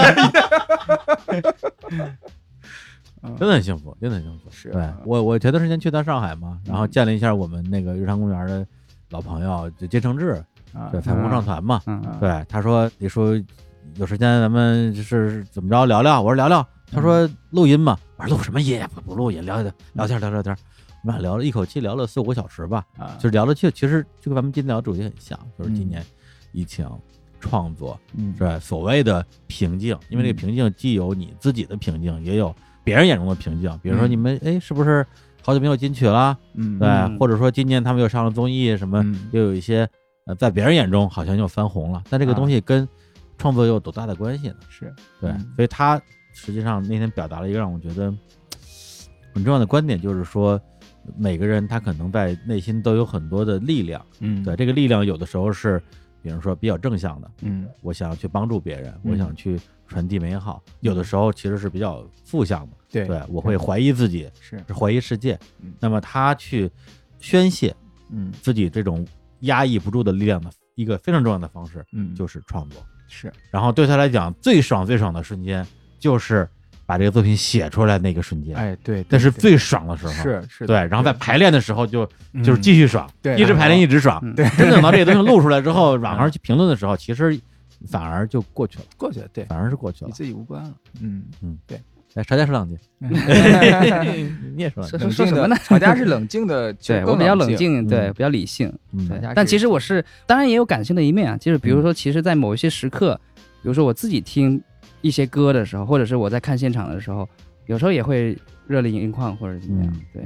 真的很幸福，真的很幸福。对是啊。我，我前段时间去趟上海嘛，然后见了一下我们那个日常公园的老朋友，就金承志，啊对，彩虹唱团嘛。嗯，对，他说你说有时间咱们就是怎么着聊聊，我说聊聊，他说录音嘛，我说录什么音？不不录音，聊聊聊天聊聊天。我们俩聊了一口气聊了四五个小时吧，啊。就是聊的其其实就跟咱们今天聊的主题很像，就是今嗯。年疫情，创作，嗯。是吧？所谓的瓶颈，因为这个瓶颈既有你自己的瓶颈，也有别人眼中的瓶颈。比如说嗯你们哎，是不是好久没有金曲了？嗯。对，嗯。或者说今年他们又上了综艺，什么嗯。又有一些呃，在别人眼中好像又翻红了，但这个啊东西跟创作又有多大的关系呢？是。对，嗯。所以他实际上那天表达了一个让我觉得很重要的观点，就是说每个人他可能在内心都有很多的力量，嗯。对，这个力量有的时候是，比如说比较正向的，嗯。我想要去帮助别人，嗯。我想去传递美好；有的时候其实是比较负向的，对对我会怀疑自己，是是怀疑世界嗯。那么他去宣泄嗯自己这种压抑不住的力量的一个非常重要的方式，嗯就是创作。是然后对他来讲，最爽最爽的瞬间就是把这个作品写出来那个瞬间，哎对，对那是最爽的时候。是是对，然后在排练的时候就就是嗯继续爽，对一直排练一直爽。嗯对真等到这个东西录出来之后，网上去评论的时候，其实反而就过去了，过去了，对，反而是过去了。与自己无关了，嗯嗯，对，来，吵架说两句，你也说两句。说冷静说什么呢？吵架是冷静的，对我比较冷静，对，嗯比较理性。但其实我是，当然也有感性的一面啊。就是比如说，其实，在某一些时刻，比如说我自己听一些歌的时候，或者是我在看现场的时候，有时候也会热泪盈眶或者怎么样嗯。对，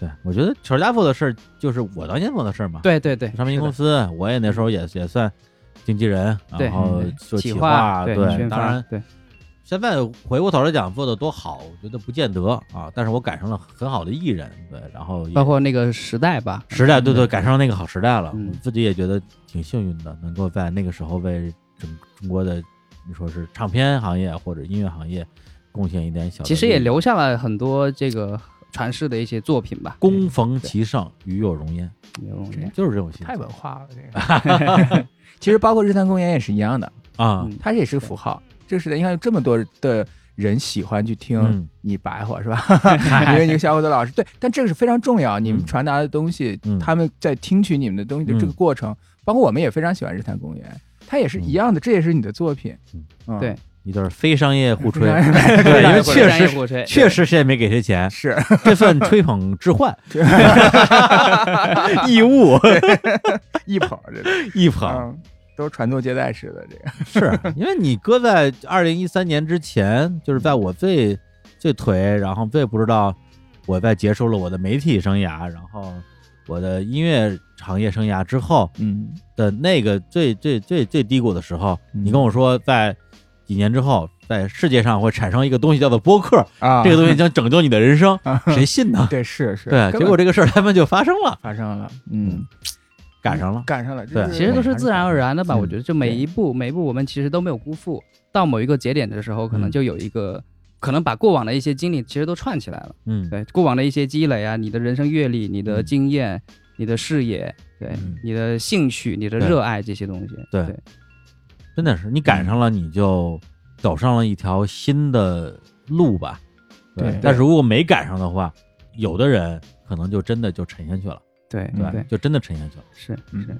对，我觉得吵架做的事儿就是我当年做的事儿嘛。，对对对，唱片公司，我也那时候也也算经纪人，然后嗯做企划，对，当然对，现在回过头来讲做的多好，我觉得不见得啊，但是我赶上了很好的艺人，对，然后包括那个时代吧，时代，对对，赶上那个好时代了，嗯。我自己也觉得挺幸运的，能够在那个时候为整中国的你说是唱片行业或者音乐行业贡献一点小。其实也留下了很多这个传世的一些作品吧。恭逢其上，与有荣焉，有就是这种心太文化了，这个。其实包括日坛公园也是一样的，啊，嗯它也是个符号。这个时代，你看有这么多的人喜欢去听嗯。你白话是吧？因为你个小伙子老师。对，但这个是非常重要。你们嗯。传达的东西嗯，他们在听取你们的东西的这个嗯。过程，包括我们也非常喜欢日坛公园，它也是一样的，这也是你的作品。嗯。一段非商业互吹，对对，因为确实确实谁也没给谁钱，是这算吹捧置换，义务一捧这个，一捧。嗯，都是传宗接代式的这个。是因为你搁在二零一三年之前，就是在我最最颓，然后最不知道我在结束了我的媒体生涯，然后我的音乐行业生涯之后嗯的那个最最最最低谷的时候，嗯你跟我说在几年之后，在世界上会产生一个东西叫做播客，啊，这个东西将拯救你的人生，谁信呢？对是是，对，结果这个事儿他们就发生了，发生了，嗯，赶上了。赶上了，对其实都是自然而然的吧。嗯我觉得，就每一步每一步，我们其实都没有辜负。到某一个节点的时候，可能嗯就有一个，可能把过往的一些经历其实都串起来了。嗯，对，过往的一些积累啊，你的人生阅历、你的嗯经验、你的视野，对嗯你的兴趣、你的热爱这些东西。对对真的是你赶上了，你就走上了一条新的路吧。对但是如果没赶上的话，有的人可能就真的就沉下去了，对对，对，就真的沉下去了。是嗯是。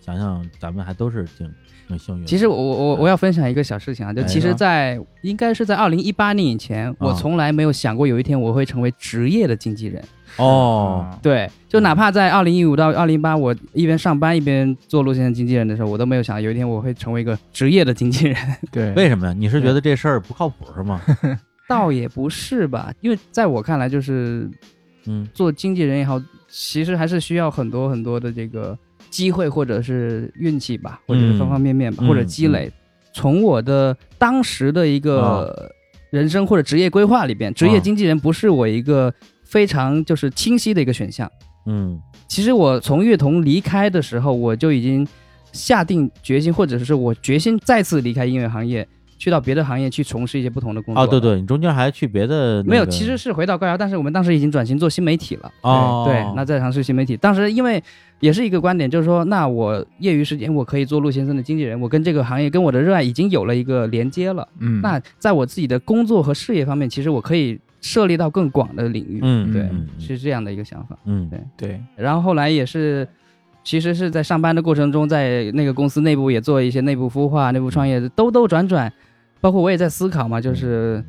想想咱们还都是挺挺幸运的。其实我我我我要分享一个小事情啊，就哎其实，在应该是在二零一八年以前，我啊从来没有想过有一天我会成为职业的经纪人。哦，啊对，就哪怕在二零一五到二零一八，我一边上班一边做路线经纪人的时候，我都没有想有一天我会成为一个职业的经纪人。对，为什么呀？你是觉得这事儿不靠谱是吗？倒也不是吧，因为在我看来，就是嗯做经纪人也好，其实还是需要很多很多的这个机会或者是运气吧，或者是方方面面吧，嗯或者积累。从我的当时的一个人生或者职业规划里边，职业经纪人不是我一个非常就是清晰的一个选项。嗯其实我从乐童离开的时候，我就已经下定决心，或者是我决心再次离开音乐行业，去到别的行业去从事一些不同的工作。哦，对，对，你中间还去别的那没有，其实是回到高瑶，但是我们当时已经转型做新媒体了。哦，对，那再尝试新媒体。当时因为也是一个观点，就是说，那我业余时间我可以做陆先生的经纪人，我跟这个行业跟我的热爱已经有了一个连接了。嗯，那在我自己的工作和事业方面，其实我可以涉猎到更广的领域。嗯对是这样的一个想法。嗯对。对，然后后来也是，其实是在上班的过程中，在那个公司内部也做一些内部孵化、内部创业，兜兜转转，包括我也在思考嘛，就是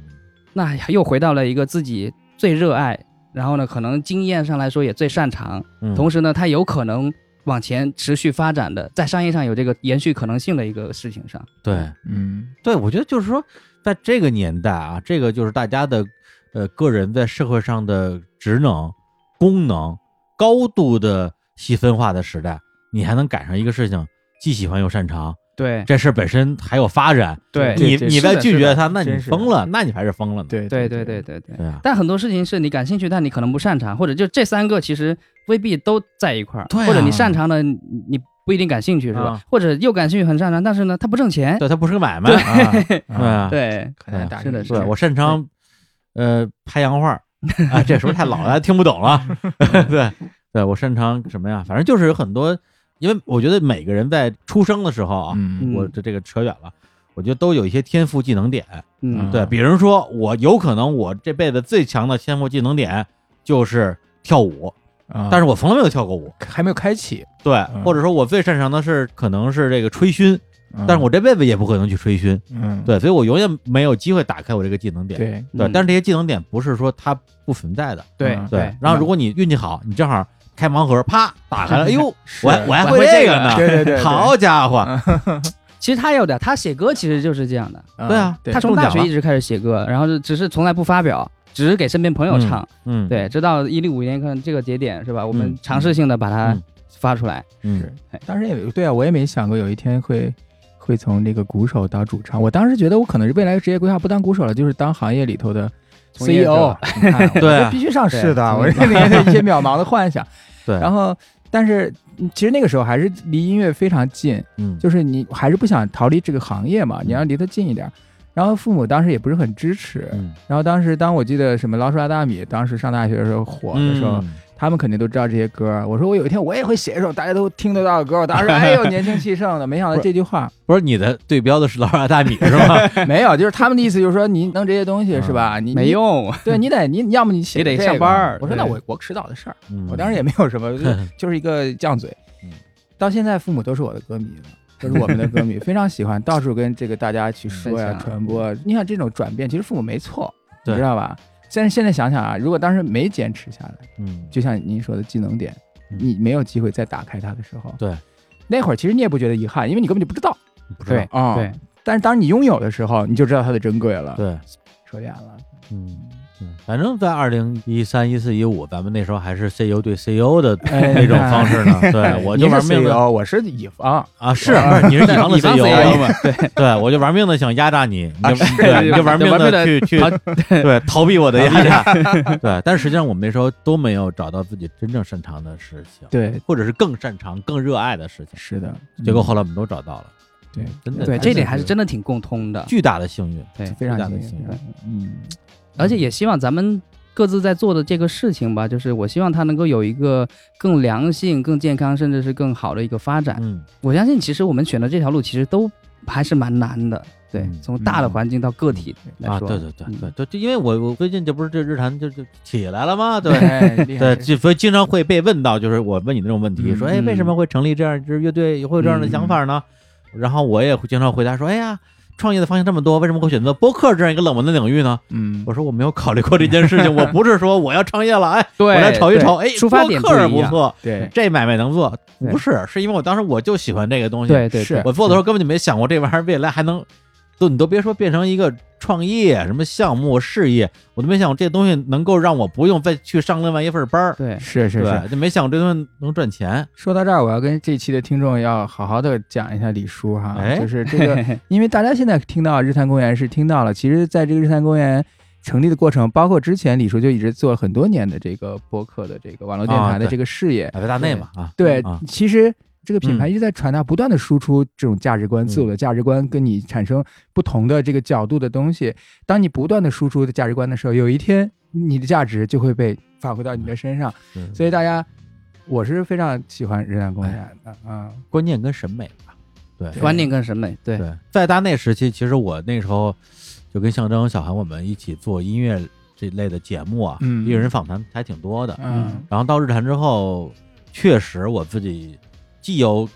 那又回到了一个自己最热爱，然后呢，可能经验上来说也最擅长，嗯。同时呢，它有可能往前持续发展的，在商业上有这个延续可能性的一个事情上。对。嗯。对，我觉得就是说，在这个年代啊，这个就是大家的呃个人在社会上的职能、功能高度的细分化的时代，你还能赶上一个事情，既喜欢又擅长，对这事儿本身还有发展，对你你再这是的是的拒绝他，那你疯了，那你还是疯了呢。对对对对对对对。啊，但很多事情是你感兴趣，但你可能不擅长，或者就这三个其实未必都在一块儿，对啊或者你擅长的你你不一定感兴趣是吧？啊或者又感兴趣很擅长，但是呢它不挣钱。对，它不是个买卖，啊对啊，对很难达是的是的我擅长呃拍洋画儿啊，这是不是太老了，听不懂了？对对，我擅长什么呀？反正就是有很多，因为我觉得每个人在出生的时候啊，嗯我这这个扯远了，我觉得都有一些天赋技能点。嗯对，比如说我有可能我这辈子最强的天赋技能点就是跳舞，啊，但是我从来没有跳过舞。还没有开启，对，嗯或者说我最擅长的是可能是这个吹嘘，但是我这辈子也不可能去吹嘘。嗯。对，所以我永远没有机会打开我这个技能点。对。对，嗯。但是这些技能点不是说它不存在的。对嗯对，然后如果你运气好，你正好开盲盒，啪打开了，哎呦，我还我还会这个会这个呢，对对对对。好家伙，其实他有的，他写歌其实就是这样的。对啊对他从大学一直开始写歌，然后是只是从来不发表，只是给身边朋友唱。嗯，对，直到一六五年可能这个节点是吧？我们嗯尝试性的把它嗯。发出来。嗯。是当时也对啊，我也没想过有一天会会从那个鼓手到主唱。我当时觉得我可能是未来职业规划不当鼓手了，就是当行业里头的 CEO 对这必须上市的，我这里面的一些渺茫的幻想。对，然后，但是嗯其实那个时候还是离音乐非常近，嗯就是你还是不想逃离这个行业嘛，你要离它近一点。然后父母当时也不是很支持。嗯然后当时当我记得什么老鼠爱大米，当时上大学的时候火的时候，嗯他们肯定都知道这些歌。我说我有一天我也会写一首大家都听得到的歌。我当时哎呦年轻气盛的，没想到这句话 不是你的对标的是老二大米是吗？没有，就是他们的意思就是说你弄这些东西是吧？你没，用，对你得你要么你写也得这个上班儿我说那我我迟早的事儿，嗯我当时也没有什么，就 就是一个犟嘴嗯。到现在父母都是我的歌迷了。都是我们的歌迷，非常喜欢，到处跟这个大家去说呀、传播。你看这种转变，其实父母没错，你对知道吧？但是现在想想啊，如果当时没坚持下来，嗯就像您说的技能点，嗯你没有机会再打开它的时候，对，那会儿其实你也不觉得遗憾，因为你根本就不知道不知道对啊。对，但是当你拥有的时候，你就知道它的珍贵了。对，说远了，嗯。嗯，反正，在二零一三、一四、一五，咱们那时候还是 CEO 对 CEO 的哎那种方式呢。对，我就玩命的我是乙方，啊，是不是你是乙方的 CEO？对对，我就玩命的想压榨你，你就啊对，你就玩命的去 去对逃避我的压榨。对，但是实际上我们那时候都没有找到自己真正擅长的事情，对，或者是更擅长、更热爱的事情。是的，结果后来我们都找到了，对真的对，这点还是真的挺共通的。巨大的幸运。对，非常大的幸运。嗯，而且也希望咱们各自在做的这个事情吧，就是我希望它能够有一个更良性、更健康，甚至是更好的一个发展。嗯，我相信，其实我们选的这条路其实都还是蛮难的。对嗯，从大的环境到个体来啊，说，对对对嗯对对，就因为我我最近这不是这日坛就就起来了吗？对。对，就所以经常会被问到，就是我问你那种问题，嗯说，哎，为什么会成立这样一支乐队，会有这样的想法呢？然后我也会经常回答说，哎呀，创业的方向这么多，为什么会选择播客这样一个冷门的领域呢？嗯。我说我没有考虑过这件事情，我不是说我要创业了，哎，对，我来瞅一瞅，对哎，出发点播客不一样。不错，对。这买卖能做，不是，是因为我当时我就喜欢这个东西，对对是，我做的时候根本就没想过这玩意儿未来还能，都你都别说变成一个创业什么项目事业，我都没想过这东西能够让我不用再去上另外一份班儿，对是是是。就没想过这东西能赚钱，说到这儿，我要跟这期的听众要好好的讲一下李叔哈，哎就是这 个，因为大家现在听到日坛公园是听到了，其实在这个日坛公园成立的过程，包括之前李叔就一直做了很多年的这个播客的这个网络电台的这个事业，百威大内嘛啊，对啊，其实这个品牌嗯一直在传达，不断的输出这种价值观，嗯自我的价值观跟你产生不同的这个角度的东西。当你不断的输出的价值观的时候，有一天你的价值就会被发挥到你的身上。嗯所以大家，我是非常喜欢日坛公园的啊。观念跟审美吧，对观念跟审美，对对，在大内时期，其实我那时候就跟象征、小韩我们一起做音乐这类的节目啊，嗯艺人访谈还挺多的。嗯然后到日坛之后，确实我自己既有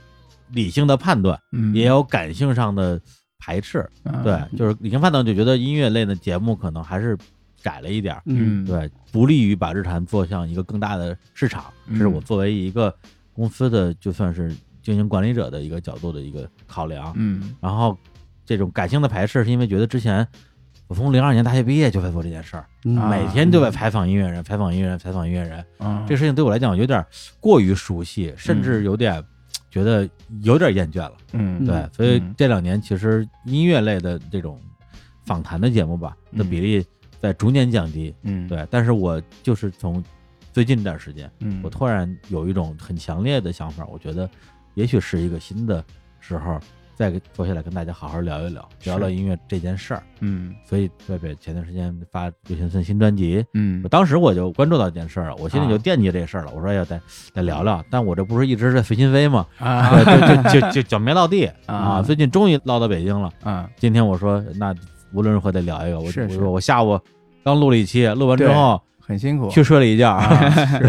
理性的判断，嗯，也有感性上的排斥。啊对，就是理性判断就觉得音乐类的节目可能还是窄了一点对，不利于把日坛做向一个更大的市场。这是我嗯作为一个公司的就算是经营管理者的一个角度的一个考量。嗯然后这种感性的排斥，是因为觉得之前我从零二年大学毕业就在做这件事儿，每天都在采访音乐人，采访音乐人，采访音乐人。嗯，这事情对我来讲有点过于熟悉，甚至有点觉得有点厌倦了。嗯。对，嗯。所以嗯。这两年其实音乐类的这种访谈的节目吧的嗯比例在逐年降低。嗯。对，但是我就是从最近这段时间，嗯。我突然有一种很强烈的想法，我觉得也许是一个新的时候，再坐下来跟大家好好聊一聊，聊聊音乐这件事儿。嗯所以贝贝前段时间发刘行森新专辑，嗯我当时我就关注到这件事儿了，我心里就啊惦记这事儿了。我说要得得聊聊，但我这不是一直在随心飞吗？啊对就就就就脚没落地啊啊！最近终于落到北京了。啊今天我说那无论如何得聊一个，我是是我说我下午刚录了一期，录完之对后很辛苦，去睡了一觉，啊，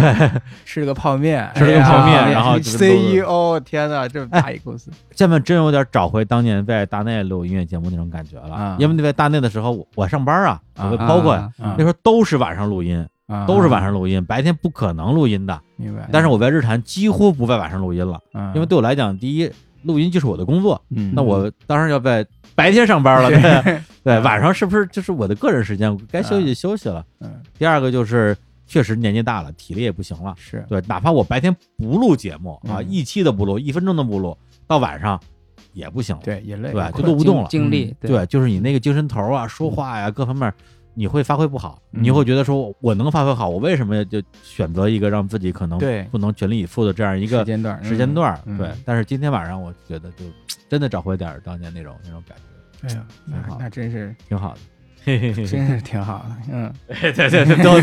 吃了个泡面，吃了个泡面哎然后 CEO，天哪，这么大一公司，现在真有点找回当年在大内录音乐节目那种感觉了。啊因为那在大内的时候，我我上班啊，包括那时候都是晚上录音，啊都是晚上录音，白天不可能录音的。明白，但是我在日坛几乎不在晚上录音了，嗯因为对我来讲，第一，录音就是我的工作，嗯那我当然要在白天上班了，对对。对，晚上是不是就是我的个人时间，该休息就休息了。嗯第二个就是确实年纪大了，体力也不行了，是。对，哪怕我白天不录节目啊，嗯。一期都不录，一分钟都不录，到晚上也不行了，对也累，对，就录不动了。精力，对，就是你那个精神头啊、说话呀、各方面，你会发挥不好，嗯。你会觉得说我能发挥好，我为什么就选择一个让自己可能对。不能全力以赴的这样一个时间段时间段？嗯对，但是今天晚上我觉得就真的找回点当年那种那种感觉，哎呀，那那真是挺好的。嘿嘿嘿嘿，真是挺好的，嗯，对对对，最后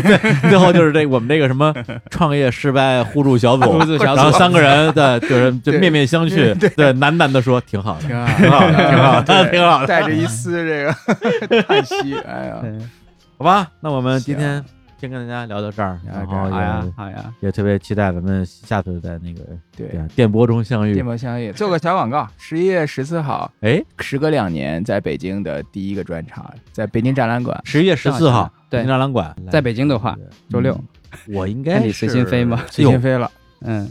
最后就是这我们这个什么创业失败互助小组，然后三个人的，就是就面面相觑，对对，喃喃的说挺好的，挺好，挺好的，挺好的，挺好的，带着一丝这个 叹息，哎呀，好吧，那我们今天先跟大家聊到这儿，然后好呀也好呀，也特别期待咱们下次在那个对，啊电波中相遇。电。波相遇，做个小广告，十一月十四号，哎，时隔两年，在北京的第一个专场，在北京展览馆，十一月十四号，对。展览馆，在北京的话，周六，我应该那你随心飞吗？随心飞了，嗯，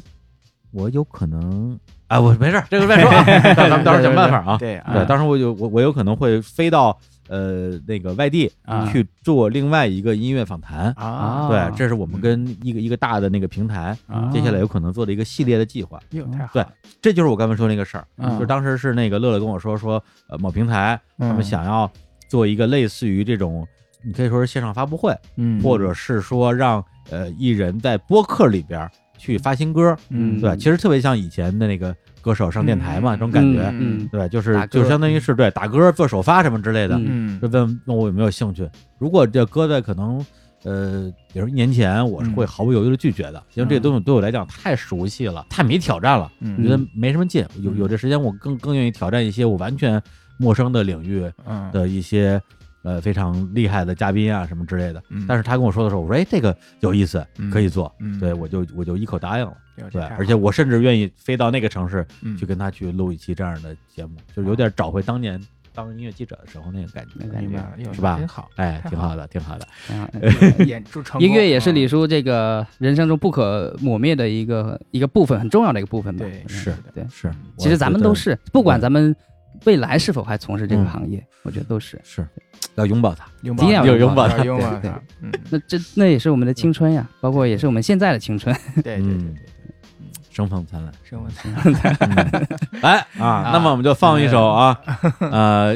我有可能啊，我没事儿，这个再说啊，咱们到时候想办法啊。对对，当时我有我我有可能会飞到呃那个外地啊去做另外一个音乐访谈。啊，对，这是我们跟一个一个大的那个平台，啊接下来有可能做的一个系列的计划。哟太好对，这就是我刚才说那个事儿，嗯就是当时是那个乐乐跟我说说，呃，某平台他们嗯想要做一个类似于这种，你可以说是线上发布会，嗯，或者是说让呃艺人在播客里边去发新歌，嗯对，其实特别像以前的那个歌手上电台嘛，这种感觉，嗯对，就是就相当于是对打歌做首发什么之类的，就问问我有没有兴趣。如果这搁在可能呃，比如一年前，我是会嗯毫不犹豫的拒绝的，因为这个东西对我来讲太熟悉了，太没挑战了，我嗯。觉得没什么劲。有有这时间，我更更愿意挑战一些我完全陌生的领域嗯。的一些呃非常厉害的嘉宾啊什么之类的。嗯。但是他跟我说的时候，我说哎，这个有意思，嗯。可以做，嗯。对我就我就一口答应了。对，而且我甚至愿意飞到那个城市嗯去跟他去录一期这样的节目，就是有点找回当年当音乐记者的时候那个感觉，是吧真好，哎，挺好的，挺好的。啊演出成音乐也是嗯李叔这个人生中不可磨灭的一个一个部分，很重要的一个部分吧。对是的对是，其实咱们都是，不管咱们未来是否还从事这个嗯行业，我觉得都是。是要拥抱它。拥一定要有拥抱他拥抱对它，嗯，那这那也是我们的青春呀，包括也是我们现在的青春。对对对，生风灿烂。生活嗯来啊，那么我们就放一首啊，呃，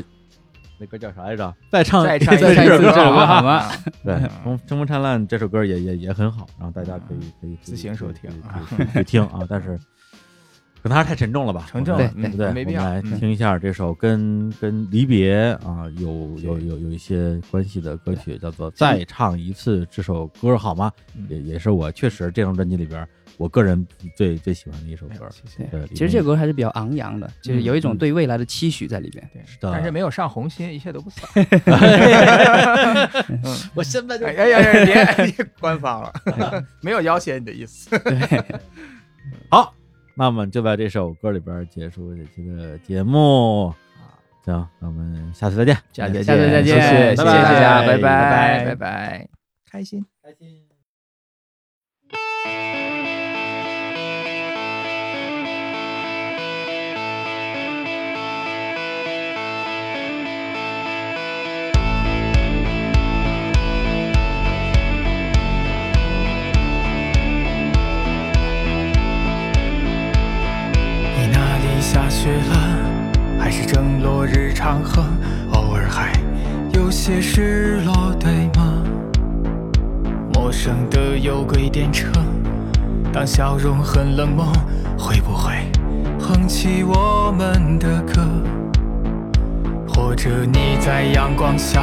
那歌叫啥来着？再唱再唱一次这首歌好吗？对，嗯《生生风灿烂》这首歌也也也很好，然后大家可以可以自行收听可以可以可以听啊，但是可能还是太沉重了吧？沉重对对不对？没必要我们来嗯听一下这首跟跟离别啊有有有有一些关系的歌曲，叫做《再唱一次》这首歌，好吗？嗯也也是我确实这张专辑里边我个人最最喜欢的一首歌。谢谢。对，其实这首歌还是比较昂扬的，就是有一种对未来的期许在里边。对，但是没有上红心，一切都不算。我现在就哎呀呀呀！别别官方了，没有要挟你的意思。好，那我们就在这首歌里边结束这期的节目。行，那我们下次再见，下次再见，再见谢谢谢谢拜拜大家，拜拜拜拜拜，开心。开心。雪了，还是正落日长河，偶尔还有些失落，对吗？陌生的有轨电车，当笑容很冷漠，会不会哼起我们的歌？或者你在阳光下，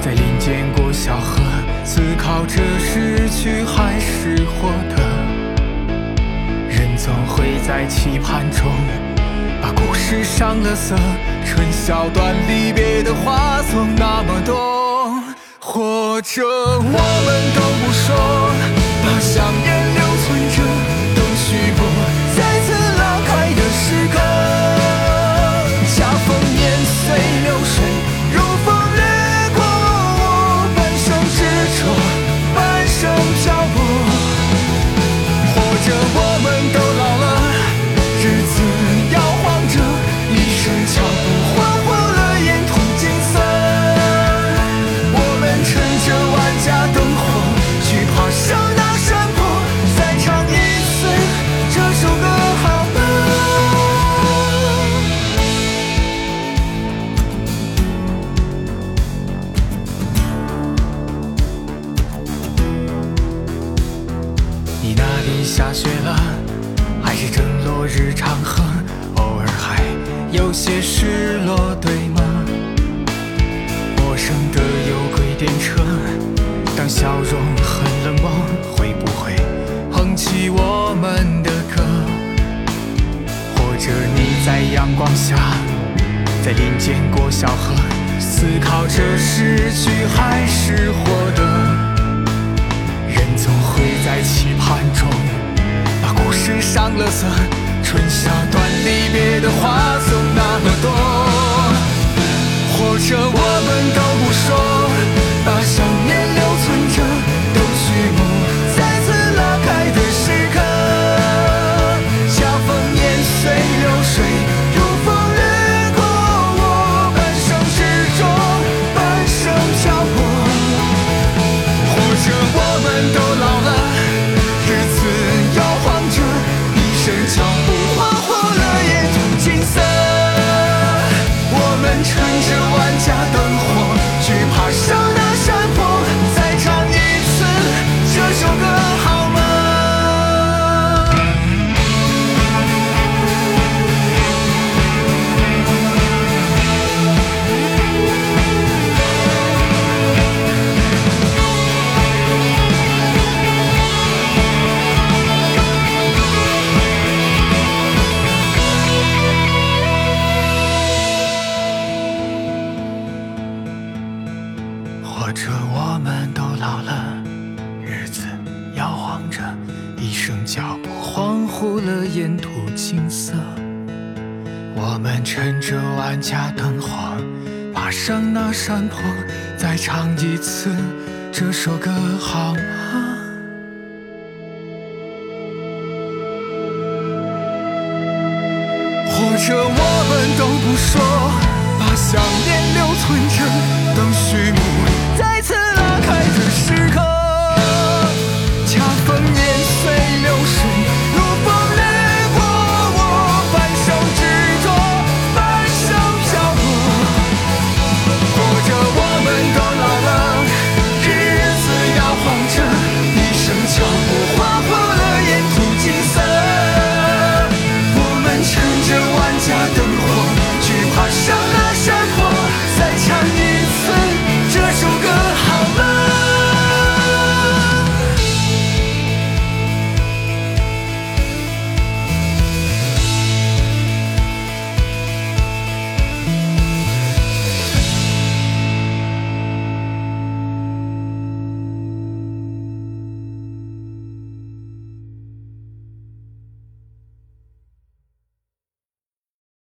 在林间过小河，思考着失去还是获得？人总会在期盼中。把故事上了色春宵短离别的话总那么多或者我们都不说把想念